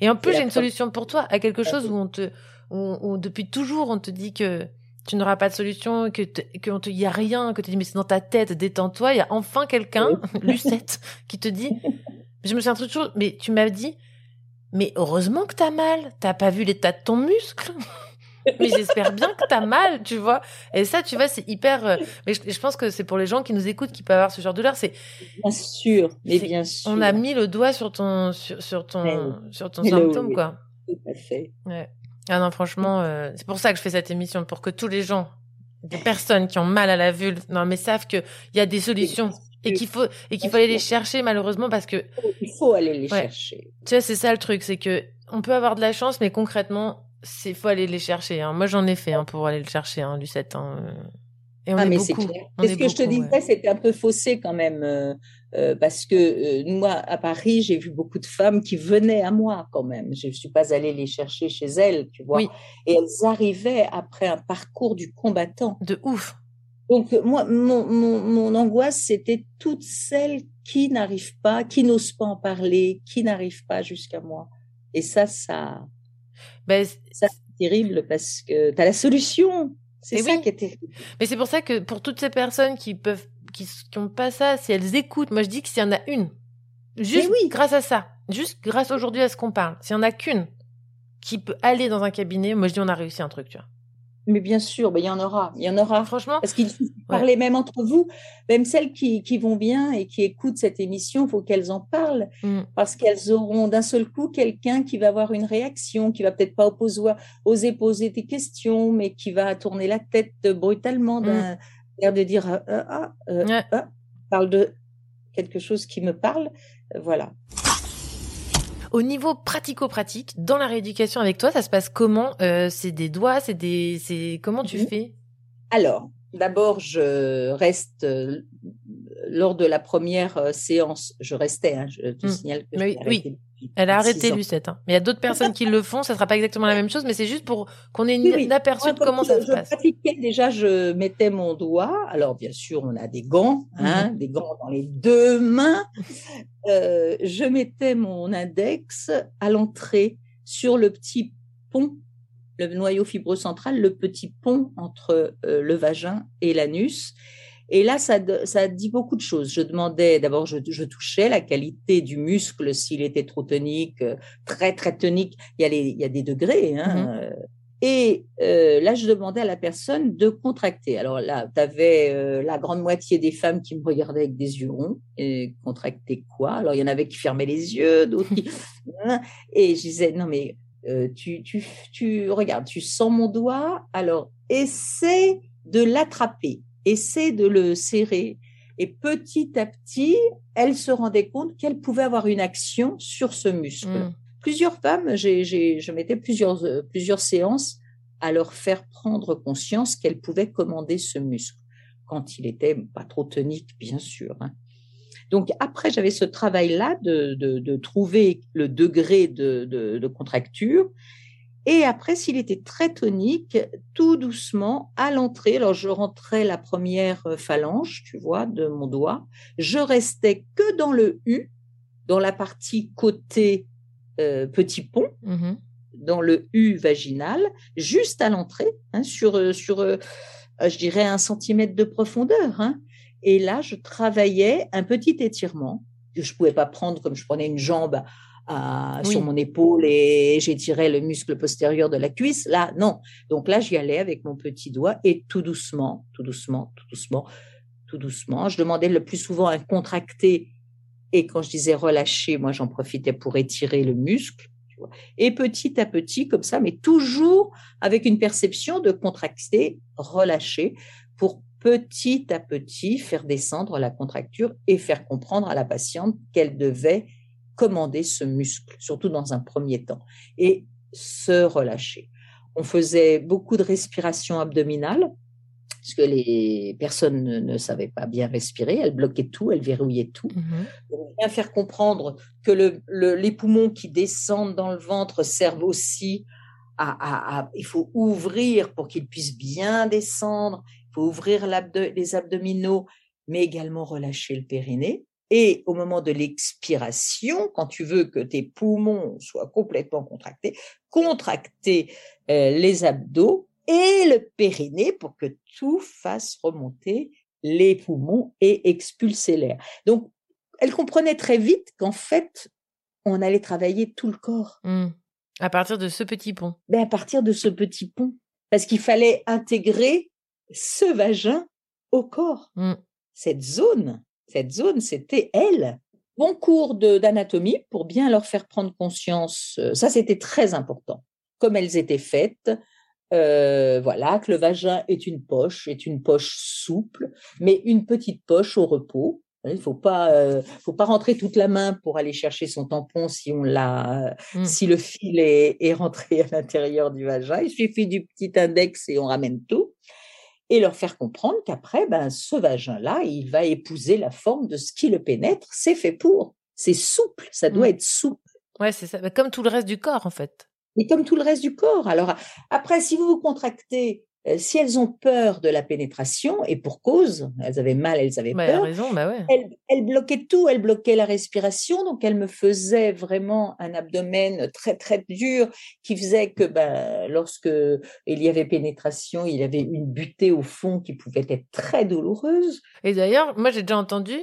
Et en plus, j'ai une solution pour toi, à quelque chose où on te, où, où depuis toujours, on te dit que tu n'auras pas de solution, que qu'on te y a rien, que tu dis mais c'est dans ta tête, détends-toi. Il y a enfin quelqu'un, *laughs* Lucette, qui te dit. *laughs* Je me souviens toujours, mais tu m'as dit, mais heureusement que t'as mal. T'as pas vu l'état de ton muscle. *laughs* mais j'espère bien que t'as mal, tu vois. Et ça, tu vois, c'est hyper. euh, Mais je, je pense que c'est pour les gens qui nous écoutent, qui peuvent avoir ce genre de douleur. C'est Bien sûr, mais bien sûr. on a mis le doigt sur ton, sur, sur ton, sur symptôme, oui, quoi. Tout à fait. Ouais. Ah non, franchement, euh, c'est pour ça que je fais cette émission, pour que tous les gens, des personnes qui ont mal à la vulve, non, mais savent qu'il y a des solutions et qu'il faut, et qu'il faut aller les chercher, malheureusement, parce que. Il faut aller les Ouais. chercher. Tu vois, c'est ça le truc, c'est que on peut avoir de la chance, mais concrètement, c'est faut aller les chercher. Hein. Moi, j'en ai fait hein, pour aller le chercher, hein, Lucette. Hein. euh. Et on ah, est mais c'est clair. Mais ce que je te disais, ouais. c'était un peu faussé quand même, euh, parce que euh, moi, à Paris, j'ai vu beaucoup de femmes qui venaient à moi quand même. Je ne suis pas allée les chercher chez elles, tu vois. Oui. Et elles arrivaient après un parcours du combattant. De ouf. Donc, euh, moi, mon, mon, mon angoisse, c'était toutes celles qui n'arrivent pas, qui n'osent pas en parler, qui n'arrivent pas jusqu'à moi. Et ça, ça, Ben, ça c'est terrible parce que tu as la solution. C'est Et ça oui. qui est terrible. Mais c'est pour ça que pour toutes ces personnes qui peuvent, qui, qui ont pas ça, si elles écoutent, moi je dis que s'il y en a une, juste grâce à ça, juste grâce aujourd'hui à ce qu'on parle, s'il y en a qu'une qui peut aller dans un cabinet, moi je dis on a réussi un truc, tu vois. Mais bien sûr, ben, il y en aura. Il y en aura. Franchement. Parce qu'il de parler même entre vous. Même celles qui, qui vont bien et qui écoutent cette émission, il faut qu'elles en parlent. Mm. Parce qu'elles auront d'un seul coup quelqu'un qui va avoir une réaction, qui va peut-être pas opposer, oser poser des questions, mais qui va tourner la tête brutalement d'un l'air de dire ah, ah, ah, euh, ah, parle de quelque chose qui me parle. Euh, Voilà. Au niveau pratico-pratique, dans la rééducation avec toi, ça se passe comment Euh, C'est des doigts, c'est des, c'est comment tu Mhm. fais? Alors, d'abord, je reste euh, lors de la première euh, séance. Je restais. hein, je te Mm. signale que oui, arrêté Elle a 26 arrêté. Lucette. hein. Mais il y a d'autres personnes qui le font, ça sera pas exactement la même chose, mais c'est juste pour qu'on ait une, Oui, aperçu de comme comment je- ça se je passe. pratiquais déjà, je mettais mon doigt. Alors, bien sûr, on a des gants, hein, Mhm. des gants dans les deux mains. Euh, je mettais mon index à l'entrée sur le petit pont, le noyau fibreux central, le petit pont entre euh, le vagin et l'anus. Et là, ça, ça dit beaucoup de choses. Je demandais, d'abord, je, je touchais la qualité du muscle, s'il était trop tonique, euh, très, très tonique. Il y a, les, il y a des degrés. Hein, Mhm. euh, et euh, là, je demandais à la personne de contracter. Alors là, tu avais la grande moitié des femmes qui me regardaient avec des yeux ronds. Et contracter quoi? Alors, il y en avait qui fermaient les yeux, d'autres qui... *laughs* Et je disais, non, mais euh, tu, tu, tu regardes, tu sens mon doigt, alors essaie de l'attraper, essaie de le serrer. Et petit à petit, elle se rendait compte qu'elle pouvait avoir une action sur ce muscle. Mm. Plusieurs femmes, j'ai, j'ai, je mettais plusieurs, euh, plusieurs séances à leur faire prendre conscience qu'elles pouvaient commander ce muscle, quand il était pas trop tonique, bien sûr. hein. Donc après, j'avais ce travail-là de, de, de trouver le degré de, de, de contracture. Et après, s'il était très tonique, tout doucement, à l'entrée, alors je rentrais la première euh, phalange, tu vois, de mon doigt, je restais que dans le U, dans la partie côté euh, petit pont, Mhm. dans le U vaginal, juste à l'entrée, hein, sur, euh, sur euh, je dirais, un centimètre de profondeur. hein. Et là, je travaillais un petit étirement que je pouvais pas prendre comme je prenais une jambe à- Oui. sur mon épaule et j'étirais le muscle postérieur de la cuisse. Là, non. Donc là, j'y allais avec mon petit doigt et tout doucement, tout doucement, tout doucement, tout doucement. Je demandais le plus souvent un contracté et quand je disais relâcher, moi, j'en profitais pour étirer le muscle. tu vois. Et petit à petit, comme ça, mais toujours avec une perception de contracter, relâcher, pour petit à petit faire descendre la contracture et faire comprendre à la patiente qu'elle devait commander ce muscle, surtout dans un premier temps, et se relâcher. On faisait beaucoup de respiration abdominale, parce que les personnes ne, ne savaient pas bien respirer, elles bloquaient tout, elles verrouillaient tout. Mhm. Donc, bien faire comprendre que le, le- les poumons qui descendent dans le ventre servent aussi à, à- à- il faut ouvrir pour qu'ils puissent bien descendre, il faut ouvrir les abdominaux, mais également relâcher le périnée. Et au moment de l'expiration, quand tu veux que tes poumons soient complètement contractés, contracter euh, les abdos et le périnée pour que tout fasse remonter les poumons et expulser l'air. Donc, elle comprenait très vite qu'en fait, on allait travailler tout le corps. Mm. À partir de ce petit pont. Ben, à partir de ce petit pont. Parce qu'il fallait intégrer ce vagin au corps. Mm. Cette zone, cette zone, c'était elle. Bon cours d'anatomie pour bien leur faire prendre conscience. euh, Ça, c'était très important. Comme elles étaient faites, euh, voilà, que le vagin est une poche, est une poche souple, mais une petite poche au repos. Il ne faut pas, euh, faut pas rentrer toute la main pour aller chercher son tampon si on l'a, Mm. si le fil est, est rentré à l'intérieur du vagin. Il suffit du petit index et on ramène tout. Et leur faire comprendre qu'après, ben, ce vagin-là, il va épouser la forme de ce qui le pénètre. C'est fait pour. C'est souple. Ça doit Mm. être souple. Ouais, c'est ça. Comme tout le reste du corps, en fait. Et comme tout le reste du corps. Alors, après, si vous vous contractez, si elles ont peur de la pénétration, et pour cause, elles avaient mal, elles avaient Bah, elle a peur, raison, bah ouais. elles, elles bloquaient tout, elles bloquaient la respiration, donc elles me faisaient vraiment un abdomen très très dur qui faisait que ben, lorsque il y avait pénétration, il y avait une butée au fond qui pouvait être très douloureuse. Et d'ailleurs, moi, j'ai déjà entendu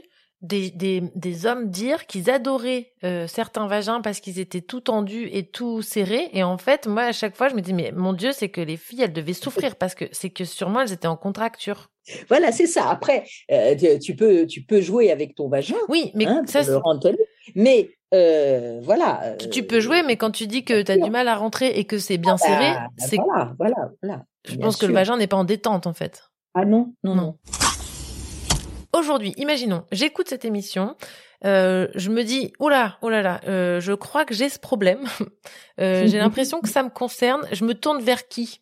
des, des, des hommes dire qu'ils adoraient euh, certains vagins parce qu'ils étaient tout tendus et tout serrés. Et en fait, moi, à chaque fois, je me dis, mais mon Dieu, c'est que les filles, elles devaient souffrir parce que c'est que sûrement, elles étaient en contracture. Voilà, c'est ça. Après, euh, tu- peux tu peux jouer avec ton vagin. Oui, mais hein, ça, le. Mais euh, voilà. Tu, peux jouer, mais quand tu dis que tu as du mal à rentrer et que c'est bien Ah bah, serré, bah c'est voilà, voilà, voilà. je pense que le vagin n'est pas en détente, en fait. Ah non, non, non. Aujourd'hui, imaginons, j'écoute cette émission, euh, je me dis, oh là, oh là là, euh, je crois que j'ai ce problème. *laughs* Euh, j'ai l'impression que ça me concerne. Je me tourne vers qui?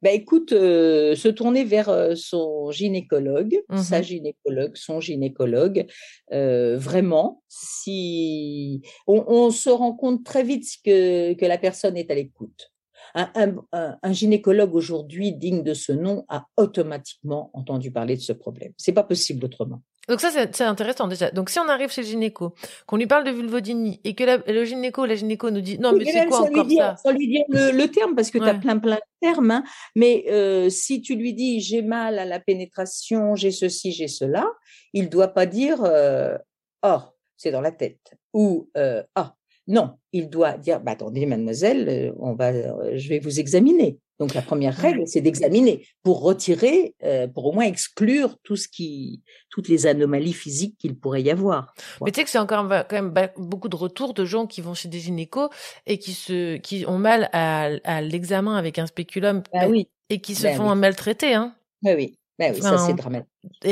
Bah écoute, euh, se tourner vers euh, son gynécologue, sa Mhm. gynécologue, son gynécologue, euh, vraiment, si on, on se rend compte très vite que, que la personne est à l'écoute. Un, un- un- un gynécologue aujourd'hui digne de ce nom a automatiquement entendu parler de ce problème. C'est pas possible autrement. Donc ça, c'est intéressant déjà. Donc si on arrive chez le gynéco, qu'on lui parle de vulvodynie et que la- le gynéco, la gynéco nous dit non mais c'est quoi encore dire, ça? sans lui dire le, le terme, parce que tu as plein plein de termes, hein, mais euh, si tu lui dis j'ai mal à la pénétration, j'ai ceci, j'ai cela, il doit pas dire euh, oh c'est dans la tête ou euh, ah non, il doit dire bah attendez mademoiselle, euh, on va, euh, je vais vous examiner. Donc la première règle c'est d'examiner pour retirer, euh, pour au moins exclure tout ce qui, toutes les anomalies physiques qu'il pourrait y avoir. Mais tu sais que c'est encore quand même beaucoup de retours de gens qui vont chez des gynécos et qui se qui ont mal à, à l'examen avec un spéculum Ah oui. et qui se Ben font oui. maltraiter hein. Oui oui, Ben oui, ça c'est dramatique.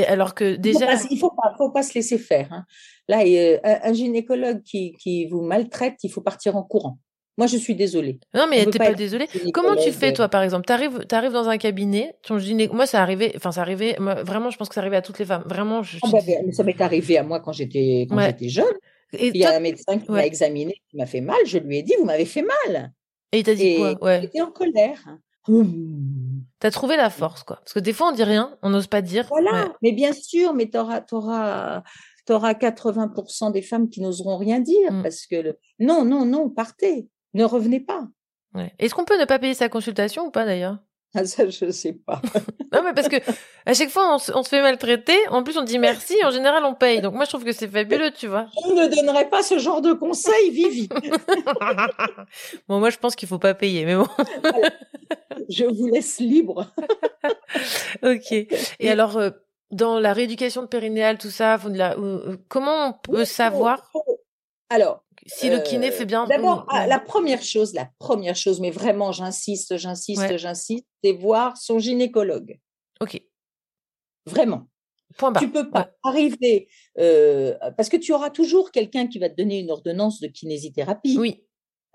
Alors que Il déjà faut pas, il faut pas, faut pas se laisser faire. hein. Là, euh, un, gynécologue qui, qui vous maltraite, il faut partir en courant. Moi, je suis désolée. Non, mais t'es pas pas être désolé. gynécologue, Comment tu fais, euh, toi, par exemple? T'arrives, t'arrives dans un cabinet, ton gynéco. Moi, ça arrivait. Enfin, ça arrivait. moi, vraiment, je pense que ça arrivait à toutes les femmes. Vraiment, je. Ah bah, ça m'est arrivé à moi quand j'étais quand Ouais. j'étais jeune. Et il y a un médecin qui ouais. m'a examiné, qui m'a fait mal. Je lui ai dit, vous m'avez fait mal. Et il t'a dit Et quoi? Ouais. J'étais en colère. T'as trouvé la force, quoi. Parce que des fois, on dit rien, on n'ose pas dire. Voilà, Ouais. mais bien sûr, mais tu auras, 80% des femmes qui n'oseront rien dire Mm. parce que le... non, non, non, partez, ne revenez pas. Ouais. Est-ce qu'on peut ne pas payer sa consultation ou pas d'ailleurs? Ah, ça, je sais pas. *laughs* Non, mais parce que à chaque fois, on se, on se fait maltraiter. En plus, on dit merci. En général, on paye. Donc, moi, je trouve que c'est fabuleux, tu vois. Je ne donnerai pas ce genre de conseils, Vivi. *laughs* Bon, moi, je pense qu'il faut pas payer, mais bon. Je vous laisse libre. *laughs* ok. Et alors, euh, dans la rééducation de périnéale, tout ça, la- euh, euh, comment on peut savoir? Alors, si le kiné euh, fait bien D'abord, ah, la première chose, la première chose, mais vraiment, j'insiste, j'insiste, Ouais. j'insiste, c'est voir son gynécologue. Ok. Vraiment. Point barre. Tu peux pas arriver euh, parce que tu auras toujours quelqu'un qui va te donner une ordonnance de kinésithérapie. Oui.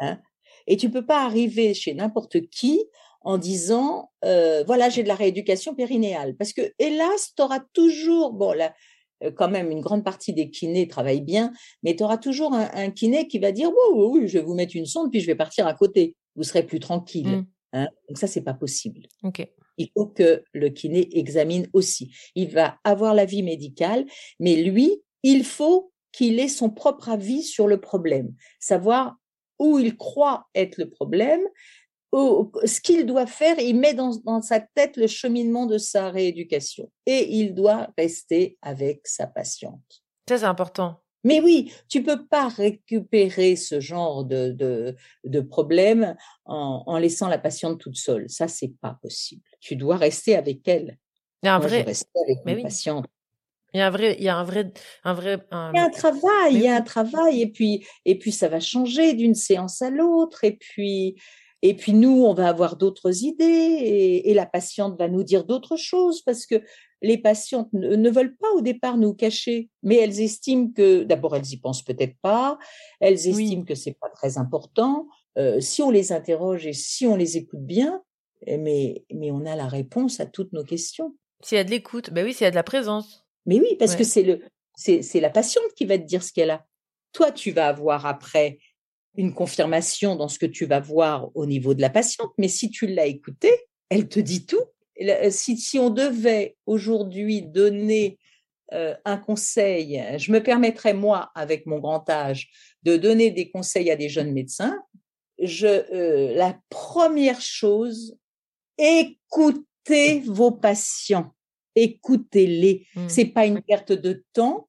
Hein, et tu peux pas arriver chez n'importe qui en disant euh, voilà j'ai de la rééducation périnéale parce que hélas tu auras toujours bon euh, quand même une grande partie des kinés travaillent bien mais tu auras toujours un, un kiné qui va dire oui oui oui je vais vous mettre une sonde puis je vais partir à côté vous serez plus tranquille Mm. hein. donc ça c'est pas possible il faut que le kiné examine aussi. Il va avoir l'avis médical, mais lui, il faut qu'il ait son propre avis sur le problème, savoir où il croit être le problème, ce qu'il doit faire, il met dans, dans sa tête le cheminement de sa rééducation et il doit rester avec sa patiente. C'est important. Mais oui, tu peux pas récupérer ce genre de, de, de problème en, en laissant la patiente toute seule. Ça, c'est pas possible. Tu dois rester avec elle. Il y a un Moi, vrai. avec Mais oui. Il y a un vrai. Il y a un vrai. Un vrai. un- Il y a un travail, il y a un travail, et puis, et puis ça va changer d'une séance à l'autre, et puis, et puis nous, on va avoir d'autres idées, et, et la patiente va nous dire d'autres choses, parce que les patientes ne, ne veulent pas au départ nous cacher, mais elles estiment que, d'abord, elles y pensent peut-être pas, elles estiment que c'est pas très important. Euh, si on les interroge et si on les écoute bien, eh, mais, mais on a la réponse à toutes nos questions. S'il y a de l'écoute, ben oui, s'il y a de la présence. Mais oui, parce que c'est le, c'est, c'est la patiente qui va te dire ce qu'elle a. Toi, tu vas avoir après une confirmation dans ce que tu vas voir au niveau de la patiente, mais si tu l'as écoutée, elle te dit tout. Là, Si, si on devait aujourd'hui donner euh, un conseil, je me permettrais, moi, avec mon grand âge, de donner des conseils à des jeunes médecins. Je, euh, la première chose, écoutez vos patients, écoutez-les. Mm. C'est pas une perte de temps.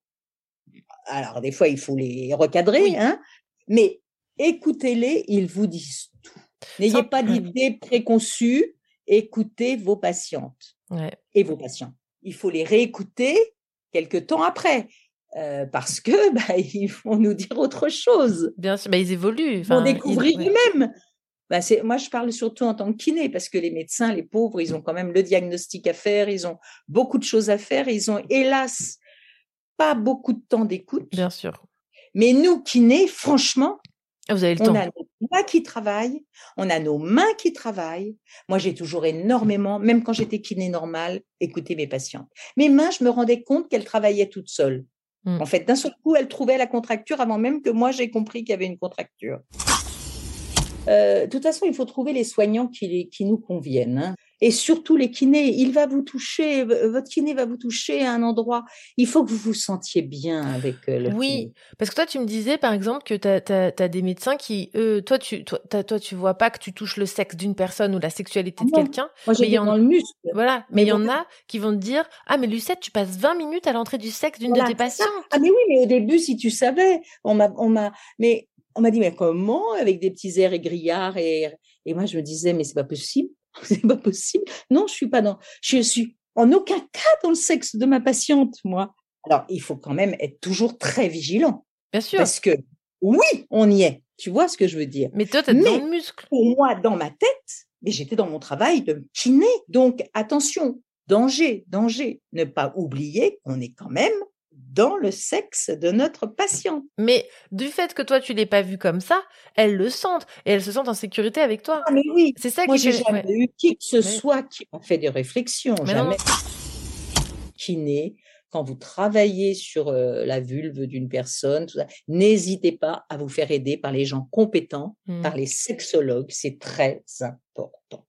Alors des fois il faut les recadrer, hein, mais écoutez-les, ils vous disent tout. N'ayez pas d'idées préconçues. Écoutez vos patientes Ouais. et vos patients. Il faut les réécouter quelques temps après. euh, parce que *laughs* bah, ils vont nous dire autre chose. Bien sûr, bah, ils évoluent. Ils vont ils- découvrir eux-mêmes. Bah, c'est, moi, je parle surtout en tant que kiné, parce que les médecins, les pauvres, ils ont quand même le diagnostic à faire, ils ont beaucoup de choses à faire, ils ont hélas pas beaucoup de temps d'écoute. Bien sûr. Mais nous, kinés, franchement, vous avez le on temps. a nos doigts qui travaillent, on a nos mains qui travaillent. Moi, j'ai toujours énormément, même quand j'étais kiné normale, écouté mes patientes. Mes mains, je me rendais compte qu'elles travaillaient toutes seules. Mm. En fait, d'un seul coup, elles trouvaient la contracture avant même que moi j'ai compris qu'il y avait une contracture. Euh, de toute façon, il faut trouver les soignants qui, qui nous conviennent. hein. Et surtout les kinés, il va vous toucher, votre kiné va vous toucher à un endroit. Il faut que vous vous sentiez bien avec euh, le kiné. Oui, parce que toi, tu me disais, par exemple, que tu as, des médecins qui, eux, toi, tu, toi, toi, tu vois pas que tu touches le sexe d'une personne ou la sexualité de Ah non. quelqu'un. Moi, j'ai y en dans le muscle. Voilà, mais il y en a qui vont te dire Ah, mais Lucette, tu passes 20 minutes à l'entrée du sexe d'une Voilà, de tes patientes. Ah mais oui, mais au début, si tu savais, on m'a, on m'a, mais on m'a dit mais comment avec des petits airs égrillards et et moi je me disais mais c'est pas possible, *laughs* c'est pas possible. Non, je suis pas dans, je suis en aucun cas dans le sexe de ma patiente, moi. Alors il faut quand même être toujours très vigilant. Bien sûr. Parce que oui, on y est. Tu vois ce que je veux dire? Mais toi, t'es dans le muscle. Pour moi, dans ma tête, mais j'étais dans mon travail de kiné. Donc attention, danger, danger. Ne pas oublier qu'on est quand même dans le sexe de notre patiente. Mais du fait que toi, tu l'aies pas vu comme ça, elles le sentent et elles se sentent en sécurité avec toi. Ah mais oui, C'est ça moi j'ai jamais ouais. eu qui que ce Mais- soit qui m'a fait des réflexions, Mais non, jamais. Kiné, quand vous travaillez sur euh, la vulve d'une personne, n'hésitez pas à vous faire aider par les gens compétents, Mm. par les sexologues, c'est très important.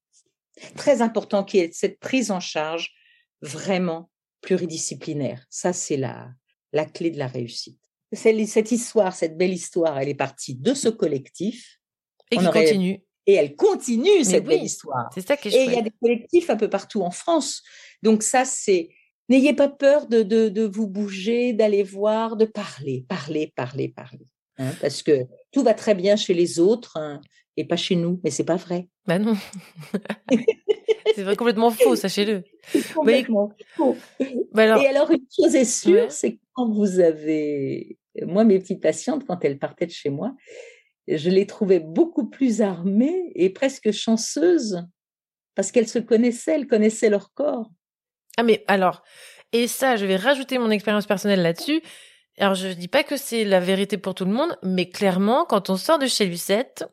Très important qu'il y ait cette prise en charge vraiment pluridisciplinaire. Ça, c'est la, la clé de la réussite. Cette histoire, cette belle histoire, elle est partie de ce collectif. Et qui aurait- continue. Et elle continue, Mais cette belle histoire. C'est ça qui est Et il y a des collectifs un peu partout en France. Donc ça, c'est... N'ayez pas peur de, de, de vous bouger, d'aller voir, de parler, parler, parler, parler. hein, parce que tout va très bien chez les autres hein, et pas chez nous. Mais c'est pas vrai. Bah non. *laughs* c'est complètement faux, sachez-le. Complètement faux. Bah alors- Et alors, une chose est sûre, Ouais. c'est que quand vous avez... Moi, mes petites patientes, quand elles partaient de chez moi, je les trouvais beaucoup plus armées et presque chanceuses parce qu'elles se connaissaient, elles connaissaient leur corps. Ah mais alors, et ça, je vais rajouter mon expérience personnelle là-dessus. Alors je dis pas que c'est la vérité pour tout le monde, mais clairement, quand on sort de chez Lucette,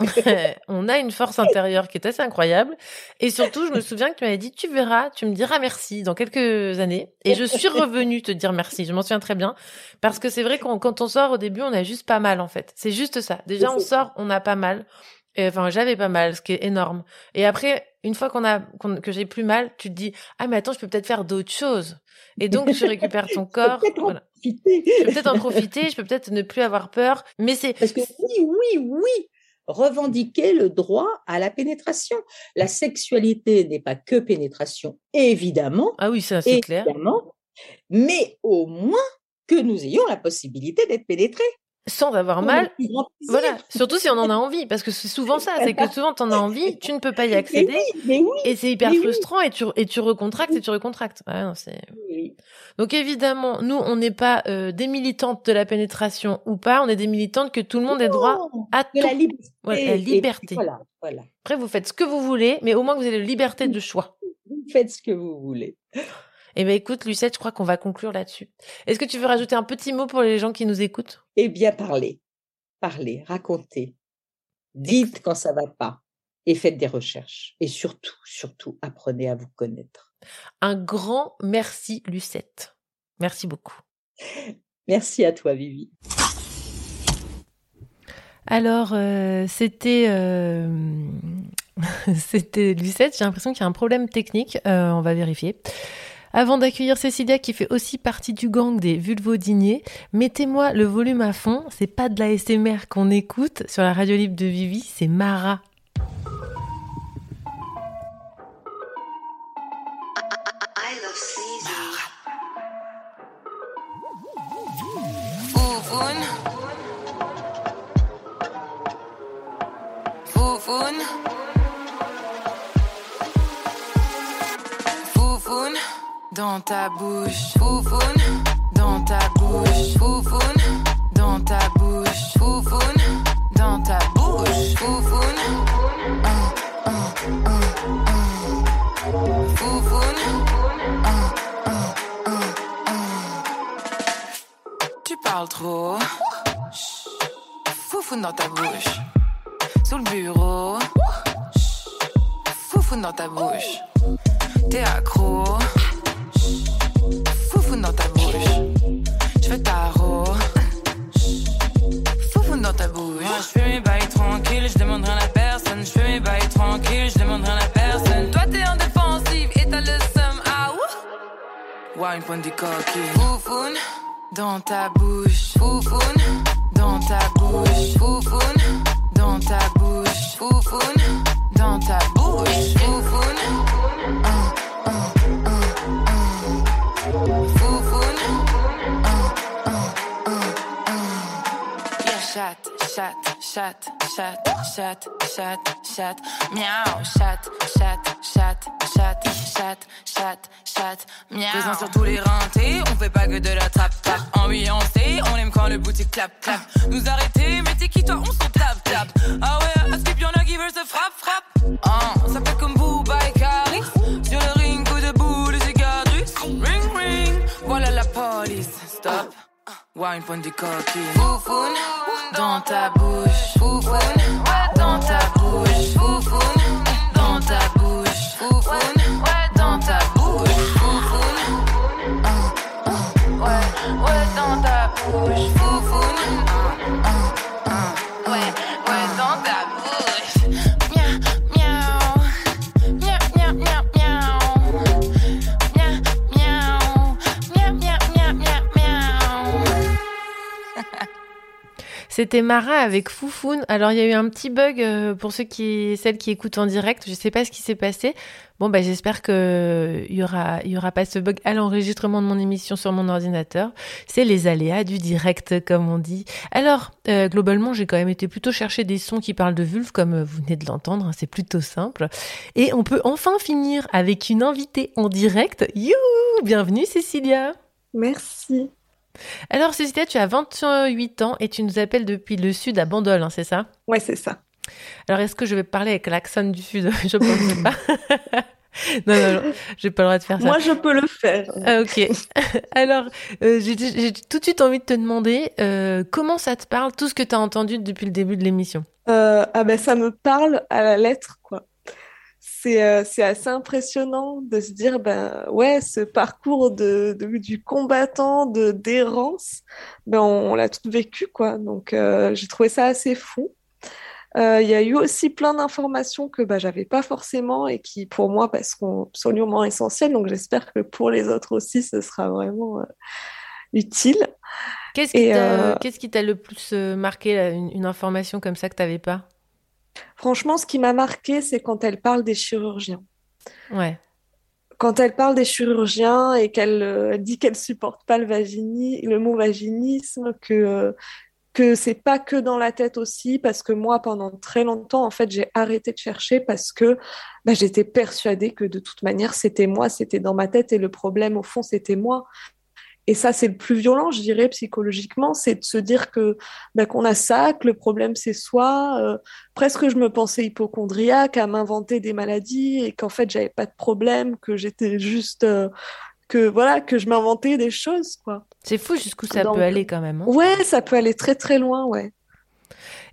*laughs* on a une force intérieure qui est assez incroyable. Et surtout, je me souviens que tu m'avais dit, tu verras, tu me diras merci dans quelques années. Et je suis revenue te dire merci. Je m'en souviens très bien. Parce que c'est vrai qu'on quand on sort au début, on a juste pas mal, en fait. C'est juste ça. Déjà, on sort, on a pas mal. Et, Enfin, j'avais pas mal, ce qui est énorme. Et après, une fois qu'on a, qu'on- que j'ai plus mal, tu te dis, ah, mais attends, je peux peut-être faire d'autres choses. Et donc, tu récupères ton *laughs* corps. peut-être en profiter. Je peux peut-être en profiter, je peux peut-être ne plus avoir peur. Mais c'est, Parce que oui, oui, oui, revendiquer le droit à la pénétration. La sexualité n'est pas que pénétration, évidemment. ah oui, ça, c'est clair. mais au moins que nous ayons la possibilité d'être pénétrés. Sans avoir mal. Voilà. Surtout si on en a *laughs* envie. Parce que c'est souvent ça. C'est que souvent, t'en as envie, tu ne peux pas y accéder. oui, mais oui, Et c'est hyper oui. frustrant et tu, et tu recontractes et tu recontractes. Ouais, non. Donc évidemment, nous, on n'est pas euh, des militantes de la pénétration ou pas, on est des militantes que tout le monde ait droit à de tout. la liberté. Voilà, Et la puis liberté. Voilà, voilà. Après, vous faites ce que vous voulez, mais au moins vous avez la liberté de choix. Vous faites ce que vous voulez. Eh ben écoute, Lucette, je crois qu'on va conclure là-dessus. Est-ce que tu veux rajouter un petit mot pour les gens qui nous écoutent? Eh bien, parlez, parlez, racontez. Dites quand ça va pas et faites des recherches. Et surtout, surtout, apprenez à vous connaître. Un grand merci, Lucette. Merci beaucoup. Merci à toi, Vivi. Alors, euh, c'était euh, *laughs* c'était Lucette. J'ai l'impression qu'il y a un problème technique. Euh, on va vérifier. Avant d'accueillir Cécilia, qui fait aussi partie du gang des vulvodiniers, mettez-moi le volume à fond. C'est pas de la SMR qu'on écoute sur la radio libre de Vivi, c'est Mara. Dans ta bouche. Foufoune. Dans ta bouche. Foufoune. Dans ta bouche. Foufoune. Dans ta bouche. Foufoune. Un, un, un, un. Foufoune. Un, un, un, un. Tu parles trop. Foufoune dans ta bouche. Sous le bureau. Foufoune dans ta bouche. T'es accro. Tarot. Foufoune dans ta bouche. Moi, je fais mes bails tranquilles, je demande rien à personne. Je fais mes bails tranquilles, je demande rien à personne. Toi, t'es en défensive et t'as le seum. Ah, ouh. Wine point du coquille. Foufoune dans ta bouche. Foufoune dans ta bouche. Foufoune dans ta bouche. Foufoune dans ta bouche. Foufoune. Ah, chat, chat, chat, chat, chat, chat, chat, miaou, chat, chat, chat, chat, chat, chat, chat, miaou. Présent sur tous les rentés, on fait pas que de la trappe, trappe. Ambiancé, on aime quand le boutique clap, clap. Nous arrêter, mais t'es qui toi, on s'en tape, tape. Ah ouais, à skip, y'en a qui veulent se frappe, frappe. Ah, on s'appelle comme Booba et Caris. Sur le ring, coup de boule, cicatrices. Ring, ring, voilà la police. Stop. Wine point du coquille. Foufoune dans ta bouche. Foufoune dans ta bouche. Foufoune C'était Mara avec Foufoune. Alors, il y a eu un petit bug euh, pour ceux qui, celles qui écoutent en direct. Je sais pas ce qui s'est passé. Bon, bah, j'espère que il y aura, pas ce bug à l'enregistrement de mon émission sur mon ordinateur. C'est les aléas du direct, comme on dit. Alors, euh, globalement, j'ai quand même été plutôt chercher des sons qui parlent de vulve, comme euh, vous venez de l'entendre. hein, c'est plutôt simple. Et on peut enfin finir avec une invitée en direct. Youhou! Bienvenue, Cécilia. Merci. Alors, Cécilia, tu as 28 ans et tu nous appelles depuis le sud à Bandol, hein, c'est ça? Ouais, c'est ça. Alors, est-ce que je vais parler avec l'accent du sud? *laughs* Je pense pas. *laughs* non, non, non, j'ai pas le droit de faire ça. Moi, je peux le faire. Ah, ok. *laughs* Alors, euh, j'ai j'ai tout de suite envie de te demander euh, comment ça te parle, tout ce que tu as entendu depuis le début de l'émission? Euh, ah ben, ça me parle à la lettre, quoi. C'est euh, c'est assez impressionnant de se dire, ben ouais, ce parcours de, de- du combattant, de d'errance, ben on, on l'a tout vécu, quoi. Donc euh, j'ai trouvé ça assez fou. Euh, Il y a eu aussi plein d'informations que bah, j'avais pas forcément et qui, pour moi, bah, seront absolument essentielles. Donc j'espère que pour les autres aussi, ce sera vraiment euh, utile. Qu'est-ce qui t'a euh, le plus marqué, là, une, une information comme ça que tu n'avais pas? Franchement, ce qui m'a marqué, c'est quand elle parle des chirurgiens. Ouais. Quand elle parle des chirurgiens et qu'elle euh, dit qu'elle supporte pas le vagini, le mot vaginisme, que euh, que c'est pas que dans la tête aussi, parce que moi, pendant très longtemps, en fait, j'ai arrêté de chercher parce que bah, j'étais persuadée que de toute manière, c'était moi, c'était dans ma tête et le problème, au fond, c'était moi. Et ça, c'est le plus violent, je dirais, psychologiquement, c'est de se dire que bah, qu'on a ça, que le problème, c'est soi. Euh, presque, je me pensais hypochondriaque à m'inventer des maladies et qu'en fait, j'avais pas de problème, que j'étais juste... euh, que voilà, que je m'inventais des choses, quoi. C'est fou jusqu'où ça Donc, peut aller quand même. hein. Ouais, ça peut aller très très loin, ouais.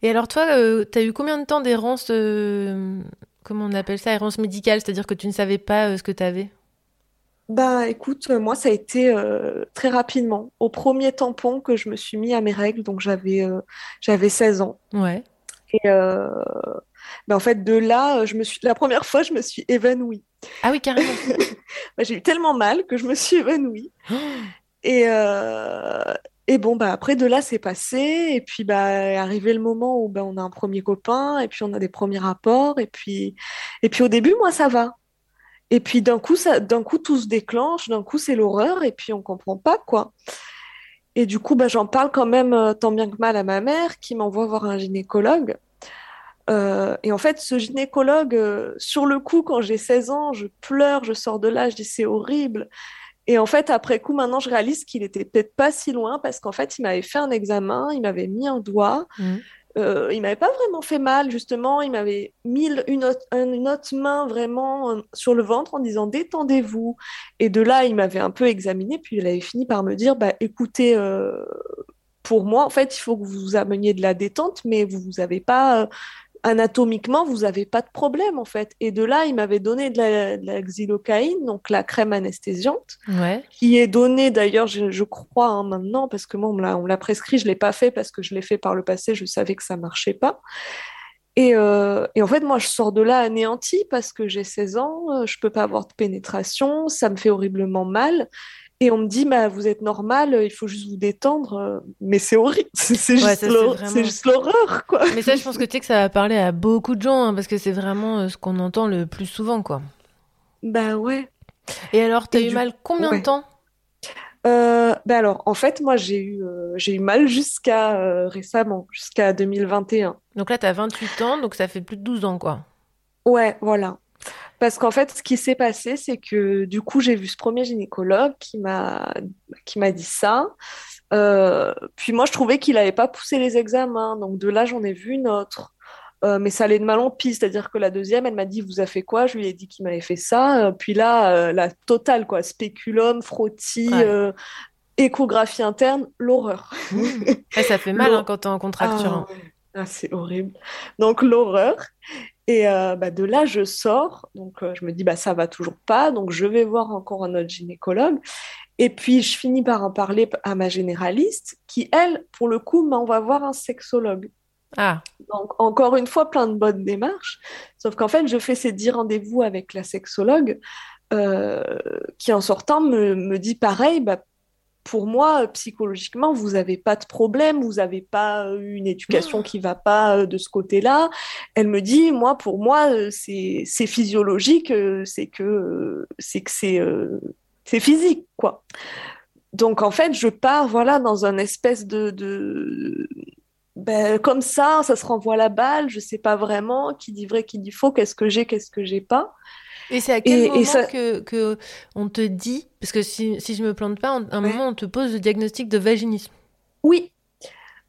Et alors toi, euh, t'as eu combien de temps d'errance, euh, comment on appelle ça, errance médicale, c'est-à-dire que tu ne savais pas euh, ce que tu avais Bah écoute, moi ça a été euh, très rapidement. Au premier tampon que je me suis mis à mes règles, donc j'avais euh, j'avais 16 ans. Ouais. Et euh, bah, en fait de là, je me suis la première fois je me suis évanouie. Ah oui, carrément. *laughs* Bah, j'ai eu tellement mal que je me suis évanouie. *gasps* Et, et bon, bah, après, de là, c'est passé. Et puis, bah, est arrivé le moment où bah, on a un premier copain, et puis on a des premiers rapports. Et puis, et puis au début, moi, ça va. Et puis d'un coup, ça, d'un coup, tout se déclenche. D'un coup, c'est l'horreur. Et puis, on comprend pas, quoi. Et du coup, bah, j'en parle quand même euh, tant bien que mal à ma mère, qui m'envoie voir un gynécologue. Euh, et en fait, ce gynécologue, euh, sur le coup, quand j'ai 16 ans, je pleure, je sors de là, je dis c'est horrible. Et en fait, après coup, maintenant, je réalise qu'il était peut-être pas si loin parce qu'en fait, il m'avait fait un examen, il m'avait mis un doigt. Euh, il m'avait pas vraiment fait mal, justement. Il m'avait mis une autre, main vraiment euh, sur le ventre en disant détendez-vous. Et de là, il m'avait un peu examiné, puis il avait fini par me dire bah, écoutez, euh, pour moi, en fait, il faut que vous ameniez de la détente, mais vous n'avez pas, anatomiquement, vous n'avez pas de problème, en fait. Et de là, il m'avait donné de la, de la xylocaïne, donc la crème anesthésiante, Ouais. qui est donnée d'ailleurs, je, je crois, hein, maintenant, parce que moi, on me l'a on me l'a prescrit, je ne l'ai pas fait parce que je l'ai fait par le passé, je savais que ça ne marchait pas. Et, euh, et en fait, moi, je sors de là anéantie parce que j'ai 16 ans, euh, je peux pas avoir de pénétration, ça me fait horriblement mal. Et on me dit, bah, vous êtes normal, il faut juste vous détendre. euh, Mais c'est horrible, *laughs* c'est Ouais, juste vraiment- l'horreur, quoi. Mais ça, je pense que tu sais que ça va parler à beaucoup de gens, hein, parce que c'est vraiment euh, ce qu'on entend le plus souvent, quoi. Bah ouais. Et alors, t'as eu du- mal combien de temps? Euh, bah alors, en fait, moi, j'ai eu, euh, j'ai eu mal jusqu'à récemment, jusqu'à 2021. Donc là, t'as 28 ans, donc ça fait plus de 12 ans, quoi. Ouais, voilà. Parce qu'en fait, ce qui s'est passé, c'est que du coup, j'ai vu ce premier gynécologue qui m'a dit ça. Euh, puis moi, je trouvais qu'il n'avait pas poussé les examens. Donc de là, j'en ai vu une autre. Euh, mais ça allait de mal en pis, c'est-à-dire que la deuxième, elle m'a dit, vous a fait quoi? Je lui ai dit qu'il m'avait fait ça. Euh, Puis là, la totale, quoi. Spéculum, frottis, Ouais. échographie interne, l'horreur. Ouais, *laughs* ça fait mal hein, quand t'es en contracture. Ah hein. Ah, c'est horrible. Donc l'horreur. Et euh, bah, de là, je sors. Donc euh, je me dis, bah, ça va toujours pas. Donc je vais voir encore un autre gynécologue. Et puis je finis par en parler à ma généraliste qui, elle, pour le coup, m'envoie voir un sexologue. Ah, Donc, encore une fois, plein de bonnes démarches. Sauf qu'en fait, je fais ces 10 rendez-vous avec la sexologue euh, qui, en sortant, me, me dit pareil, bah, pour moi, psychologiquement, vous n'avez pas de problème, vous n'avez pas eu une éducation qui va pas euh, de ce côté-là. Elle me dit, moi, pour moi, euh, c'est physiologique, euh, c'est que euh, c'est que c'est euh, c'est physique, quoi. Donc, en fait, je pars, voilà, dans un espèce de, de, ben, comme ça, ça se renvoie la balle, je sais pas vraiment qui dit vrai, qui dit faux, qu'est-ce que j'ai, qu'est-ce que j'ai pas. Et c'est à quel Et- et moment ça- que, que on te dit, parce que si, si je me plante pas, à un Ouais. moment on te pose le diagnostic de vaginisme. Oui.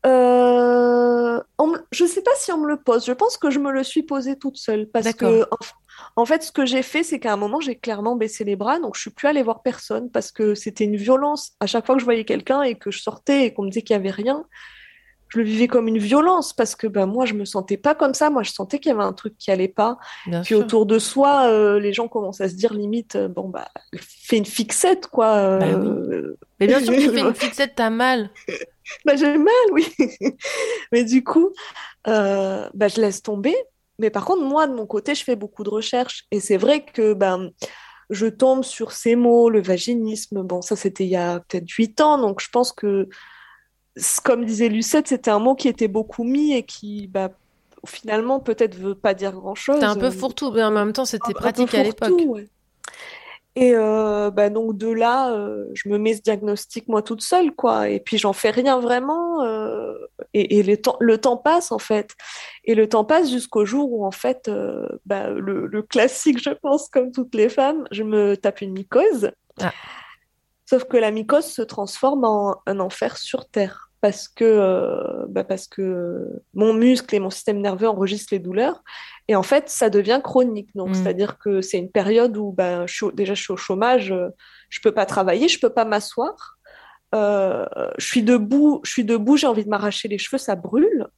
Euh, on je sais pas si on me le pose, je pense que je me le suis posé toute seule parce que en, en fait ce que j'ai fait c'est qu'à un moment j'ai clairement baissé les bras donc je suis plus allée voir personne parce que c'était une violence à chaque fois que je voyais quelqu'un et que je sortais et qu'on me disait qu'il y avait rien je le vivais comme une violence parce que ben, moi je me sentais pas comme ça moi je sentais qu'il y avait un truc qui allait pas Bien puis sûr. autour de soi euh, les gens commencent à se dire limite euh, bon bah fais une fixette quoi Bah euh, Mais bien sûr tu fais une fixette, t'as mal. *laughs* bah, j'ai mal, oui. *laughs* Mais du coup, bah, je laisse tomber. Mais par contre, moi, de mon côté, je fais beaucoup de recherches. Et c'est vrai que ben, je tombe sur ces mots, le vaginisme. Bon, ça, c'était il y a peut-être huit ans. Donc, je pense que, comme disait Lucette, c'était un mot qui était beaucoup mis et qui, bah, finalement, peut-être veut pas dire grand-chose. T'es un peu fourre-tout, mais en même temps c'était pratique à l'époque. ouais. Et euh, bah donc de là, euh, je me mets ce diagnostic moi toute seule, quoi. Et puis j'en fais rien vraiment. euh, et et le temps, le temps passe en fait. Et le temps passe jusqu'au jour où en fait, bah, le, le classique, je pense, comme toutes les femmes, je me tape une mycose. Ah. Sauf que la mycose se transforme en un enfer sur Terre. Parce que, euh, bah parce que mon muscle et mon système nerveux enregistrent les douleurs. Et en fait, ça devient chronique. Donc, Mm. c'est-à-dire que c'est une période où ben, je suis déjà je suis au chômage, euh, je peux pas travailler, je peux pas m'asseoir. Euh, je suis debout, je suis debout, j'ai envie de m'arracher les cheveux, ça brûle.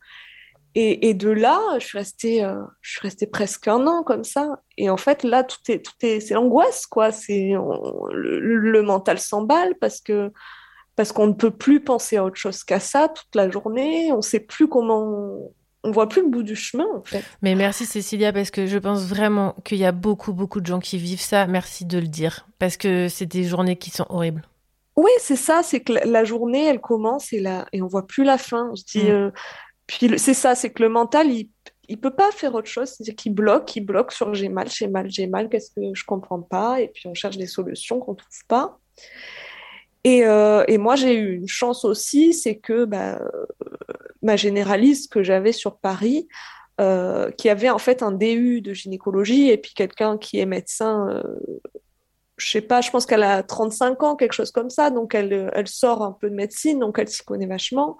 Et, et de là, je suis restée, euh, je suis restée presque un an comme ça. Et en fait, là, tout est, tout est, c'est l'angoisse, quoi. C'est on- le, le mental s'emballe parce que parce qu'on ne peut plus penser à autre chose qu'à ça toute la journée. On sait plus comment, on voit plus le bout du chemin, en fait. Mais merci Cécilia, parce que je pense vraiment qu'il y a beaucoup, beaucoup de gens qui vivent ça. Merci de le dire, parce que c'est des journées qui sont horribles. Oui, c'est ça, c'est que la, journée, elle commence et, la, et on voit plus la fin. On se dit, Mm. euh, puis c'est ça, c'est que le mental, il, il peut pas faire autre chose, c'est-à-dire qu'il bloque, il bloque sur j'ai mal, j'ai mal, j'ai mal, qu'est-ce que je comprends pas, et puis on cherche des solutions qu'on trouve pas. Et, euh, et moi, j'ai eu une chance aussi, c'est que bah, euh, ma généraliste que j'avais sur Paris, euh, qui avait en fait un DU de gynécologie, et puis quelqu'un qui est médecin euh, je sais pas, je pense qu'elle a 35 ans, quelque chose comme ça, donc elle sort un peu de médecine, donc elle s'y connaît vachement.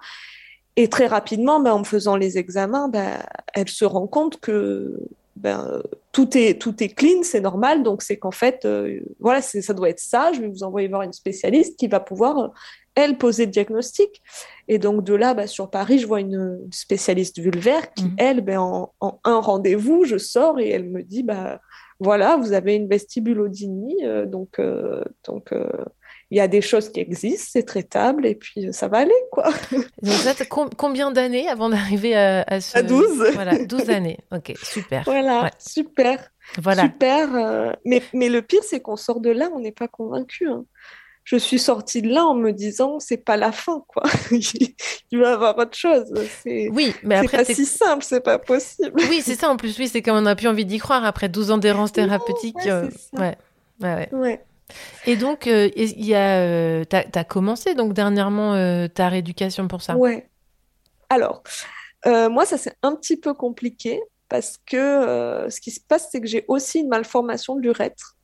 Et très rapidement, ben, en me faisant les examens, ben, elle se rend compte que ben, tout est, tout est clean, c'est normal, donc c'est qu'en fait, euh, voilà, ça doit être ça, je vais vous envoyer voir une spécialiste qui va pouvoir elle posait le diagnostic. Et donc de là, bah, sur Paris, je vois une une spécialiste vulvaire qui, elle, ben, en, en un rendez-vous, je sors et elle me dit, bah, voilà, vous avez une vestibulodynie, euh, donc euh, donc euh, il y a des choses qui existent, c'est traitable et puis ça va aller, quoi. *laughs* Donc combien d'années avant d'arriver à, à ce... À 12. Voilà, 12 années. Ok, super. Voilà, Ouais. super. Voilà. Super. euh, mais, mais le pire, c'est qu'on sort de là, on n'est pas convaincu. hein. Je suis sortie de là en me disant, c'est pas la fin, quoi. *laughs* Il va y avoir autre chose. C'est Oui, mais c'est après, pas t'es- si simple, c'est pas possible. Oui, c'est ça en plus. Oui, c'est comme on n'a plus envie d'y croire après 12 ans d'errance *laughs* thérapeutique. ouais, euh, c'est ouais. Ouais, ouais. Et donc, euh, il y a, euh, t'as, t'as commencé donc dernièrement euh, ta rééducation pour ça? Ouais. Alors, euh, moi, ça c'est un petit peu compliqué parce que ce qui se passe, c'est que j'ai aussi une malformation de l'urètre.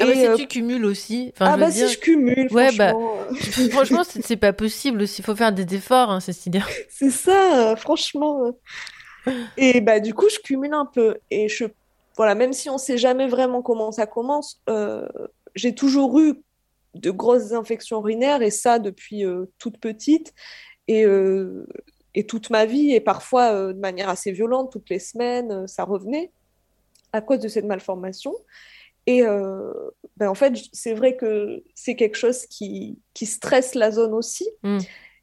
Ah bah, Et, si tu cumules aussi. Enfin, ah je bah dire- si je cumule, Ouais, bah, franchement, franchement, c'est, pas possible. Il faut faire des efforts, hein, Cécilia. *laughs* C'est ça, franchement. Et bah du coup, je cumule un peu. Et je, voilà, même si on sait jamais vraiment comment ça commence, euh, j'ai toujours eu de grosses infections urinaires et ça depuis euh, toute petite et, euh, et toute ma vie et parfois euh, de manière assez violente, toutes les semaines, ça revenait à cause de cette malformation. Et ben, en fait, c'est vrai que c'est quelque chose qui, qui stresse la zone aussi Mm.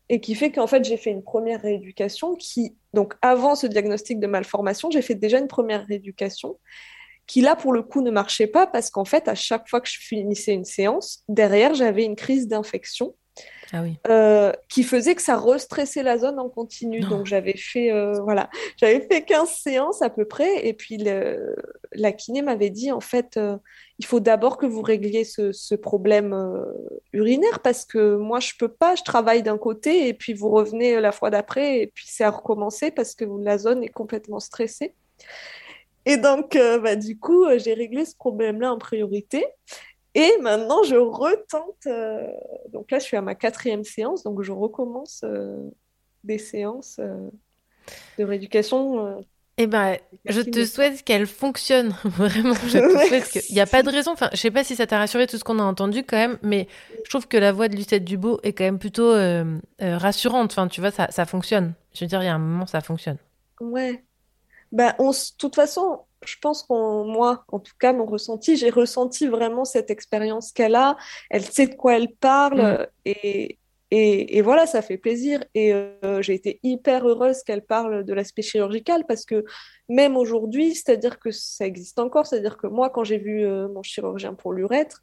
et qui fait qu'en fait, j'ai fait une première rééducation qui, donc avant ce diagnostic de malformation, j'ai fait déjà une première rééducation qui là, pour le coup, ne marchait pas parce qu'en fait, à chaque fois que je finissais une séance, derrière, j'avais une crise d'infection Ah oui. euh, qui faisait que ça restressait la zone en continu. Donc j'avais fait, euh, voilà, j'avais fait 15 séances à peu près, et puis le- la kiné m'avait dit, en fait, euh, il faut d'abord que vous régliez ce, ce problème urinaire, parce que moi, je peux pas, je travaille d'un côté, et puis vous revenez la fois d'après, et puis c'est à recommencer, parce que la zone est complètement stressée. Et donc, euh, bah, du coup, euh, j'ai réglé ce problème-là en priorité. Et maintenant, je retente. euh, donc là, je suis à ma quatrième séance, donc je recommence euh, des séances de rééducation. Eh ben, je te souhaite qu'elle fonctionne. *laughs* Vraiment, je te souhaite qu'il n'y a pas de raison. Enfin, je sais pas si ça t'a rassuré tout ce qu'on a entendu quand même, mais je trouve que la voix de Lucette Dubot est quand même plutôt rassurante. Enfin, tu vois, ça, ça fonctionne. Je veux dire, il y a un moment, ça fonctionne. Ouais. Ben, on, de toute façon, je pense qu'on, moi, en tout cas, mon ressenti, j'ai ressenti vraiment cette expérience qu'elle a. Elle sait de quoi elle parle Mm. et, et, et voilà, ça fait plaisir. Et euh, j'ai été hyper heureuse qu'elle parle de l'aspect chirurgical parce que même aujourd'hui, c'est-à-dire que ça existe encore, c'est-à-dire que moi, quand j'ai vu euh, mon chirurgien pour l'urètre,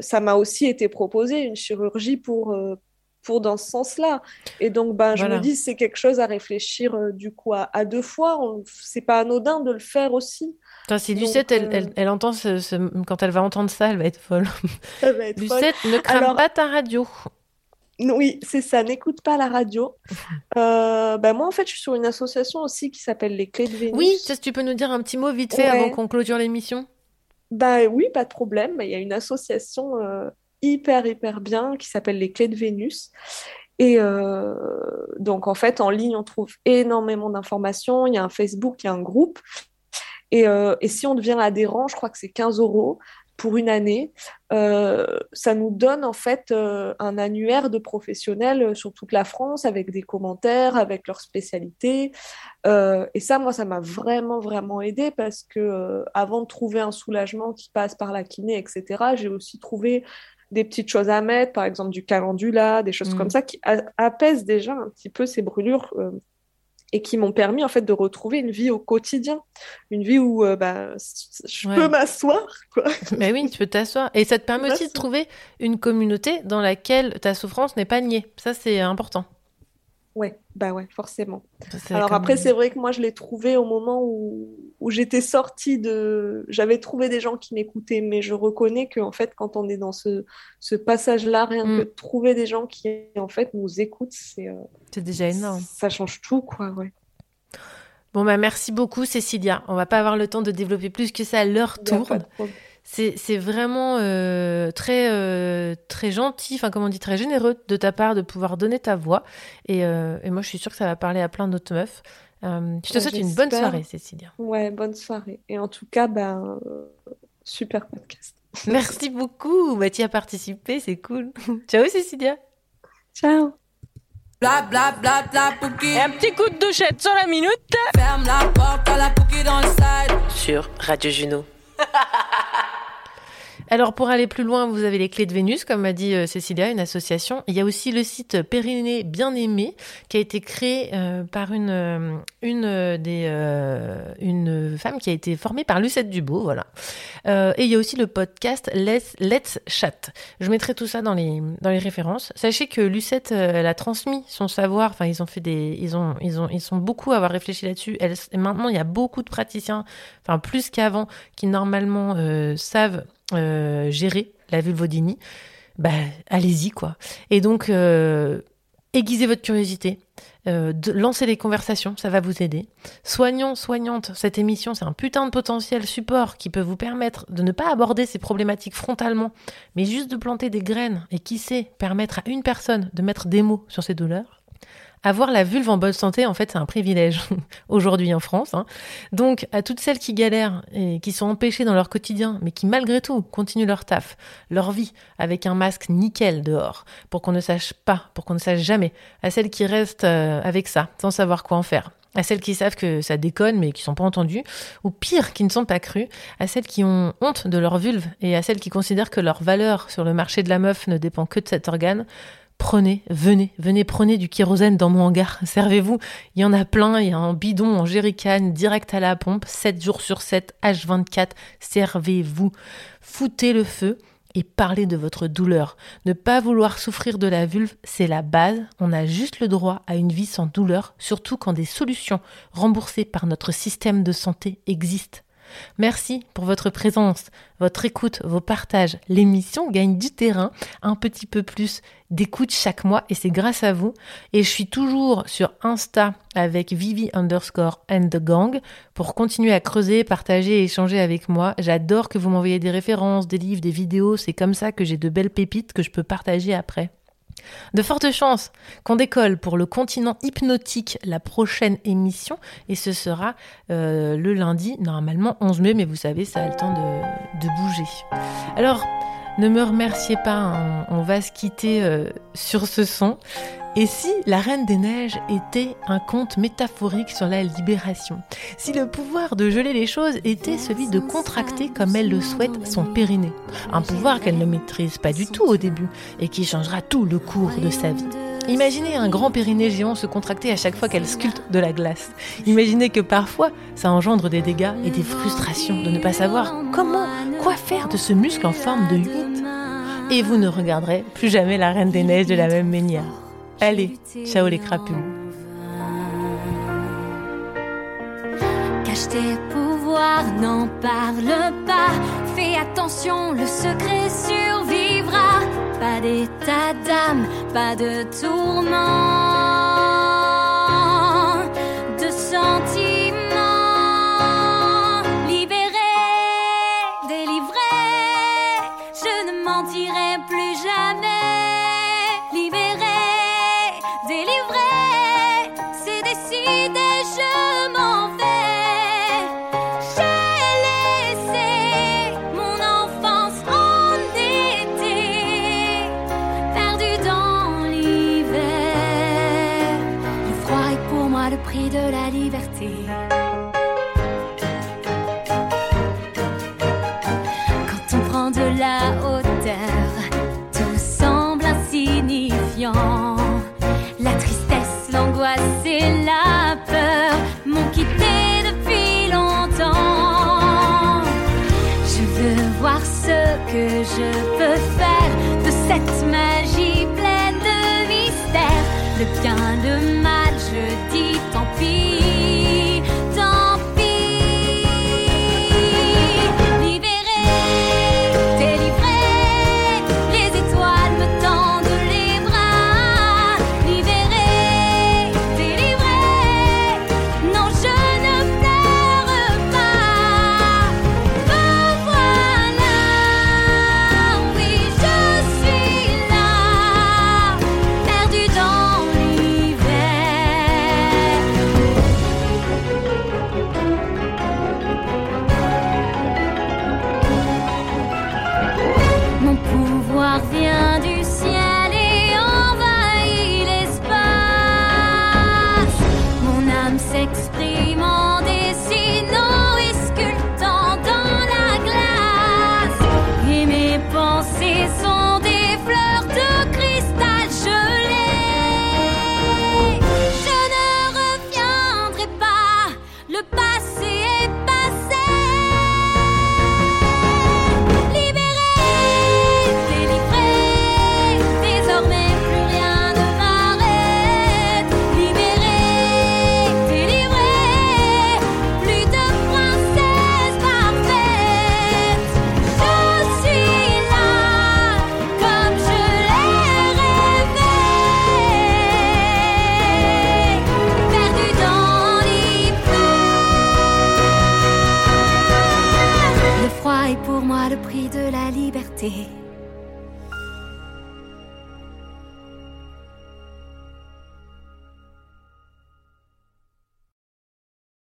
ça m'a aussi été proposé une chirurgie pour, euh, pour dans ce sens-là. Et donc, ben, je Voilà. me dis, c'est quelque chose à réfléchir euh, du coup à, à deux fois. On- C'est pas anodin de le faire aussi. Putain, si Donc, Lucette, elle, euh, elle, elle entend ce, ce- quand elle va entendre ça, elle va être folle. *laughs* ça va être folle. Lucette, ne crame Alors, pas ta radio. Oui, c'est ça, n'écoute pas la radio. *laughs* Euh, ben, moi, en fait, je suis sur une association aussi qui s'appelle Les Clés de Vénus. Oui, ça, si tu peux nous dire un petit mot vite fait Ouais. avant qu'on clôture l'émission Bah oui, pas de problème. Il y a une association euh, hyper, hyper bien qui s'appelle les Clés de Vénus. Et euh, donc, en fait, en ligne, on trouve énormément d'informations. Il y a un Facebook, il y a un groupe. Et, euh, et si on devient adhérent, je crois que c'est 15 euros pour une année. Euh, ça nous donne en fait un annuaire de professionnels sur toute la France avec des commentaires, avec leurs spécialités. Et ça, moi, ça m'a vraiment, vraiment aidé parce que avant de trouver un soulagement qui passe par la kiné, etc., j'ai aussi trouvé des petites choses à mettre, par exemple du calendula, des choses Mm. comme ça qui apaisent déjà un petit peu ces brûlures euh, et qui m'ont permis en fait de retrouver une vie au quotidien, une vie où euh, bah, je Ouais. peux m'asseoir. *laughs* Mais oui, tu peux t'asseoir. Et ça te permet aussi de trouver une communauté dans laquelle ta souffrance n'est pas niée. Ça, c'est important. Ouais, bah ouais, forcément. Alors après, c'est vrai que moi, je l'ai trouvé au moment où, où j'étais sortie de... J'avais trouvé des gens qui m'écoutaient, mais je reconnais que, en fait, quand on est dans ce, ce passage-là, rien Mm. que de trouver des gens qui, en fait, nous écoutent, c'est... euh, C'est déjà énorme. Ça change tout, quoi, ouais. Bon, bah, merci beaucoup, Cécilia. On va pas avoir le temps de développer plus que ça. L'heure a pas tourne. C'est vraiment euh, très, euh, très gentil, enfin, comme on dit, très généreux de ta part de pouvoir donner ta voix. Et, euh, et moi, je suis sûre que ça va parler à plein d'autres meufs. Euh, je te Ouais, souhaite une bonne soirée, Cécilia. Ouais, bonne soirée. Et en tout cas, ben, euh, super podcast. *laughs* Merci beaucoup. Bah, tu y as participé, c'est cool. *laughs* Ciao, Cécilia. Ciao. Bla bla bla bla Pouki. Un petit coup de douchette sur la minute. Ferme la porte à la Pouki dans le side. Sur Radio Juno. *laughs* Alors pour aller plus loin, vous avez les clés de Vénus, comme m'a dit euh, Cécilia, une association. Il y a aussi le site Périnée Bien Aimé, qui a été créé euh, par une euh, une femme qui a été formée par Lucette Dubo, voilà. Et il y a aussi le podcast Let's, Chat. Je mettrai tout ça dans les dans les références. Sachez que Lucette, elle a transmis son savoir. Enfin, ils ont fait des, ils ont ils ont ils sont beaucoup à avoir réfléchi là-dessus. Maintenant, il y a beaucoup de praticiens, enfin plus qu'avant, qui normalement savent euh, gérer la vulvodynie, bah, allez-y quoi. Et donc, euh, aiguisez votre curiosité, euh, lancez des conversations, ça va vous aider. Soignons, soignantes, cette émission, c'est un putain de potentiel support qui peut vous permettre de ne pas aborder ces problématiques frontalement, mais juste de planter des graines et qui sait permettre à une personne de mettre des mots sur ses douleurs. Avoir la vulve en bonne santé, en fait, c'est un privilège *laughs* aujourd'hui en France. hein. Donc, à toutes celles qui galèrent et qui sont empêchées dans leur quotidien, mais qui malgré tout continuent leur taf, leur vie, avec un masque nickel dehors, pour qu'on ne sache pas, pour qu'on ne sache jamais, à celles qui restent euh, avec ça, sans savoir quoi en faire, à celles qui savent que ça déconne mais qui sont pas entendues, ou pire, qui ne sont pas crues, à celles qui ont honte de leur vulve et à celles qui considèrent que leur valeur sur le marché de la meuf ne dépend que de cet organe. Prenez, venez, venez, prenez du kérosène dans mon hangar, servez-vous. Il y en a plein, il y a un bidon en jerrycan direct à la pompe, 7 jours sur 7, H24, servez-vous. Foutez le feu et parlez de votre douleur. Ne pas vouloir souffrir de la vulve, c'est la base. On a juste le droit à une vie sans douleur, surtout quand des solutions remboursées par notre système de santé existent. Merci pour votre présence, votre écoute, vos partages. L'émission gagne du terrain, un petit peu plus d'écoute chaque mois et c'est grâce à vous. Et je suis toujours sur Insta avec Vivi underscore and the gang pour continuer à creuser, partager et échanger avec moi. J'adore que vous m'envoyez des références, des livres, des vidéos. C'est comme ça que j'ai de belles pépites que je peux partager après. De fortes chances qu'on décolle pour le continent hypnotique la prochaine émission et ce sera euh, le lundi, normalement 11 mai, mais vous savez, ça a le temps de, de bouger. Alors, ne me remerciez pas, hein, on va se quitter euh, sur ce son. Et si La Reine des Neiges était un conte métaphorique sur la libération? Si le pouvoir de geler les choses était celui de contracter comme elle le souhaite son périnée? Un pouvoir qu'elle ne maîtrise pas du tout au début et qui changera tout le cours de sa vie. Imaginez un grand périnée géant se contracter à chaque fois qu'elle sculpte de la glace. Imaginez que parfois, ça engendre des dégâts et des frustrations de ne pas savoir comment, quoi faire de ce muscle en forme de 8. Et vous ne regarderez plus jamais la Reine des Neiges de la même manière. Allez, ciao les crapules. Cache tes pouvoirs, n'en parle pas. Fais attention, le secret survivra. Pas d'état d'âme, pas de tourment, cette magie pleine de mystère. Le bien,